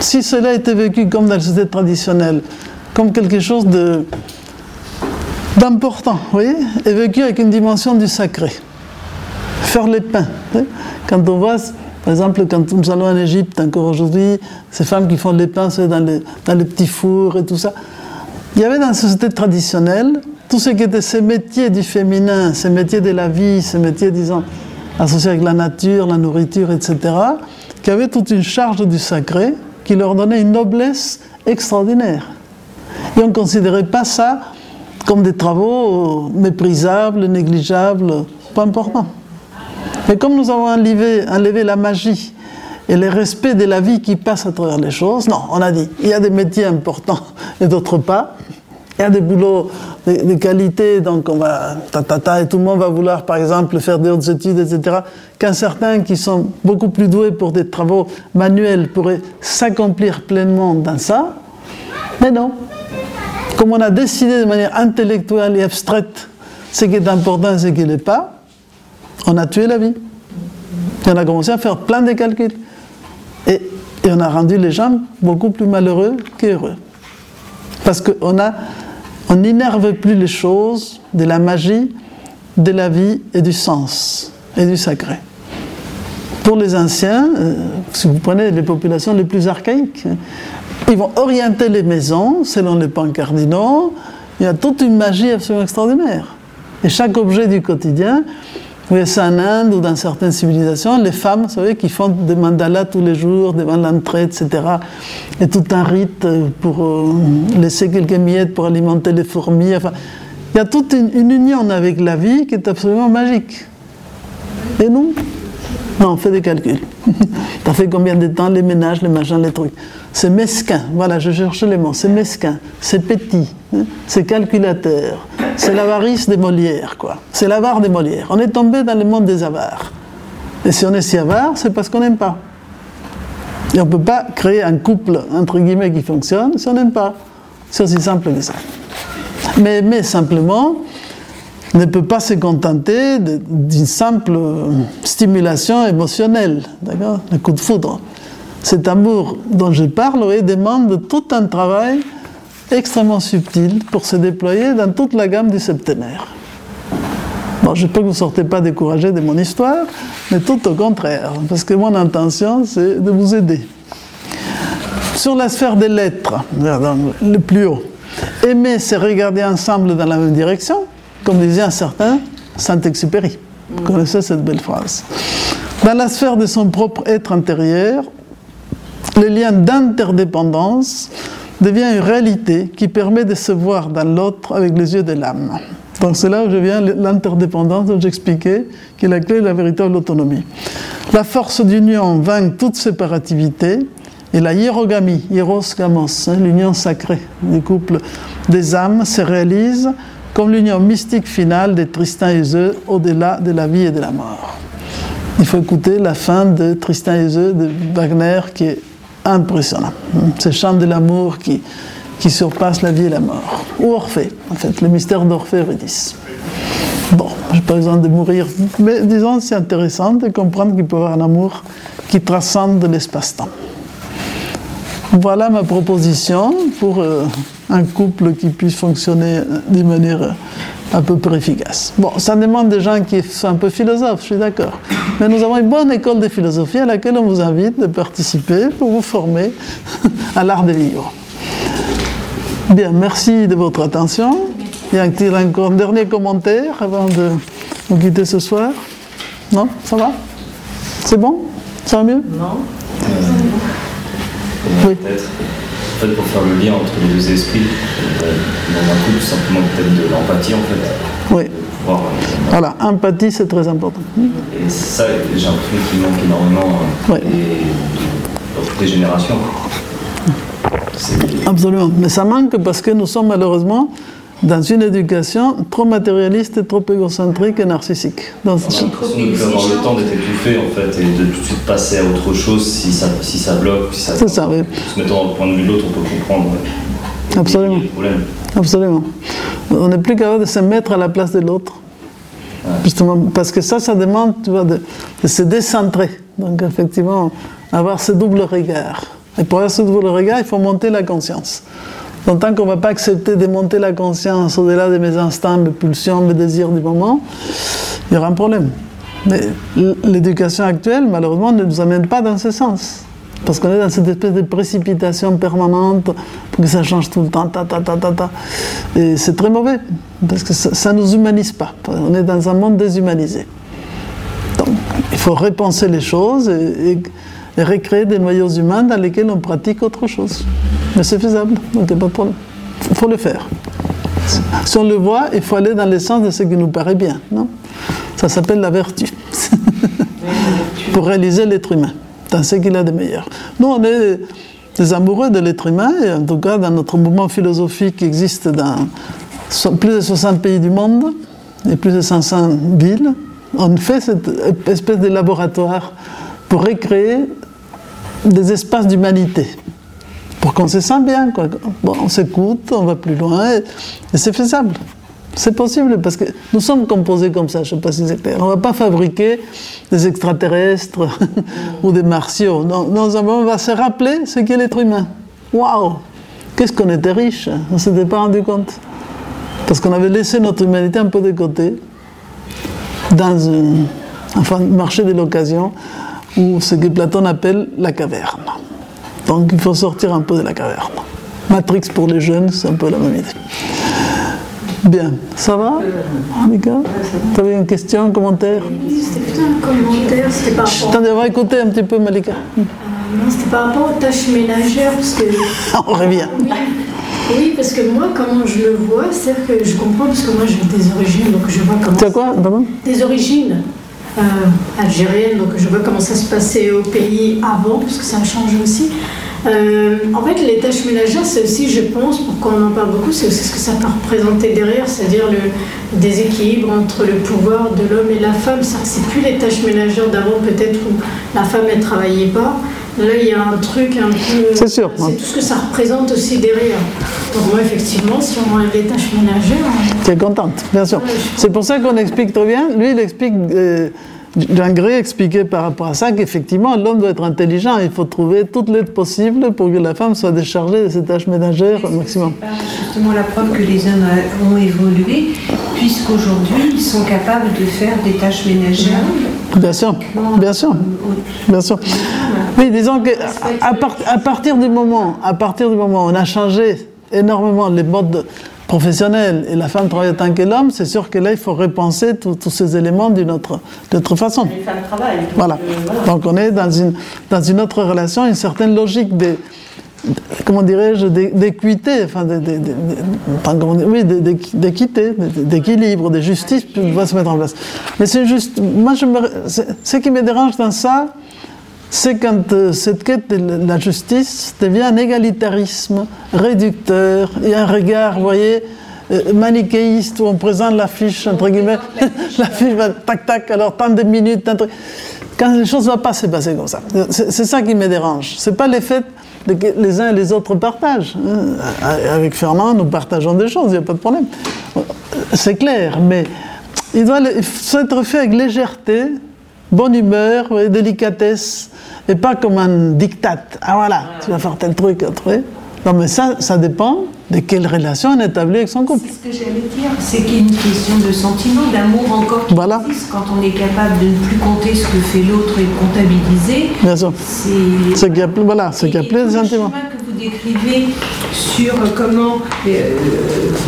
Si cela était vécu comme dans la société traditionnelle, comme quelque chose d'important, vous et vécu avec une dimension du sacré. Faire les pains. Quand on voit, par exemple, quand nous allons en Égypte, encore aujourd'hui, ces femmes qui font les pains dans les, dans les petits fours et tout ça, il y avait dans la société traditionnelle tout ce qui était ces métiers du féminin, ces métiers de la vie, ces métiers, disons, associés avec la nature, la nourriture, etc., qui avaient toute une charge du sacré qui leur donnait une noblesse extraordinaire. Et on ne considérait pas ça comme des travaux méprisables, négligeables, pas importants. Mais comme nous avons enlevé, la magie et le respect de la vie qui passe à travers les choses, non, on a dit, il y a des métiers importants et d'autres pas. Il y a des boulots de, qualité, donc on va, ta, et tout le monde va vouloir, par exemple, faire des hautes études, etc. Qu'un certain qui sont beaucoup plus doués pour des travaux manuels pourraient s'accomplir pleinement dans ça. Mais non. Comme on a décidé de manière intellectuelle et abstraite ce qui est important et ce qui ne l'est pas, on a tué la vie. Et on a commencé à faire plein de calculs. Et, on a rendu les gens beaucoup plus malheureux qu'heureux. Parce qu'on n'énerve plus les choses de la magie, de la vie et du sens et du sacré. Pour les anciens, euh, si vous prenez les populations les plus archaïques, ils vont orienter les maisons selon les pans cardinaux. Il y a toute une magie absolument extraordinaire. Et chaque objet du quotidien c'est en Inde ou dans certaines civilisations, les femmes, vous savez, qui font des mandalas tous les jours devant l'entrée, etc. Et tout un rite pour euh, laisser quelques miettes pour alimenter les fourmis. Enfin, il y a toute une, union avec la vie qui est absolument magique. Et nous? Non, on fait des calculs. T'as fait combien de temps les ménages, les machins, les trucs? C'est mesquin. Voilà, je cherche les mots. C'est mesquin. C'est petit. Hein. C'est calculateur. C'est l'avarice des Molières, quoi. C'est l'avare des Molières. On est tombé dans le monde des avares. Et si on est si avare, c'est parce qu'on n'aime pas. Et on ne peut pas créer un couple, entre guillemets, qui fonctionne si on n'aime pas. C'est aussi simple que ça. Mais aimer simplement ne peut pas se contenter d'une simple stimulation émotionnelle, d'accord Le coup de foudre. Cet amour dont je parle oui, demande tout un travail extrêmement subtil pour se déployer dans toute la gamme du septénaire. Bon, je peux que vous ne sortez pas découragé de mon histoire, mais tout au contraire, parce que mon intention, c'est de vous aider. Sur la sphère des lettres, le plus haut, aimer, c'est regarder ensemble dans la même direction, comme disait un certain Saint-Exupéry. Vous connaissez cette belle phrase. Dans la sphère de son propre être intérieur, le lien d'interdépendance devient une réalité qui permet de se voir dans l'autre avec les yeux de l'âme. Donc c'est là où je viens l'interdépendance dont j'expliquais, qui est la clé de la véritable autonomie. La force d'union vainc toute séparativité et la hiérogamie, hieros gamos, hein, l'union sacrée du couple des âmes, se réalise comme l'union mystique finale de Tristan et Iseult au-delà de la vie et de la mort. Il faut écouter la fin de Tristan et Iseult de Wagner qui est impressionnant. Ce chant de l'amour qui, qui surpasse la vie et la mort. Ou Orphée, en fait, le mystère d'Orphée Eurydice. Bon, je n'ai pas besoin de mourir, mais disons, c'est intéressant de comprendre qu'il peut y avoir un amour qui transcende l'espace-temps. Voilà ma proposition pour euh, un couple qui puisse fonctionner d'une manière à peu près efficace. Bon, ça demande des gens qui sont un peu philosophes, je suis d'accord. Mais nous avons une bonne école de philosophie à laquelle on vous invite de participer pour vous former à l'art de vivre. Bien, merci de votre attention. Y a-t-il un dernier commentaire avant de nous quitter ce soir? Non? Ça va? C'est bon? Ça va mieux? Non. Oui. Peut-être en fait, pour faire le lien entre les deux esprits, euh, dans un couple, simplement peut-être de l'empathie en fait. Oui. Euh, voilà, empathie c'est très important. Et ça, j'ai l'impression qu'il manque énormément euh, ouais. des, des générations. Absolument, mais ça manque parce que nous sommes malheureusement dans une éducation trop matérialiste, trop égocentrique et narcissique. Dans On a l'impression de avoir le temps d'être étouffé en fait et de tout de suite passer à autre chose si ça, si ça bloque, si ça. C'est ça, oui. Se mettant le point de vue de l'autre, on peut comprendre. Absolument. Absolument. On n'est plus capable de se mettre à la place de l'autre. Justement, parce que ça, ça demande tu vois, de, de, se décentrer. Donc, effectivement, avoir ce double regard. Et pour avoir ce double regard, il faut monter la conscience. Tant qu'on ne va pas accepter de monter la conscience au-delà de mes instants, mes pulsions, mes désirs du moment, il y aura un problème. Mais l'éducation actuelle, malheureusement, ne nous amène pas dans ce sens. Parce qu'on est dans cette espèce de précipitation permanente pour que ça change tout le temps, ta, ta, ta, ta, ta. Et c'est très mauvais, parce que ça ne nous humanise pas. On est dans un monde déshumanisé. Donc, il faut repenser les choses recréer des noyaux humains dans lesquels on pratique autre chose. Mais c'est faisable, donc. Il faut le faire. Si on le voit, il faut aller dans le sens de ce qui nous paraît bien. Non? Ça s'appelle la vertu. pour réaliser l'être humain dans ce qu'il a de meilleur. Nous, on est des amoureux de l'être humain, et en tout cas dans notre mouvement philosophique qui existe dans plus de 60 pays du monde et plus de 500 villes, on fait cette espèce de laboratoire pour recréer des espaces d'humanité, pour qu'on se sente bien. Quoi. Bon, on s'écoute, on va plus loin, et, c'est faisable. C'est possible parce que nous sommes composés comme ça, je ne sais pas si c'est clair. On ne va pas fabriquer des extraterrestres ou des martiaux. Non, non, on va se rappeler ce qu'est l'être humain. Waouh Qu'est-ce qu'on était riche On ne s'était pas rendu compte. Parce qu'on avait laissé notre humanité un peu de côté dans un enfin, marché de l'occasion ou ce que Platon appelle la caverne. Donc il faut sortir un peu de la caverne. Matrix pour les jeunes, c'est un peu la même idée. Bien, ça va Tu avais une question, un commentaire c'était plutôt un commentaire, c'était par rapport... Attendez, on va écouter un petit peu Malika. Euh, non, c'était par rapport aux tâches ménagères, parce que... on revient. Oui. oui, parce que moi, comment je le vois, c'est que je comprends, parce que moi j'ai des origines, donc je vois comment... Tu as quoi, pardon Des origines euh, algériennes, donc je vois comment ça se passait au pays avant, parce que ça a changé aussi. Euh, en fait, les tâches ménagères, c'est aussi, je pense, pour qu'on en parle beaucoup, c'est aussi ce que ça peut représenter derrière, c'est-à-dire le déséquilibre entre le pouvoir de l'homme et la femme. C'est plus les tâches ménagères d'avant, peut-être, où la femme, elle travaillait pas. Là, il y a un truc un peu. C'est sûr. C'est tout ce que ça représente aussi derrière. Donc, moi, effectivement, si on enlève les tâches ménagères. Tu es contente, bien sûr. C'est pour ça qu'on explique très bien. Lui, il explique. Euh, d'un gré expliqué par rapport à ça qu'effectivement l'homme doit être intelligent, il faut trouver toute l'aide possible pour que la femme soit déchargée de ses tâches ménagères au maximum. C'est justement la preuve que les hommes ont évolué, puisqu'aujourd'hui ils sont capables de faire des tâches ménagères. Bien sûr, bien sûr, bien sûr. Oui, disons que à, à, partir du moment, à partir du moment où on a changé énormément les modes professionnelle et la femme travaille autant que l'homme, c'est sûr que là, il faut repenser tous ces éléments d'une autre, autre façon. Les femmes travaillent. Donc voilà. Euh, voilà. Donc on est dans une, dans une autre relation, une certaine logique de, comment dirais-je, d'équité, enfin, d'équité, d'équilibre, de justice va se mettre en place. Mais c'est juste, moi, je me, ce qui me dérange dans ça, c'est quand euh, cette quête de la justice devient un égalitarisme réducteur et un regard, vous voyez, euh, manichéiste où on présente l'affiche, entre guillemets, l'affiche va tac tac, alors tant de minutes, tant de... quand les choses ne vont pas se passer comme ça. C'est ça qui me dérange. C'est pas le fait que les uns et les autres partagent. Hein. Avec Fernand, nous partageons des choses, il n'y a pas de problème. C'est clair, mais il doit être fait avec légèreté, bonne humeur, délicatesse, et pas comme un diktat. Ah voilà, tu vas faire tel truc, tel truc. Non, mais ça, ça dépend de quelle relation on établit avec son couple. C'est ce que j'allais dire, c'est qu'il y a une question de sentiment, d'amour encore qui voilà. existe quand on est capable de ne plus compter ce que fait l'autre et de comptabiliser. Bien sûr. C'est qu'il y a plus, voilà, c'est qu'il y a plus de sentiments. Décrivez sur comment euh,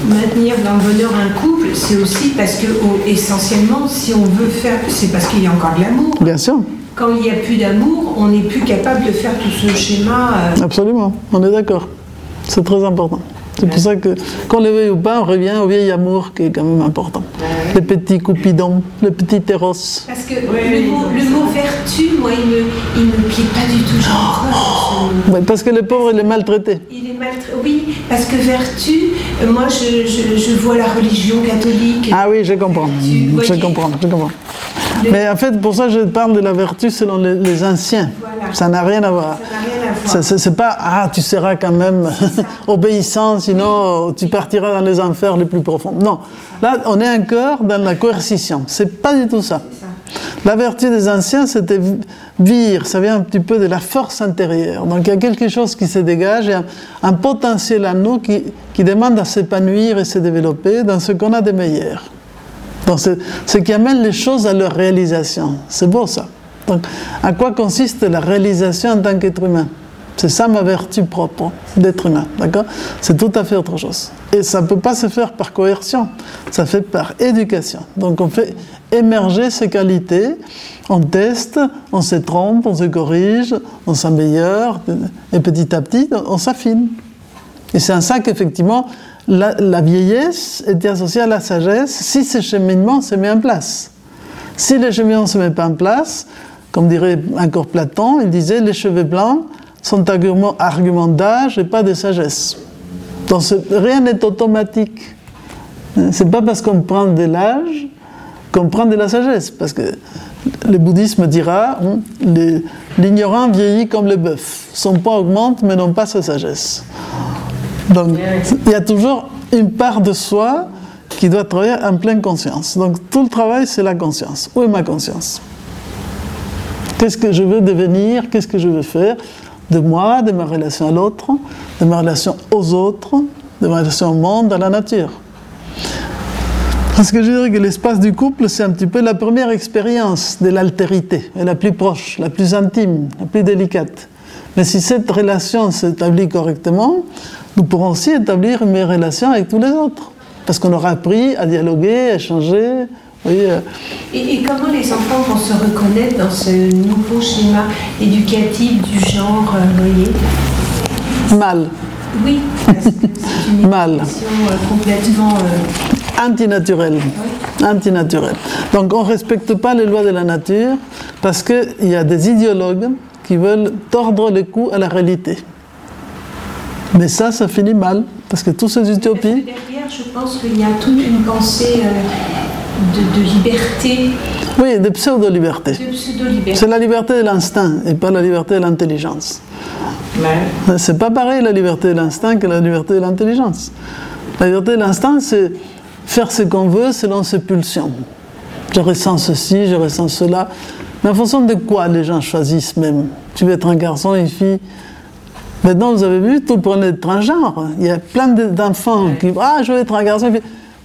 maintenir dans le bonheur un couple, c'est aussi parce que essentiellement, si on veut faire, c'est parce qu'il y a encore de l'amour. Bien sûr. Quand il n'y a plus d'amour, on n'est plus capable de faire tout ce schéma. Euh... Absolument, on est d'accord. C'est très important. C'est pour ça que, qu'on le veuille ou pas, on revient au vieil amour qui est quand même important. Ouais. Les petits coupidons, les petits terros. Parce que le, mot, le, mot, vertu, moi, il me, il me plaît pas du tout. Oh, ouais, parce que le pauvre, il est maltraité. Il est maltraité, oui, parce que vertu, moi, je, je, je, vois la religion catholique. Ah oui, je comprends. Vertu, je comprends, je comprends. Mais en fait, pour ça, je parle de la vertu selon les, les anciens. Voilà. Ça n'a rien à voir. C'est pas, ah, tu seras quand même obéissant, sinon tu partiras dans les enfers les plus profonds. Non. Là, on est encore dans la coercition. C'est pas du tout ça. La vertu des anciens, c'était vire, ça vient un petit peu de la force intérieure. Donc il y a quelque chose qui se dégage, il y a un potentiel à nous qui, qui demande à s'épanouir et se développer dans ce qu'on a de meilleur. Donc c'est ce qui amène les choses à leur réalisation. C'est beau ça. Donc à quoi consiste la réalisation en tant qu'être humain? C'est ça ma vertu propre d'être humain, d'accord? C'est tout à fait autre chose. Et ça ne peut pas se faire par coercion, ça fait par éducation. Donc on fait émerger ces qualités, on teste, on se trompe, on se corrige, on s'améliore, et petit à petit, on s'affine. Et c'est en ça qu'effectivement, la, vieillesse était associée à la sagesse si ce cheminement se met en place. Si le cheminement ne se met pas en place, comme dirait encore Platon, il disait les cheveux blancs sont arguments, arguments d'âge et pas de sagesse. Donc rien n'est automatique. C'est pas parce qu'on prend de l'âge qu'on prend de la sagesse, parce que le bouddhisme dira hein, l'ignorant vieillit comme le bœuf. Son poids augmente, mais non pas sa sagesse. Donc il y a toujours une part de soi qui doit travailler en pleine conscience. Donc tout le travail, c'est la conscience. Où est ma conscience? Qu'est-ce que je veux devenir? Qu'est-ce que je veux faire? De moi, de ma relation à l'autre, de ma relation aux autres, de ma relation au monde, à la nature. Parce que je dirais que l'espace du couple, c'est un petit peu la première expérience de l'altérité, la plus proche, la plus intime, la plus délicate. Mais si cette relation s'établit correctement, nous pourrons aussi établir une meilleure relation avec tous les autres. Parce qu'on aura appris à dialoguer, à échanger, euh. et, comment les enfants vont se reconnaître dans ce nouveau schéma éducatif du genre, euh, voyez Mal. Oui, parce que c'est une Mal. Euh, complètement antinaturelle. Antinaturelle. Donc on ne respecte pas les lois de la nature parce qu'il y a des idéologues qui veulent tordre le cou à la réalité. Mais ça, ça finit mal, parce que tous ces utopies... derrière, je pense qu'il y a toute une pensée de, liberté. Oui, de pseudo-liberté. C'est la liberté de l'instinct et pas la liberté de l'intelligence. Mais... C'est pas pareil la liberté de l'instinct que la liberté de l'intelligence. La liberté de l'instinct, c'est faire ce qu'on veut selon ses pulsions. Je ressens ceci, je ressens cela. Mais en fonction de quoi les gens choisissent même? Tu veux être un garçon, une fille Maintenant, vous avez vu, tout prenait être un genre. Il y a plein d'enfants qui Ah, je veux être un garçon.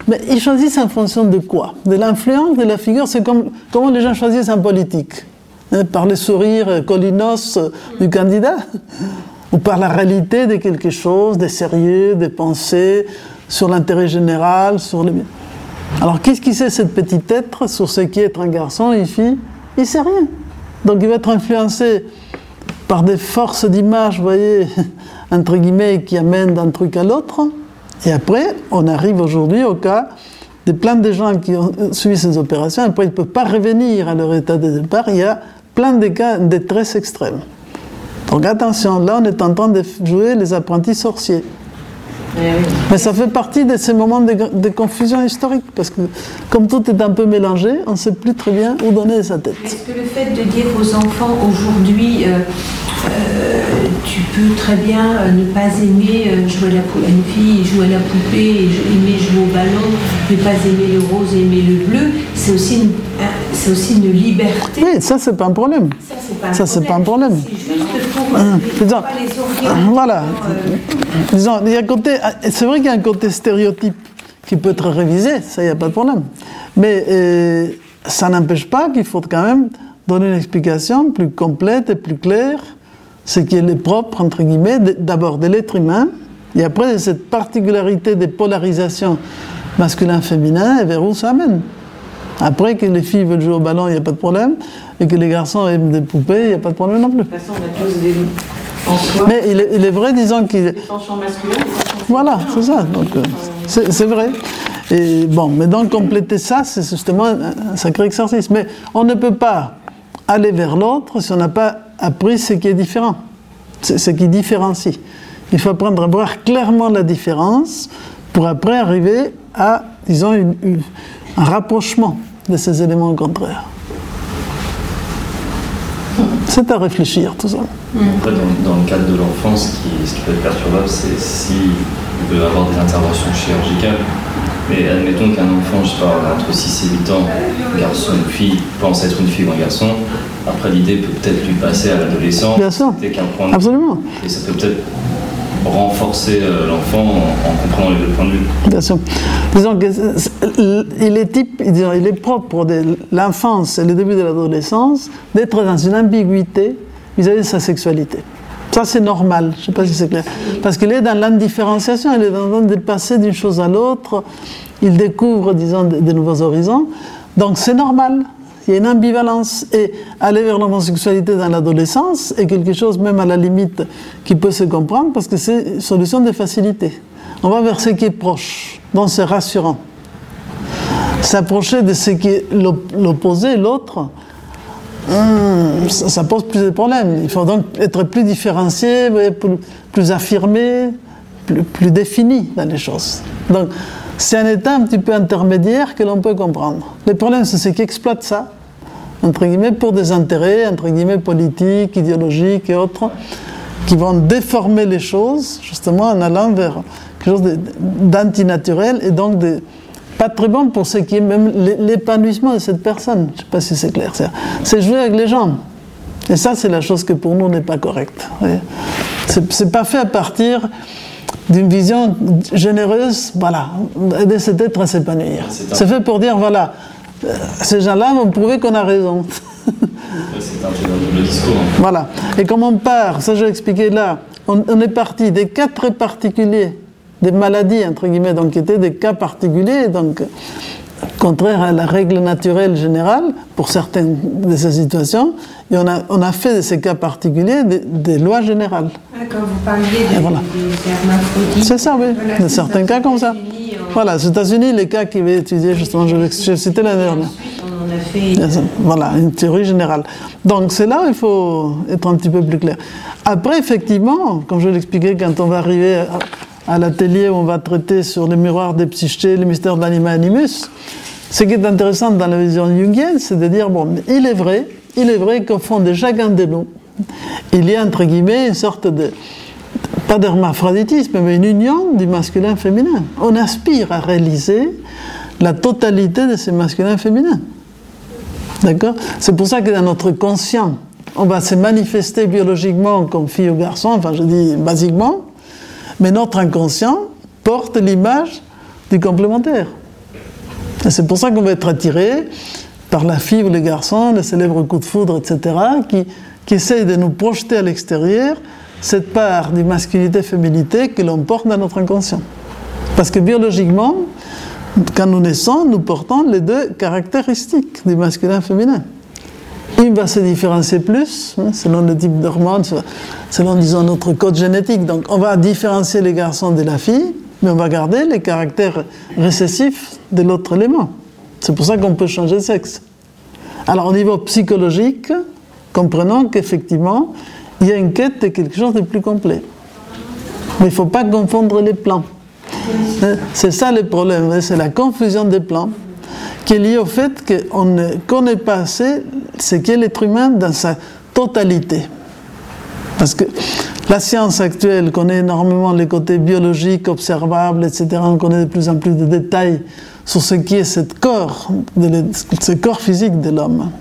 Mais ils choisissent en fonction de quoi? De l'influence de la figure? C'est comme comment les gens choisissent un politique? Hein, par le sourire colinos du candidat? Ou par la réalité de quelque chose, des sérieux, des pensées, sur l'intérêt général, sur les... Alors qu'est-ce qu'il sait cette petite être sur ce qui est être un garçon, une fille? Il ne sait rien. Donc il va être influencé par des forces d'image, vous voyez, entre guillemets, qui amènent d'un truc à l'autre. Et après, on arrive aujourd'hui au cas de plein de gens qui ont suivi ces opérations, après ils ne peuvent pas revenir à leur état de départ. Il y a plein de cas de détresse extrême. Donc attention, là on est en train de jouer les apprentis sorciers. Mais ça fait partie de ces moments de, confusion historique, parce que comme tout est un peu mélangé, on ne sait plus très bien où donner sa tête. Est-ce que le fait de dire aux enfants aujourd'hui, euh, euh, tu peux très bien euh, ne pas aimer jouer la à une fille, jouer à la poupée, aimer jouer au ballon, ne pas aimer le rose aimer le bleu, c'est aussi c'est aussi une liberté. Oui, ça c'est pas un problème. Ça c'est pas, un problème. C'est juste pour hum, disons, pas les Voilà. Disons, il y a côté, c'est vrai qu'il y a un côté stéréotype qui peut être révisé, ça il n'y a pas de problème. Mais ça n'empêche pas qu'il faut quand même donner une explication plus complète et plus claire ce qui est le propre, entre guillemets, d'abord de l'être humain, et après de cette particularité de polarisation masculin-féminin, et vers où ça amène. Après que les filles veulent jouer au ballon, il n'y a pas de problème, et que les garçons aiment des poupées, il n'y a pas de problème non plus. De toute façon, on a tous des... Mais il est, vrai, disons qu'il. Voilà, c'est ça. Donc, euh, c'est vrai. Et bon, mais donc compléter ça, c'est justement un sacré exercice. Mais on ne peut pas aller vers l'autre si on n'a pas appris ce qui est différent, ce qui différencie. Il faut apprendre à voir clairement la différence pour après arriver à, disons, un rapprochement de ces éléments contraires. C'est à réfléchir, tout ça. Après, dans, le cadre de l'enfance, ce qui, peut être perturbable, c'est s'il veut avoir des interventions chirurgicales Mais admettons qu'un enfant, je pas, entre 6 et 8 ans, garçon ou fille, pense être une fille ou un garçon, après l'idée peut peut-être lui passer à l'adolescence. Bien sûr. Absolument. Et ça peut peut-être renforcer euh, l'enfant en, en comprenant les deux points de vue. Bien sûr. Disons que c'est- c'est- il est type, il est propre pour l'enfance et le début de l'adolescence d'être dans une ambiguïté vis-à-vis de sa sexualité. Ça, c'est normal. Je ne sais pas si c'est clair. Parce qu'il est dans l'indifférenciation, il est dans le de passer d'une chose à l'autre. Il découvre, disons, de nouveaux horizons. Donc, c'est normal. Il y a une ambivalence. Et aller vers l'homosexualité dans l'adolescence est quelque chose, même à la limite, qui peut se comprendre parce que c'est une solution de facilité. On va vers ce qui est proche, donc c'est rassurant. S'approcher de ce qui est l'op- l'opposé, l'autre, hum, ça, pose plus de problèmes. Il faut donc être plus différencié, plus, affirmé, plus, défini dans les choses. Donc, c'est un état un petit peu intermédiaire que l'on peut comprendre. Le problème, c'est ceux qui exploitent ça, entre guillemets, pour des intérêts, entre guillemets, politiques, idéologiques et autres, qui vont déformer les choses, justement, en allant vers quelque chose d'antinaturel et donc de, pas très bon pour ce qui est même l'é- l'épanouissement de cette personne. Je ne sais pas si c'est clair. C'est- jouer avec les gens. Et ça, c'est la chose que pour nous n'est pas correcte. C'est pas fait à partir d'une vision généreuse, voilà, aider cet être à s'épanouir. C'est fait pour dire, voilà, ces gens-là vont prouver qu'on a raison. C'est un peu un double discours. hein. Voilà. Et comme on part, ça je vais expliquer là, on, on est parti des cas très particuliers, des maladies, entre guillemets, donc qui étaient des cas particuliers, donc contraires à la règle naturelle générale pour certaines de ces situations, et on a, on a fait de ces cas particuliers des, des lois générales. Ah, Quand vous parliez de, Et voilà. des hermaphrodites. C'est ça, oui, Voilà, de certains cas comme ça. Voilà, aux États-Unis, les cas qui avaient étudié, justement, je l'ai cité l'année dernière. On a fait. Voilà, une théorie générale. Donc c'est là où il faut être un petit peu plus clair. Après, effectivement, comme je l'expliquais, quand on va arriver à, l'atelier où on va traiter sur les miroirs des psychés, les mystères de l'anima animus, ce qui est intéressant dans la vision jungienne, c'est de dire, bon, il est vrai, il est vrai qu'au fond de chacun de nous, il y a, entre guillemets, une sorte de, pas d'hermaphroditisme, mais une union du masculin-féminin. On aspire à réaliser la totalité de ces masculins féminins. D'accord? C'est pour ça que dans notre conscient, on va se manifester biologiquement comme fille ou garçon, enfin je dis basiquement, mais notre inconscient porte l'image du complémentaire. Et c'est pour ça qu'on va être attiré par la fille ou le garçon, le célèbre coup de foudre, etc., qui, qui essaye de nous projeter à l'extérieur cette part de masculinité-féminité que l'on porte dans notre inconscient. Parce que biologiquement, quand nous naissons, nous portons les deux caractéristiques du masculin et féminin. Une va se différencier plus, hein, selon le type d'hormones, selon, disons, notre code génétique. Donc, on va différencier les garçons de la fille, mais on va garder les caractères récessifs de l'autre élément. C'est pour ça qu'on peut changer de sexe. Alors, au niveau psychologique, comprenons qu'effectivement, il y a une quête de quelque chose de plus complet. Mais il ne faut pas confondre les plans. Hein, C'est ça le problème, hein, c'est la confusion des plans qui est liée au fait qu'on ne connaît pas assez ce qu'est l'être humain dans sa totalité. Parce que la science actuelle connaît énormément les côtés biologiques, observables, etc. On connaît de plus en plus de détails sur ce qui est ce corps, ce corps physique de l'homme.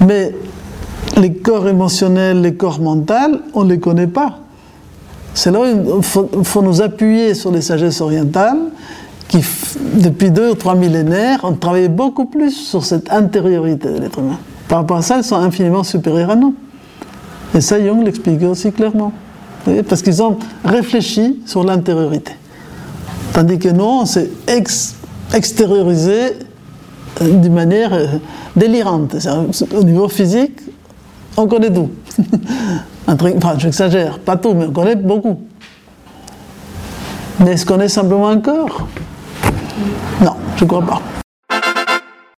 Mais les corps émotionnels, les corps mentaux, on ne les connaît pas. C'est là où il faut, faut nous appuyer sur les sagesses orientales qui, depuis deux ou trois millénaires, ont travaillé beaucoup plus sur cette intériorité de l'être humain. Par rapport à ça, elles sont infiniment supérieures à nous. Et ça, Jung l'expliquait aussi clairement. Parce qu'ils ont réfléchi sur l'intériorité. Tandis que nous, on s'est ex- extériorisé euh, d'une manière euh, délirante. Au niveau physique, on connaît tout. Enfin, j'exagère, pas tout, mais on connaît beaucoup. Mais est-ce qu'on est simplement un corps? Non, je ne crois pas.